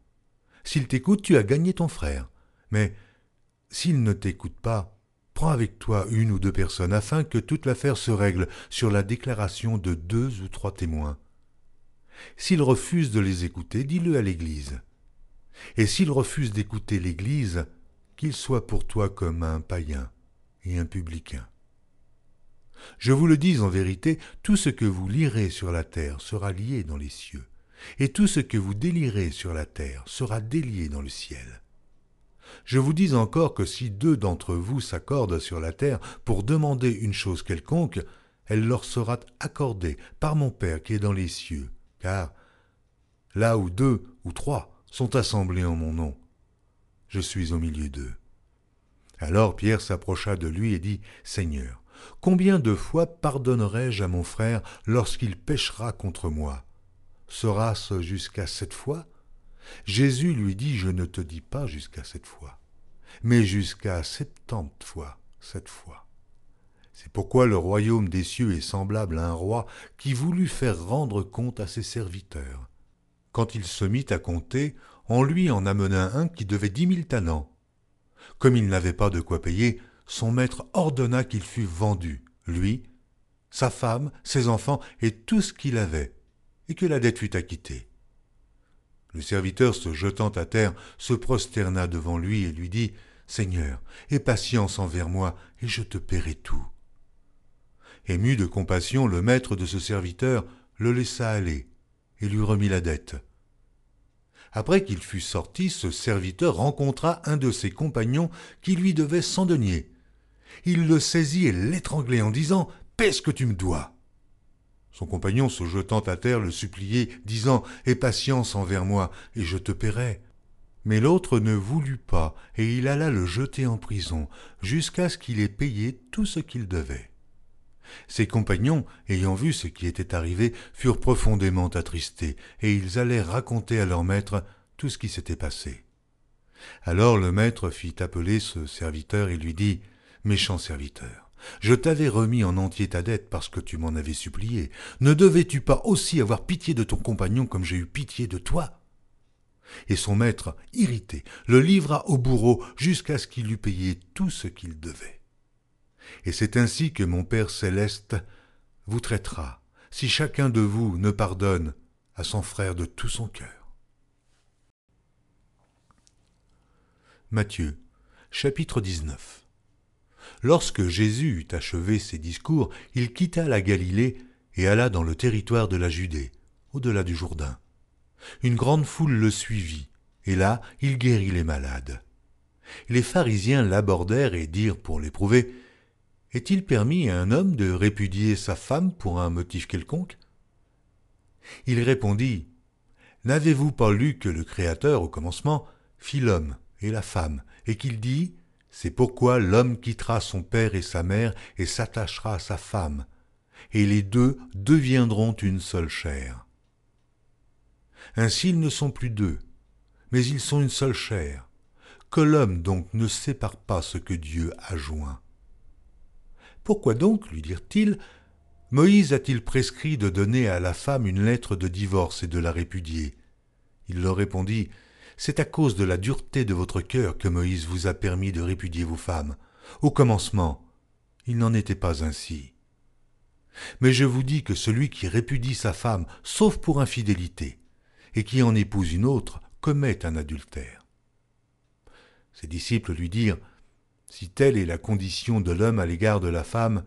Speaker 1: S'il t'écoute, tu as gagné ton frère. Mais s'il ne t'écoute pas, prends avec toi une ou deux personnes afin que toute l'affaire se règle sur la déclaration de deux ou trois témoins. S'il refuse de les écouter, dis-le à l'Église. Et s'il refuse d'écouter l'Église, qu'il soit pour toi comme un païen et un publicain. Je vous le dis en vérité, tout ce que vous lirez sur la terre sera lié dans les cieux, et tout ce que vous délirez sur la terre sera délié dans le ciel. Je vous dis encore que si deux d'entre vous s'accordent sur la terre pour demander une chose quelconque, elle leur sera accordée par mon Père qui est dans les cieux, car là où deux ou trois sont assemblés en mon nom, je suis au milieu d'eux. Alors Pierre s'approcha de lui et dit, Seigneur, combien de fois pardonnerai-je à mon frère lorsqu'il péchera contre moi? Sera-ce jusqu'à sept fois? Jésus lui dit, Je ne te dis pas jusqu'à sept fois, mais jusqu'à septante fois sept fois. C'est pourquoi le royaume des cieux est semblable à un roi qui voulut faire rendre compte à ses serviteurs. Quand il se mit à compter, on lui en amena un qui devait dix mille talents. Comme il n'avait pas de quoi payer, son maître ordonna qu'il fût vendu, lui, sa femme, ses enfants et tout ce qu'il avait, et que la dette fût acquittée. Le serviteur, se jetant à terre, se prosterna devant lui et lui dit Seigneur, aie patience envers moi, et je te paierai tout. Ému de compassion, le maître de ce serviteur le laissa aller et lui remit la dette. Après qu'il fut sorti, ce serviteur rencontra un de ses compagnons qui lui devait cent deniers. Il le saisit et l'étranglait en disant Paie ce que tu me dois. Son compagnon, se jetant à terre, le suppliait, disant Aie patience envers moi, et je te paierai. Mais l'autre ne voulut pas, et il alla le jeter en prison, jusqu'à ce qu'il ait payé tout ce qu'il devait. Ses compagnons, ayant vu ce qui était arrivé, furent profondément attristés, et ils allèrent raconter à leur maître tout ce qui s'était passé. Alors le maître fit appeler ce serviteur et lui dit Méchant serviteur, Je t'avais remis en entier ta dette parce que tu m'en avais supplié. Ne devais-tu pas aussi avoir pitié de ton compagnon comme j'ai eu pitié de toi? Et son maître, irrité, le livra au bourreau jusqu'à ce qu'il eût payé tout ce qu'il devait. Et c'est ainsi que mon Père céleste vous traitera, si chacun de vous ne pardonne à son frère de tout son cœur. Matthieu, chapitre 19 Lorsque Jésus eut achevé ses discours, il quitta la Galilée et alla dans le territoire de la Judée, au-delà du Jourdain. Une grande foule le suivit, et là il guérit les malades. Les pharisiens l'abordèrent et dirent pour l'éprouver Est-il permis à un homme de répudier sa femme pour un motif quelconque? Il répondit N'avez-vous pas lu que le Créateur, au commencement, fit l'homme et la femme, et qu'il dit c'est pourquoi l'homme quittera son père et sa mère et s'attachera à sa femme, et les deux deviendront une seule chair. Ainsi ils ne sont plus deux, mais ils sont une seule chair. Que l'homme donc ne sépare pas ce que Dieu a joint. Pourquoi donc, lui dirent-ils, Moïse a-t-il prescrit de donner à la femme une lettre de divorce et de la répudier? Il leur répondit, c'est à cause de la dureté de votre cœur que Moïse vous a permis de répudier vos femmes. Au commencement, il n'en était pas ainsi. Mais je vous dis que celui qui répudie sa femme, sauf pour infidélité, et qui en épouse une autre, commet un adultère. Ses disciples lui dirent, Si telle est la condition de l'homme à l'égard de la femme,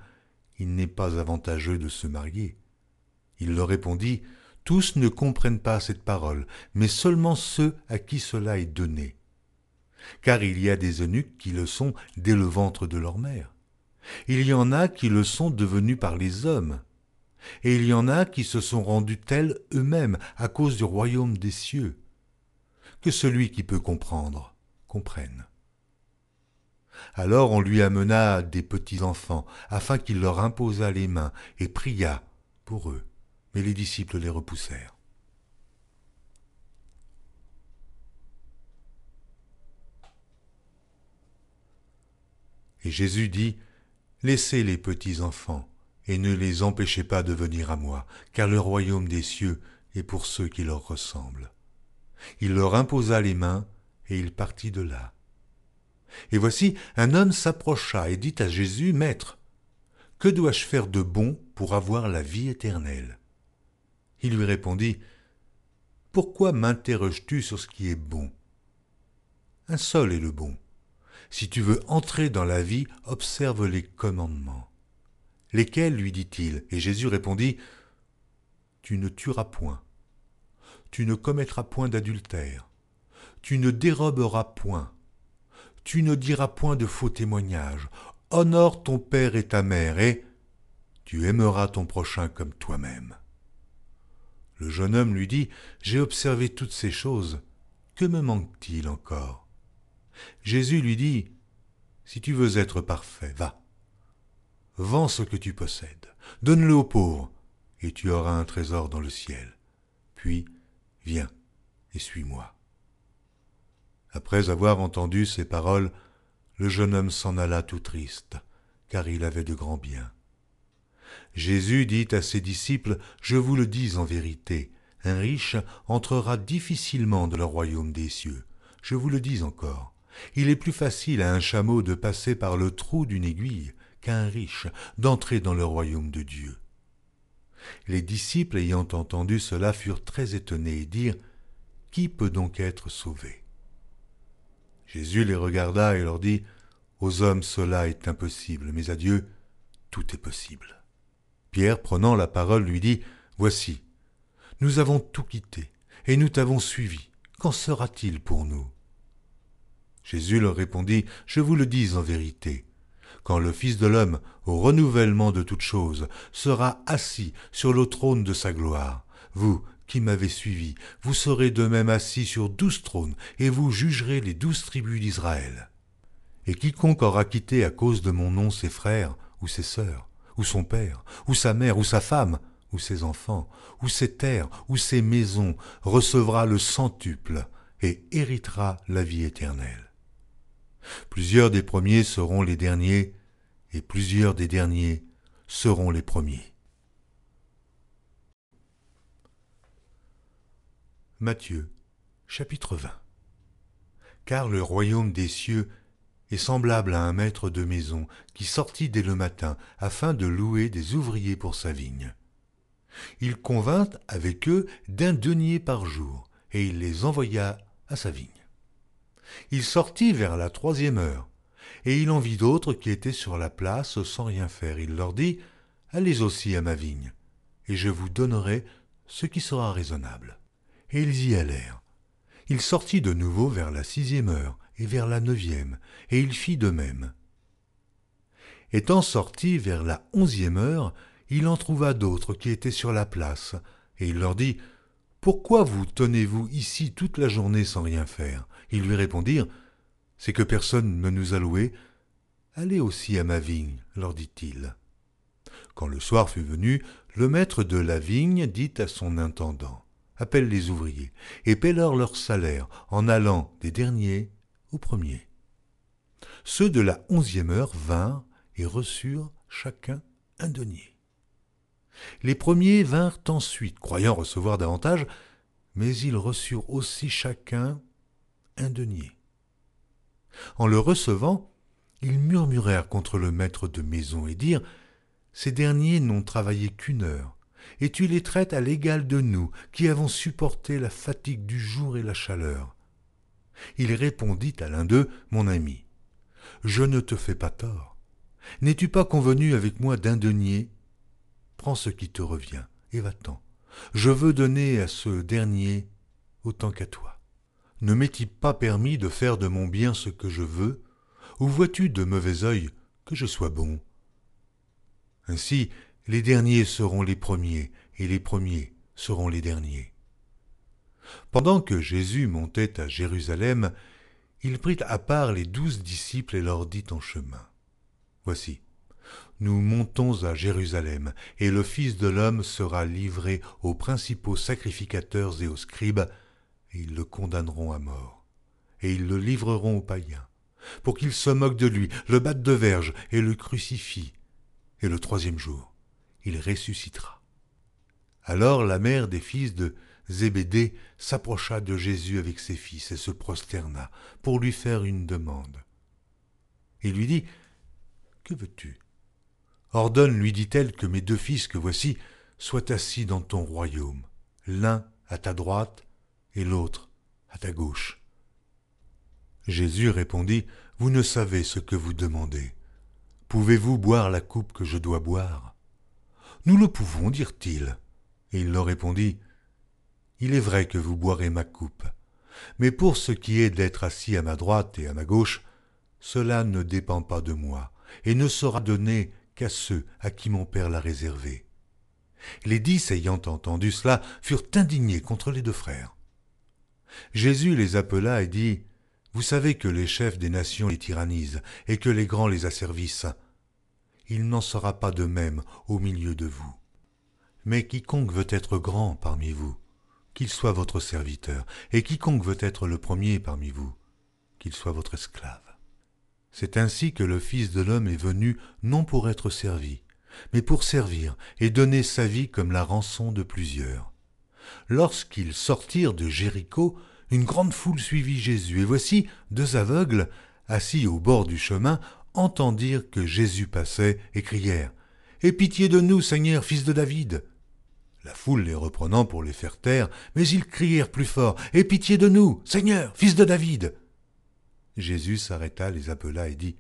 Speaker 1: il n'est pas avantageux de se marier. Il leur répondit, tous ne comprennent pas cette parole, mais seulement ceux à qui cela est donné. Car il y a des eunuques qui le sont dès le ventre de leur mère. Il y en a qui le sont devenus par les hommes. Et il y en a qui se sont rendus tels eux-mêmes à cause du royaume des cieux. Que celui qui peut comprendre comprenne. Alors on lui amena des petits enfants, afin qu'il leur imposât les mains et pria pour eux mais les disciples les repoussèrent. Et Jésus dit, Laissez les petits enfants, et ne les empêchez pas de venir à moi, car le royaume des cieux est pour ceux qui leur ressemblent. Il leur imposa les mains, et il partit de là. Et voici, un homme s'approcha et dit à Jésus, Maître, que dois-je faire de bon pour avoir la vie éternelle? Il lui répondit Pourquoi m'interroges-tu sur ce qui est bon? Un seul est le bon. Si tu veux entrer dans la vie, observe les commandements. Lesquels? lui dit-il Et Jésus répondit Tu ne tueras point. Tu ne commettras point d'adultère. Tu ne déroberas point. Tu ne diras point de faux témoignages. Honore ton père et ta mère, et tu aimeras ton prochain comme toi-même. Le jeune homme lui dit J'ai observé toutes ces choses. Que me manque-t-il encore? Jésus lui dit Si tu veux être parfait, va. Vends ce que tu possèdes, donne-le aux pauvres, et tu auras un trésor dans le ciel. Puis, viens et suis-moi. Après avoir entendu ces paroles, le jeune homme s'en alla tout triste, car il avait de grands biens. Jésus dit à ses disciples, Je vous le dis en vérité, un riche entrera difficilement dans le royaume des cieux. Je vous le dis encore, il est plus facile à un chameau de passer par le trou d'une aiguille qu'à un riche d'entrer dans le royaume de Dieu. Les disciples ayant entendu cela furent très étonnés et dirent, Qui peut donc être sauvé? Jésus les regarda et leur dit, Aux hommes cela est impossible, mais à Dieu tout est possible. Pierre, prenant la parole, lui dit Voici, nous avons tout quitté, et nous t'avons suivi. Qu'en sera-t-il pour nous? Jésus leur répondit Je vous le dis en vérité. Quand le Fils de l'homme, au renouvellement de toutes choses, sera assis sur le trône de sa gloire, vous qui m'avez suivi, vous serez de même assis sur douze trônes, et vous jugerez les douze tribus d'Israël. Et quiconque aura quitté à cause de mon nom ses frères ou ses sœurs, ou son père, ou sa mère, ou sa femme, ou ses enfants, ou ses terres, ou ses maisons, recevra le centuple et héritera la vie éternelle. Plusieurs des premiers seront les derniers, et plusieurs des derniers seront les premiers. Matthieu chapitre 20 Car le royaume des cieux est semblable à un maître de maison qui sortit dès le matin afin de louer des ouvriers pour sa vigne. Il convint avec eux d'un denier par jour, et il les envoya à sa vigne. Il sortit vers la troisième heure, et il en vit d'autres qui étaient sur la place sans rien faire. Il leur dit, Allez aussi à ma vigne, et je vous donnerai ce qui sera raisonnable. Et ils y allèrent. Il sortit de nouveau vers la sixième heure, et vers la neuvième, et il fit de même. Étant sorti vers la onzième heure, il en trouva d'autres qui étaient sur la place, et il leur dit, Pourquoi vous tenez-vous ici toute la journée sans rien faire? Ils lui répondirent, C'est que personne ne nous a loués. Allez aussi à ma vigne, leur dit-il. Quand le soir fut venu, le maître de la vigne dit à son intendant, Appelle les ouvriers, et paie-leur leur salaire, en allant des derniers aux premiers. Ceux de la onzième heure vinrent et reçurent chacun un denier. Les premiers vinrent ensuite, croyant recevoir davantage, mais ils reçurent aussi chacun un denier. En le recevant, ils murmurèrent contre le maître de maison et dirent Ces derniers n'ont travaillé qu'une heure, et tu les traites à l'égal de nous, qui avons supporté la fatigue du jour et la chaleur. Il répondit à l'un d'eux Mon ami, je ne te fais pas tort. N'es-tu pas convenu avec moi d'un denier? Prends ce qui te revient, et va-t'en. Je veux donner à ce dernier autant qu'à toi. Ne m'est-il pas permis de faire de mon bien ce que je veux? Ou vois-tu de mauvais œil que je sois bon? Ainsi, les derniers seront les premiers, et les premiers seront les derniers. Pendant que Jésus montait à Jérusalem, il prit à part les douze disciples et leur dit en chemin. Voici, nous montons à Jérusalem, et le Fils de l'homme sera livré aux principaux sacrificateurs et aux scribes, et ils le condamneront à mort, et ils le livreront aux païens, pour qu'ils se moquent de lui, le battent de verge et le crucifient. Et le troisième jour, il ressuscitera. Alors la mère des fils de Zébédée s'approcha de Jésus avec ses fils et se prosterna pour lui faire une demande. Il lui dit Que veux-tu? Ordonne, lui dit-elle, que mes deux fils que voici soient assis dans ton royaume, l'un à ta droite et l'autre à ta gauche. Jésus répondit, Vous ne savez ce que vous demandez. Pouvez-vous boire la coupe que je dois boire? Nous le pouvons, dirent-ils. Et il leur répondit, Il est vrai que vous boirez ma coupe, mais pour ce qui est d'être assis à ma droite et à ma gauche, cela ne dépend pas de moi, et ne sera donné qu'à ceux à qui mon père l'a réservé. Les dix ayant entendu cela furent indignés contre les deux frères. Jésus les appela et dit, Vous savez que les chefs des nations les tyrannisent et que les grands les asservissent. Il n'en sera pas de même au milieu de vous. Mais quiconque veut être grand parmi vous, qu'il soit votre serviteur, et quiconque veut être le premier parmi vous, qu'il soit votre esclave. C'est ainsi que le Fils de l'homme est venu non pour être servi, mais pour servir et donner sa vie comme la rançon de plusieurs. Lorsqu'ils sortirent de Jéricho, une grande foule suivit Jésus, et voici deux aveugles, assis au bord du chemin, entendirent que Jésus passait et crièrent Aie pitié de nous, Seigneur, fils de David. La foule les reprenant pour les faire taire, mais ils crièrent plus fort Aie pitié de nous, Seigneur, fils de David. Jésus s'arrêta, les appela et dit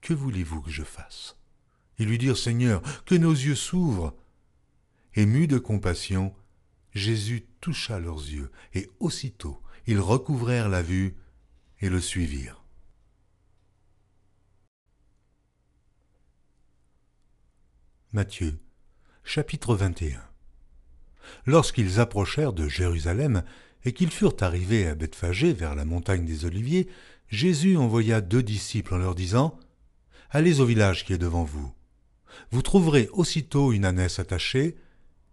Speaker 1: Que voulez-vous que je fasse? Ils lui dirent Seigneur, que nos yeux s'ouvrent. Ému de compassion, Jésus toucha leurs yeux, et aussitôt ils recouvrèrent la vue et le suivirent. Matthieu, chapitre 21 Lorsqu'ils approchèrent de Jérusalem et qu'ils furent arrivés à Bethphagée vers la montagne des Oliviers, Jésus envoya deux disciples en leur disant Allez au village qui est devant vous. Vous trouverez aussitôt une ânesse attachée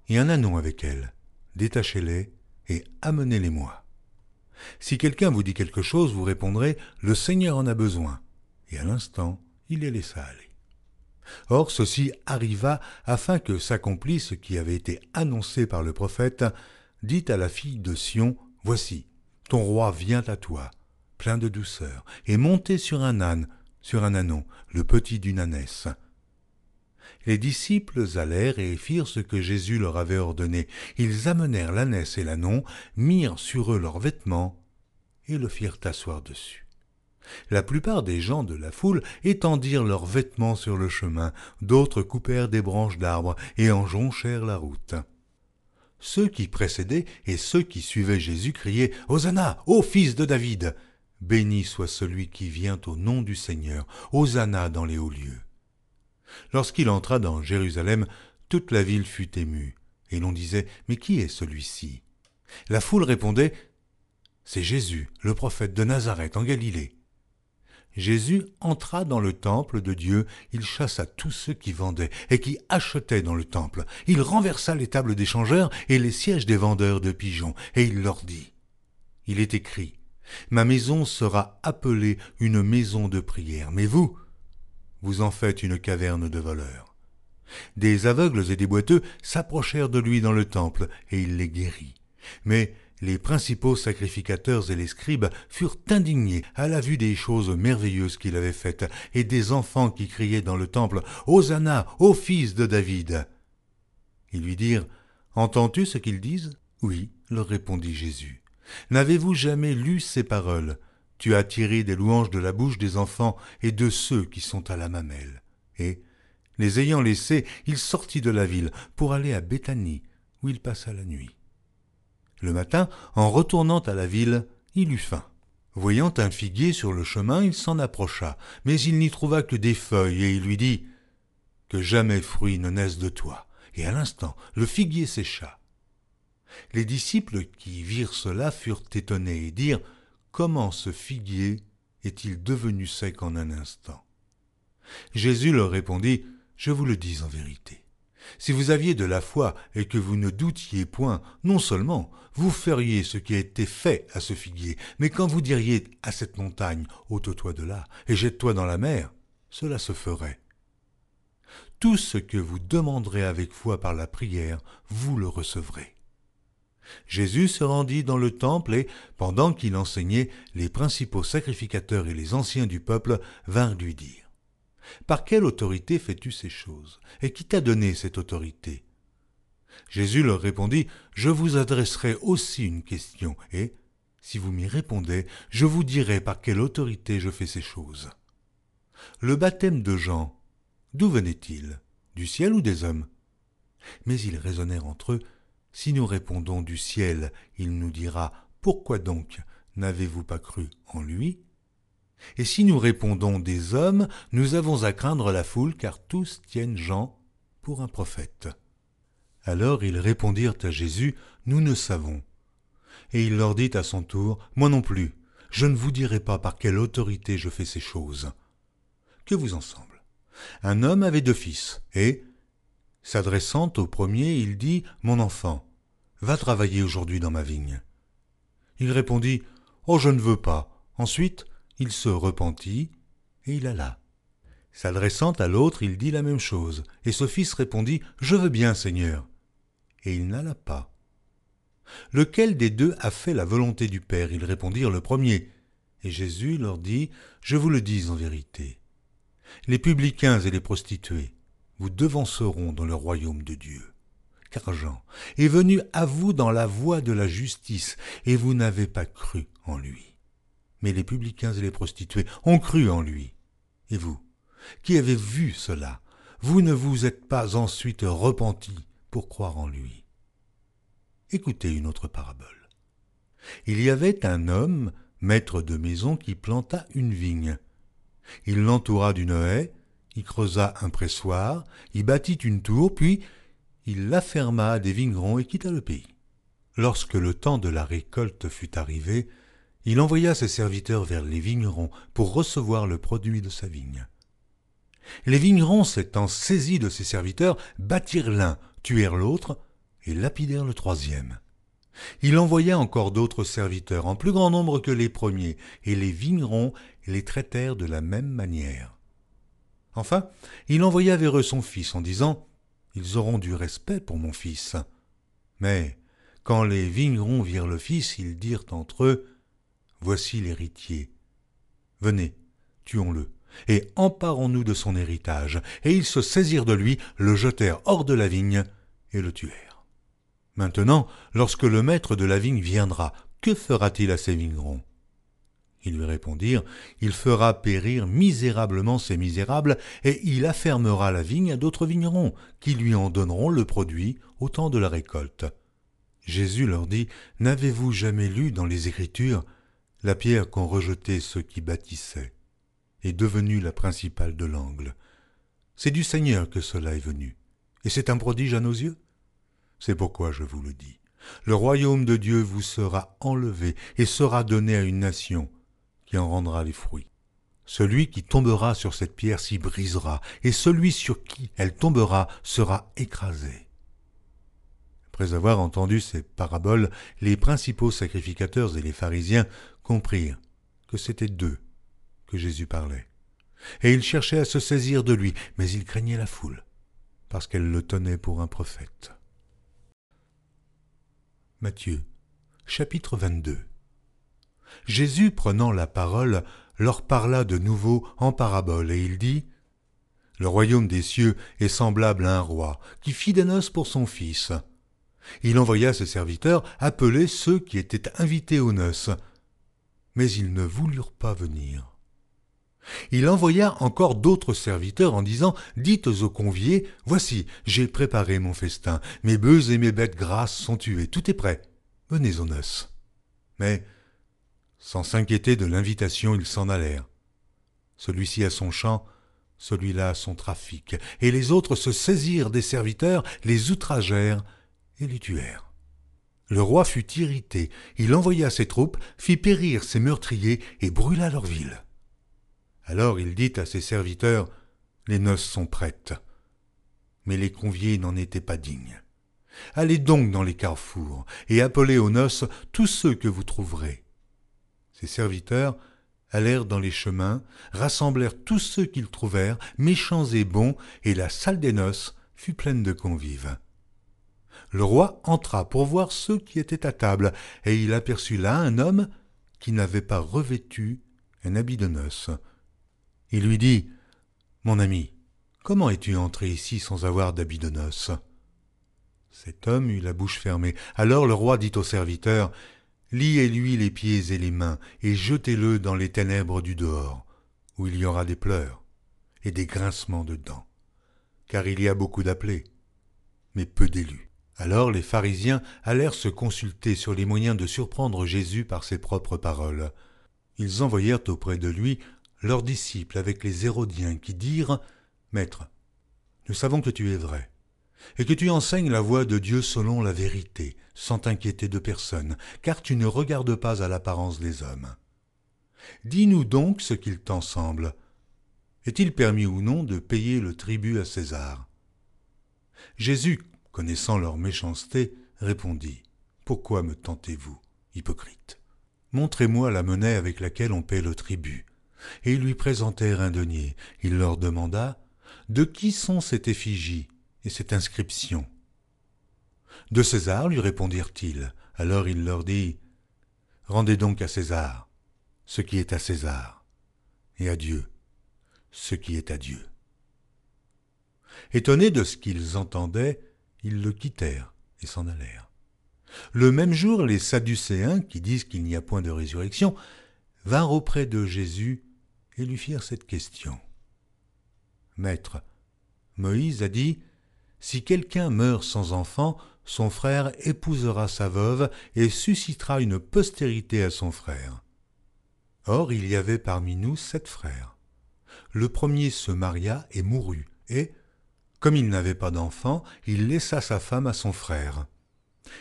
Speaker 1: et un anon avec elle. Détachez-les et amenez-les-moi. Si quelqu'un vous dit quelque chose, vous répondrez Le Seigneur en a besoin. Et à l'instant, il les laissa aller. Or ceci arriva afin que s'accomplisse ce qui avait été annoncé par le prophète, dit à la fille de Sion, Voici, ton roi vient à toi, plein de douceur, et monté sur un âne, sur un anon, le petit d'une ânesse. Les disciples allèrent et firent ce que Jésus leur avait ordonné. Ils amenèrent l'ânesse et l'anon, mirent sur eux leurs vêtements, et le firent asseoir dessus. La plupart des gens de la foule étendirent leurs vêtements sur le chemin, d'autres coupèrent des branches d'arbres et en jonchèrent la route. Ceux qui précédaient et ceux qui suivaient Jésus criaient Hosanna, ô fils de David Béni soit celui qui vient au nom du Seigneur, Hosanna dans les hauts lieux. Lorsqu'il entra dans Jérusalem, toute la ville fut émue, et l'on disait Mais qui est celui-ci? La foule répondait C'est Jésus, le prophète de Nazareth en Galilée. Jésus entra dans le temple de Dieu, il chassa tous ceux qui vendaient et qui achetaient dans le temple, il renversa les tables des changeurs et les sièges des vendeurs de pigeons, et il leur dit Il est écrit Ma maison sera appelée une maison de prière, mais vous, vous en faites une caverne de voleurs. Des aveugles et des boiteux s'approchèrent de lui dans le temple, et il les guérit. Mais les principaux sacrificateurs et les scribes furent indignés à la vue des choses merveilleuses qu'il avait faites, et des enfants qui criaient dans le temple Hosanna, ô fils de David. Ils lui dirent Entends-tu ce qu'ils disent? Oui, leur répondit Jésus. N'avez-vous jamais lu ces paroles? Tu as tiré des louanges de la bouche des enfants et de ceux qui sont à la mamelle. Et, les ayant laissés, il sortit de la ville pour aller à Béthanie, où il passa la nuit. Le matin, en retournant à la ville, il eut faim. Voyant un figuier sur le chemin, il s'en approcha, mais il n'y trouva que des feuilles, et il lui dit Que jamais fruit ne naisse de toi. Et à l'instant, le figuier sécha. Les disciples qui virent cela furent étonnés et dirent Comment ce figuier est-il devenu sec en un instant? Jésus leur répondit Je vous le dis en vérité. Si vous aviez de la foi et que vous ne doutiez point, non seulement vous feriez ce qui a été fait à ce figuier, mais quand vous diriez à cette montagne, ôte-toi de là et jette-toi dans la mer, cela se ferait. Tout ce que vous demanderez avec foi par la prière, vous le recevrez. Jésus se rendit dans le temple et, pendant qu'il enseignait, les principaux sacrificateurs et les anciens du peuple vinrent lui dire Par quelle autorité fais-tu ces choses? Et qui t'a donné cette autorité? Jésus leur répondit Je vous adresserai aussi une question, et, si vous m'y répondez, je vous dirai par quelle autorité je fais ces choses. Le baptême de Jean, d'où venait-il? Du ciel ou des hommes? Mais ils raisonnèrent entre eux si nous répondons du ciel, il nous dira Pourquoi donc n'avez-vous pas cru en lui? Et si nous répondons des hommes, nous avons à craindre la foule, car tous tiennent Jean pour un prophète. Alors ils répondirent à Jésus Nous ne savons. Et il leur dit à son tour Moi non plus, je ne vous dirai pas par quelle autorité je fais ces choses. Que vous en semble Un homme avait deux fils, et, S'adressant au premier, il dit Mon enfant, va travailler aujourd'hui dans ma vigne. Il répondit Oh, je ne veux pas. Ensuite, il se repentit et il alla. S'adressant à l'autre, il dit la même chose, et ce fils répondit Je veux bien, Seigneur. Et il n'alla pas. Lequel des deux a fait la volonté du Père? Ils répondirent le premier. Et Jésus leur dit Je vous le dis en vérité. Les publicains et les prostituées, vous devanceront dans le royaume de Dieu. Car Jean est venu à vous dans la voie de la justice, et vous n'avez pas cru en lui. Mais les publicains et les prostituées ont cru en lui. Et vous, qui avez vu cela, vous ne vous êtes pas ensuite repentis pour croire en lui. Écoutez une autre parabole. Il y avait un homme, maître de maison, qui planta une vigne. Il l'entoura d'une haie, il creusa un pressoir, y bâtit une tour, puis il la ferma à des vignerons et quitta le pays. Lorsque le temps de la récolte fut arrivé, il envoya ses serviteurs vers les vignerons pour recevoir le produit de sa vigne. Les vignerons, s'étant saisis de ses serviteurs, battirent l'un, tuèrent l'autre et lapidèrent le troisième. Il envoya encore d'autres serviteurs, en plus grand nombre que les premiers, et les vignerons les traitèrent de la même manière. Enfin, il envoya vers eux son fils en disant Ils auront du respect pour mon fils. Mais quand les vignerons virent le fils, ils dirent entre eux Voici l'héritier. Venez, tuons-le, et emparons-nous de son héritage. Et ils se saisirent de lui, le jetèrent hors de la vigne, et le tuèrent. Maintenant, lorsque le maître de la vigne viendra, que fera-t-il à ces vignerons? Ils lui répondirent Il fera périr misérablement ces misérables, et il affermera la vigne à d'autres vignerons, qui lui en donneront le produit au temps de la récolte. Jésus leur dit N'avez-vous jamais lu dans les Écritures la pierre qu'ont rejetée ceux qui bâtissaient est devenue la principale de l'angle. C'est du Seigneur que cela est venu, et c'est un prodige à nos yeux. C'est pourquoi je vous le dis. Le royaume de Dieu vous sera enlevé et sera donné à une nation qui en rendra les fruits. Celui qui tombera sur cette pierre s'y brisera, et celui sur qui elle tombera sera écrasé. Après avoir entendu ces paraboles, les principaux sacrificateurs et les pharisiens comprirent que c'était d'eux que Jésus parlait. Et ils cherchaient à se saisir de lui, mais ils craignaient la foule, parce qu'elle le tenait pour un prophète. Matthieu, chapitre 22 Jésus, prenant la parole, leur parla de nouveau en parabole, et il dit Le royaume des cieux est semblable à un roi qui fit des noces pour son fils. Il envoya ses serviteurs appeler ceux qui étaient invités aux noces, mais ils ne voulurent pas venir. Il envoya encore d'autres serviteurs en disant Dites aux conviés, voici, j'ai préparé mon festin, mes bœufs et mes bêtes grasses sont tués, tout est prêt. Venez aux noces. Mais, sans s'inquiéter de l'invitation, ils s'en allèrent. Celui-ci a son champ, celui-là a son trafic, et les autres se saisirent des serviteurs, les outragèrent et les tuèrent. Le roi fut irrité, il envoya ses troupes, fit périr ses meurtriers et brûla leur ville. Alors il dit à ses serviteurs, Les noces sont prêtes. Mais les conviés n'en étaient pas dignes. Allez donc dans les carrefours et appelez aux noces tous ceux que vous trouverez. Ses serviteurs allèrent dans les chemins, rassemblèrent tous ceux qu'ils trouvèrent, méchants et bons, et la salle des noces fut pleine de convives le roi entra pour voir ceux qui étaient à table, et il aperçut là un homme qui n'avait pas revêtu un habit de noces. Il lui dit Mon ami, comment es-tu entré ici sans avoir d'habit de noces? Cet homme eut la bouche fermée. Alors le roi dit au serviteur Liez-lui les pieds et les mains, et jetez-le dans les ténèbres du dehors, où il y aura des pleurs et des grincements de dents, car il y a beaucoup d'appelés, mais peu d'élus. Alors les pharisiens allèrent se consulter sur les moyens de surprendre Jésus par ses propres paroles. Ils envoyèrent auprès de lui leurs disciples avec les Hérodiens qui dirent Maître, nous savons que tu es vrai, et que tu enseignes la voie de Dieu selon la vérité, sans t'inquiéter de personne, car tu ne regardes pas à l'apparence des hommes. Dis-nous donc ce qu'il t'en semble. Est-il permis ou non de payer le tribut à César? Jésus connaissant leur méchanceté, répondit Pourquoi me tentez-vous, hypocrite? Montrez-moi la monnaie avec laquelle on paie le tribut. Et ils lui présentèrent un denier. Il leur demanda De qui sont cette effigie et cette inscription? De César, lui répondirent-ils. Alors il leur dit Rendez donc à César ce qui est à César, et à Dieu ce qui est à Dieu. Étonnés de ce qu'ils entendaient, ils le quittèrent et s'en allèrent. Le même jour, les Sadducéens, qui disent qu'il n'y a point de résurrection, vinrent auprès de Jésus et lui firent cette question. Maître, Moïse a dit, Si quelqu'un meurt sans enfant, son frère épousera sa veuve et suscitera une postérité à son frère. Or il y avait parmi nous sept frères. Le premier se maria et mourut, et, comme il n'avait pas d'enfant, il laissa sa femme à son frère.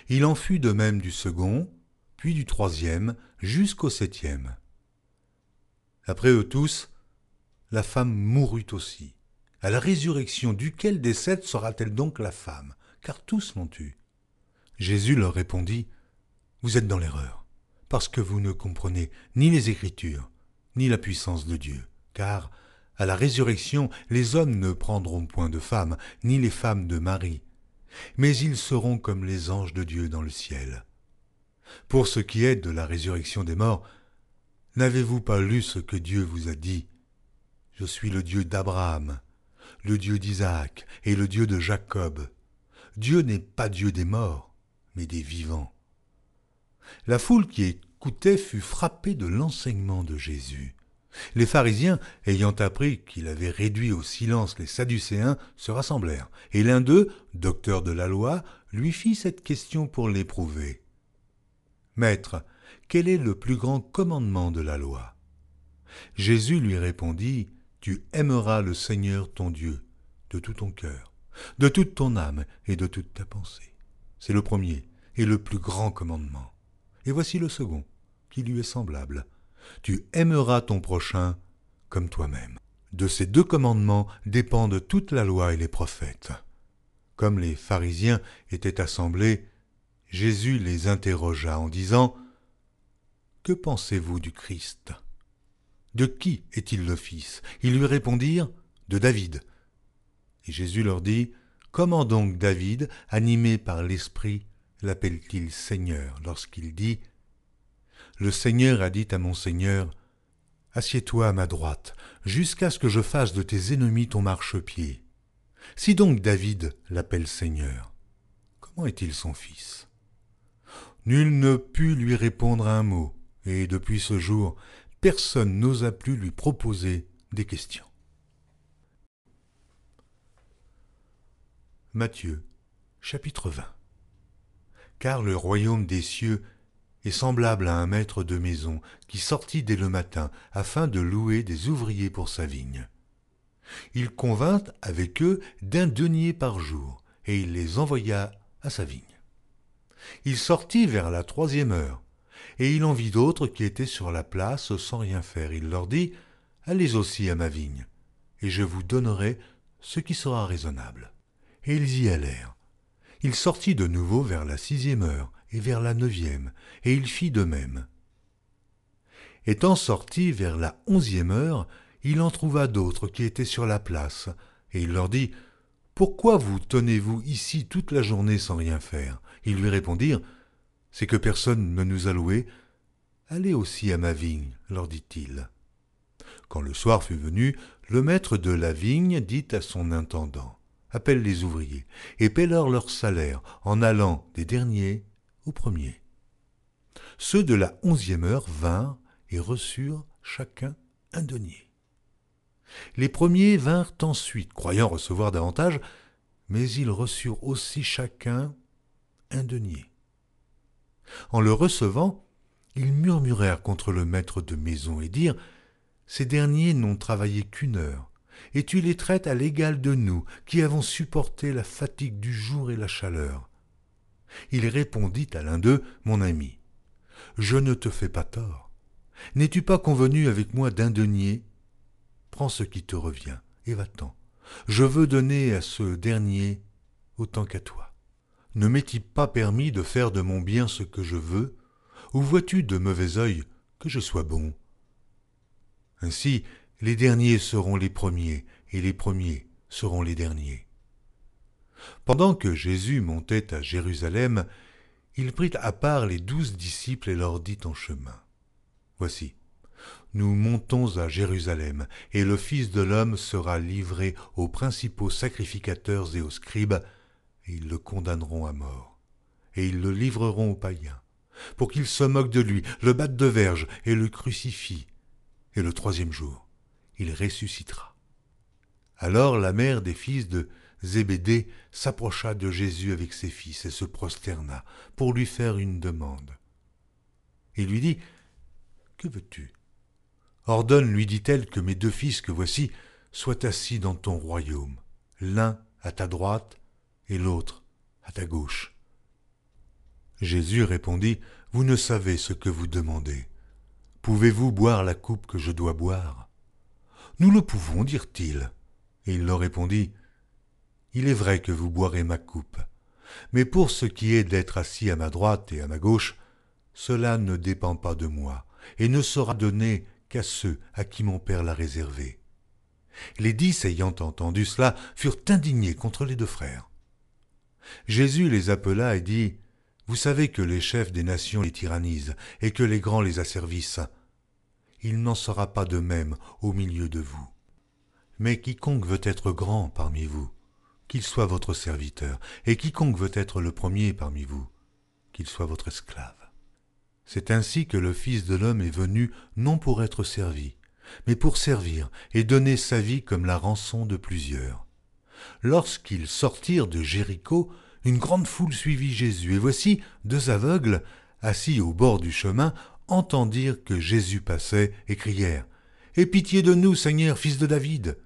Speaker 1: Il en fut de même du second, puis du troisième, jusqu'au septième. Après eux tous, la femme mourut aussi. À la résurrection, duquel des sept sera-t-elle donc la femme? Car tous l'ont eue. Jésus leur répondit Vous êtes dans l'erreur, parce que vous ne comprenez ni les Écritures, ni la puissance de Dieu. Car À la résurrection, les hommes ne prendront point de femmes, ni les femmes de Marie, mais ils seront comme les anges de Dieu dans le ciel. Pour ce qui est de la résurrection des morts, n'avez-vous pas lu ce que Dieu vous a dit? Je suis le Dieu d'Abraham, le Dieu d'Isaac et le Dieu de Jacob. Dieu n'est pas Dieu des morts, mais des vivants. La foule qui écoutait fut frappée de l'enseignement de Jésus. Les pharisiens, ayant appris qu'il avait réduit au silence les Sadducéens, se rassemblèrent, et l'un d'eux, docteur de la loi, lui fit cette question pour l'éprouver. Maître, quel est le plus grand commandement de la loi? Jésus lui répondit, Tu aimeras le Seigneur ton Dieu de tout ton cœur, de toute ton âme et de toute ta pensée. C'est le premier et le plus grand commandement. Et voici le second, qui lui est semblable. Tu aimeras ton prochain comme toi-même. De ces deux commandements dépendent toute la loi et les prophètes. Comme les pharisiens étaient assemblés, Jésus les interrogea en disant Que pensez-vous du Christ? De qui est-il le Fils? Ils lui répondirent De David. Et Jésus leur dit Comment donc David, animé par l'Esprit, l'appelle-t-il Seigneur lorsqu'il dit Le Seigneur a dit à mon Seigneur Assieds-toi à ma droite, jusqu'à ce que je fasse de tes ennemis ton marchepied. Si donc David l'appelle Seigneur, comment est-il son fils? Nul ne put lui répondre un mot, et depuis ce jour, personne n'osa plus lui proposer des questions. Matthieu, chapitre 20 Car le royaume des cieux semblable à un maître de maison qui sortit dès le matin afin de louer des ouvriers pour sa vigne. Il convint avec eux d'un denier par jour, et il les envoya à sa vigne. Il sortit vers la troisième heure, et il en vit d'autres qui étaient sur la place sans rien faire. Il leur dit, Allez aussi à ma vigne, et je vous donnerai ce qui sera raisonnable. Et ils y allèrent. Il sortit de nouveau vers la sixième heure et vers la neuvième, et il fit de même. Étant sorti vers la onzième heure, il en trouva d'autres qui étaient sur la place, et il leur dit, Pourquoi vous tenez-vous ici toute la journée sans rien faire? Ils lui répondirent C'est que personne ne nous a loués. Allez aussi à ma vigne, leur dit-il. Quand le soir fut venu, le maître de la vigne dit à son intendant Appelle les ouvriers et paie-leur leur salaire en allant des derniers aux premiers. Ceux de la onzième heure vinrent et reçurent chacun un denier. Les premiers vinrent ensuite, croyant recevoir davantage, mais ils reçurent aussi chacun un denier. En le recevant, ils murmurèrent contre le maître de maison et dirent Ces derniers n'ont travaillé qu'une heure, et tu les traites à l'égal de nous, qui avons supporté la fatigue du jour et la chaleur. Il répondit à l'un d'eux Mon ami, je ne te fais pas tort. N'es-tu pas convenu avec moi d'un denier? Prends ce qui te revient, et va-t'en. Je veux donner à ce dernier autant qu'à toi ne m'est-il pas permis de faire de mon bien ce que je veux? Ou vois-tu de mauvais œil que je sois bon? Ainsi, les derniers seront les premiers, et les premiers seront les derniers. Pendant que Jésus montait à Jérusalem, il prit à part les douze disciples et leur dit en chemin. Voici, nous montons à Jérusalem, et le Fils de l'homme sera livré aux principaux sacrificateurs et aux scribes, et ils le condamneront à mort, et ils le livreront aux païens, pour qu'ils se moquent de lui, le battent de verge et le crucifient. Et le troisième jour, il ressuscitera. Alors la mère des fils de Zébédée s'approcha de Jésus avec ses fils et se prosterna pour lui faire une demande. Il lui dit Que veux-tu? Ordonne, lui dit-elle, que mes deux fils que voici soient assis dans ton royaume, l'un à ta droite et l'autre à ta gauche. Jésus répondit, Vous ne savez ce que vous demandez. Pouvez-vous boire la coupe que je dois boire Nous le pouvons, dirent-ils. Et il leur répondit, Il est vrai que vous boirez ma coupe, mais pour ce qui est d'être assis à ma droite et à ma gauche, cela ne dépend pas de moi, et ne sera donné qu'à ceux à qui mon Père l'a réservé. Les dix ayant entendu cela furent indignés contre les deux frères. Jésus les appela et dit, Vous savez que les chefs des nations les tyrannisent et que les grands les asservissent. Il n'en sera pas de même au milieu de vous. Mais quiconque veut être grand parmi vous, qu'il soit votre serviteur, et quiconque veut être le premier parmi vous, qu'il soit votre esclave. C'est ainsi que le Fils de l'homme est venu non pour être servi, mais pour servir et donner sa vie comme la rançon de plusieurs. Lorsqu'ils sortirent de Jéricho, une grande foule suivit Jésus, et voici deux aveugles, assis au bord du chemin, entendirent que Jésus passait et crièrent Aie pitié de nous, Seigneur, fils de David.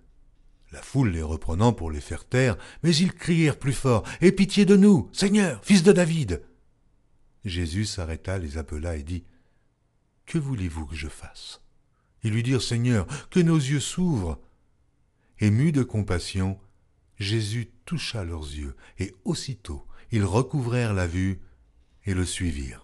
Speaker 1: La foule les reprenant pour les faire taire, mais ils crièrent plus fort Aie pitié de nous, Seigneur, fils de David. Jésus s'arrêta, les appela et dit Que voulez-vous que je fasse? Ils lui dirent Seigneur, que nos yeux s'ouvrent. Ému de compassion, Jésus toucha leurs yeux, et aussitôt ils recouvrèrent la vue et le suivirent.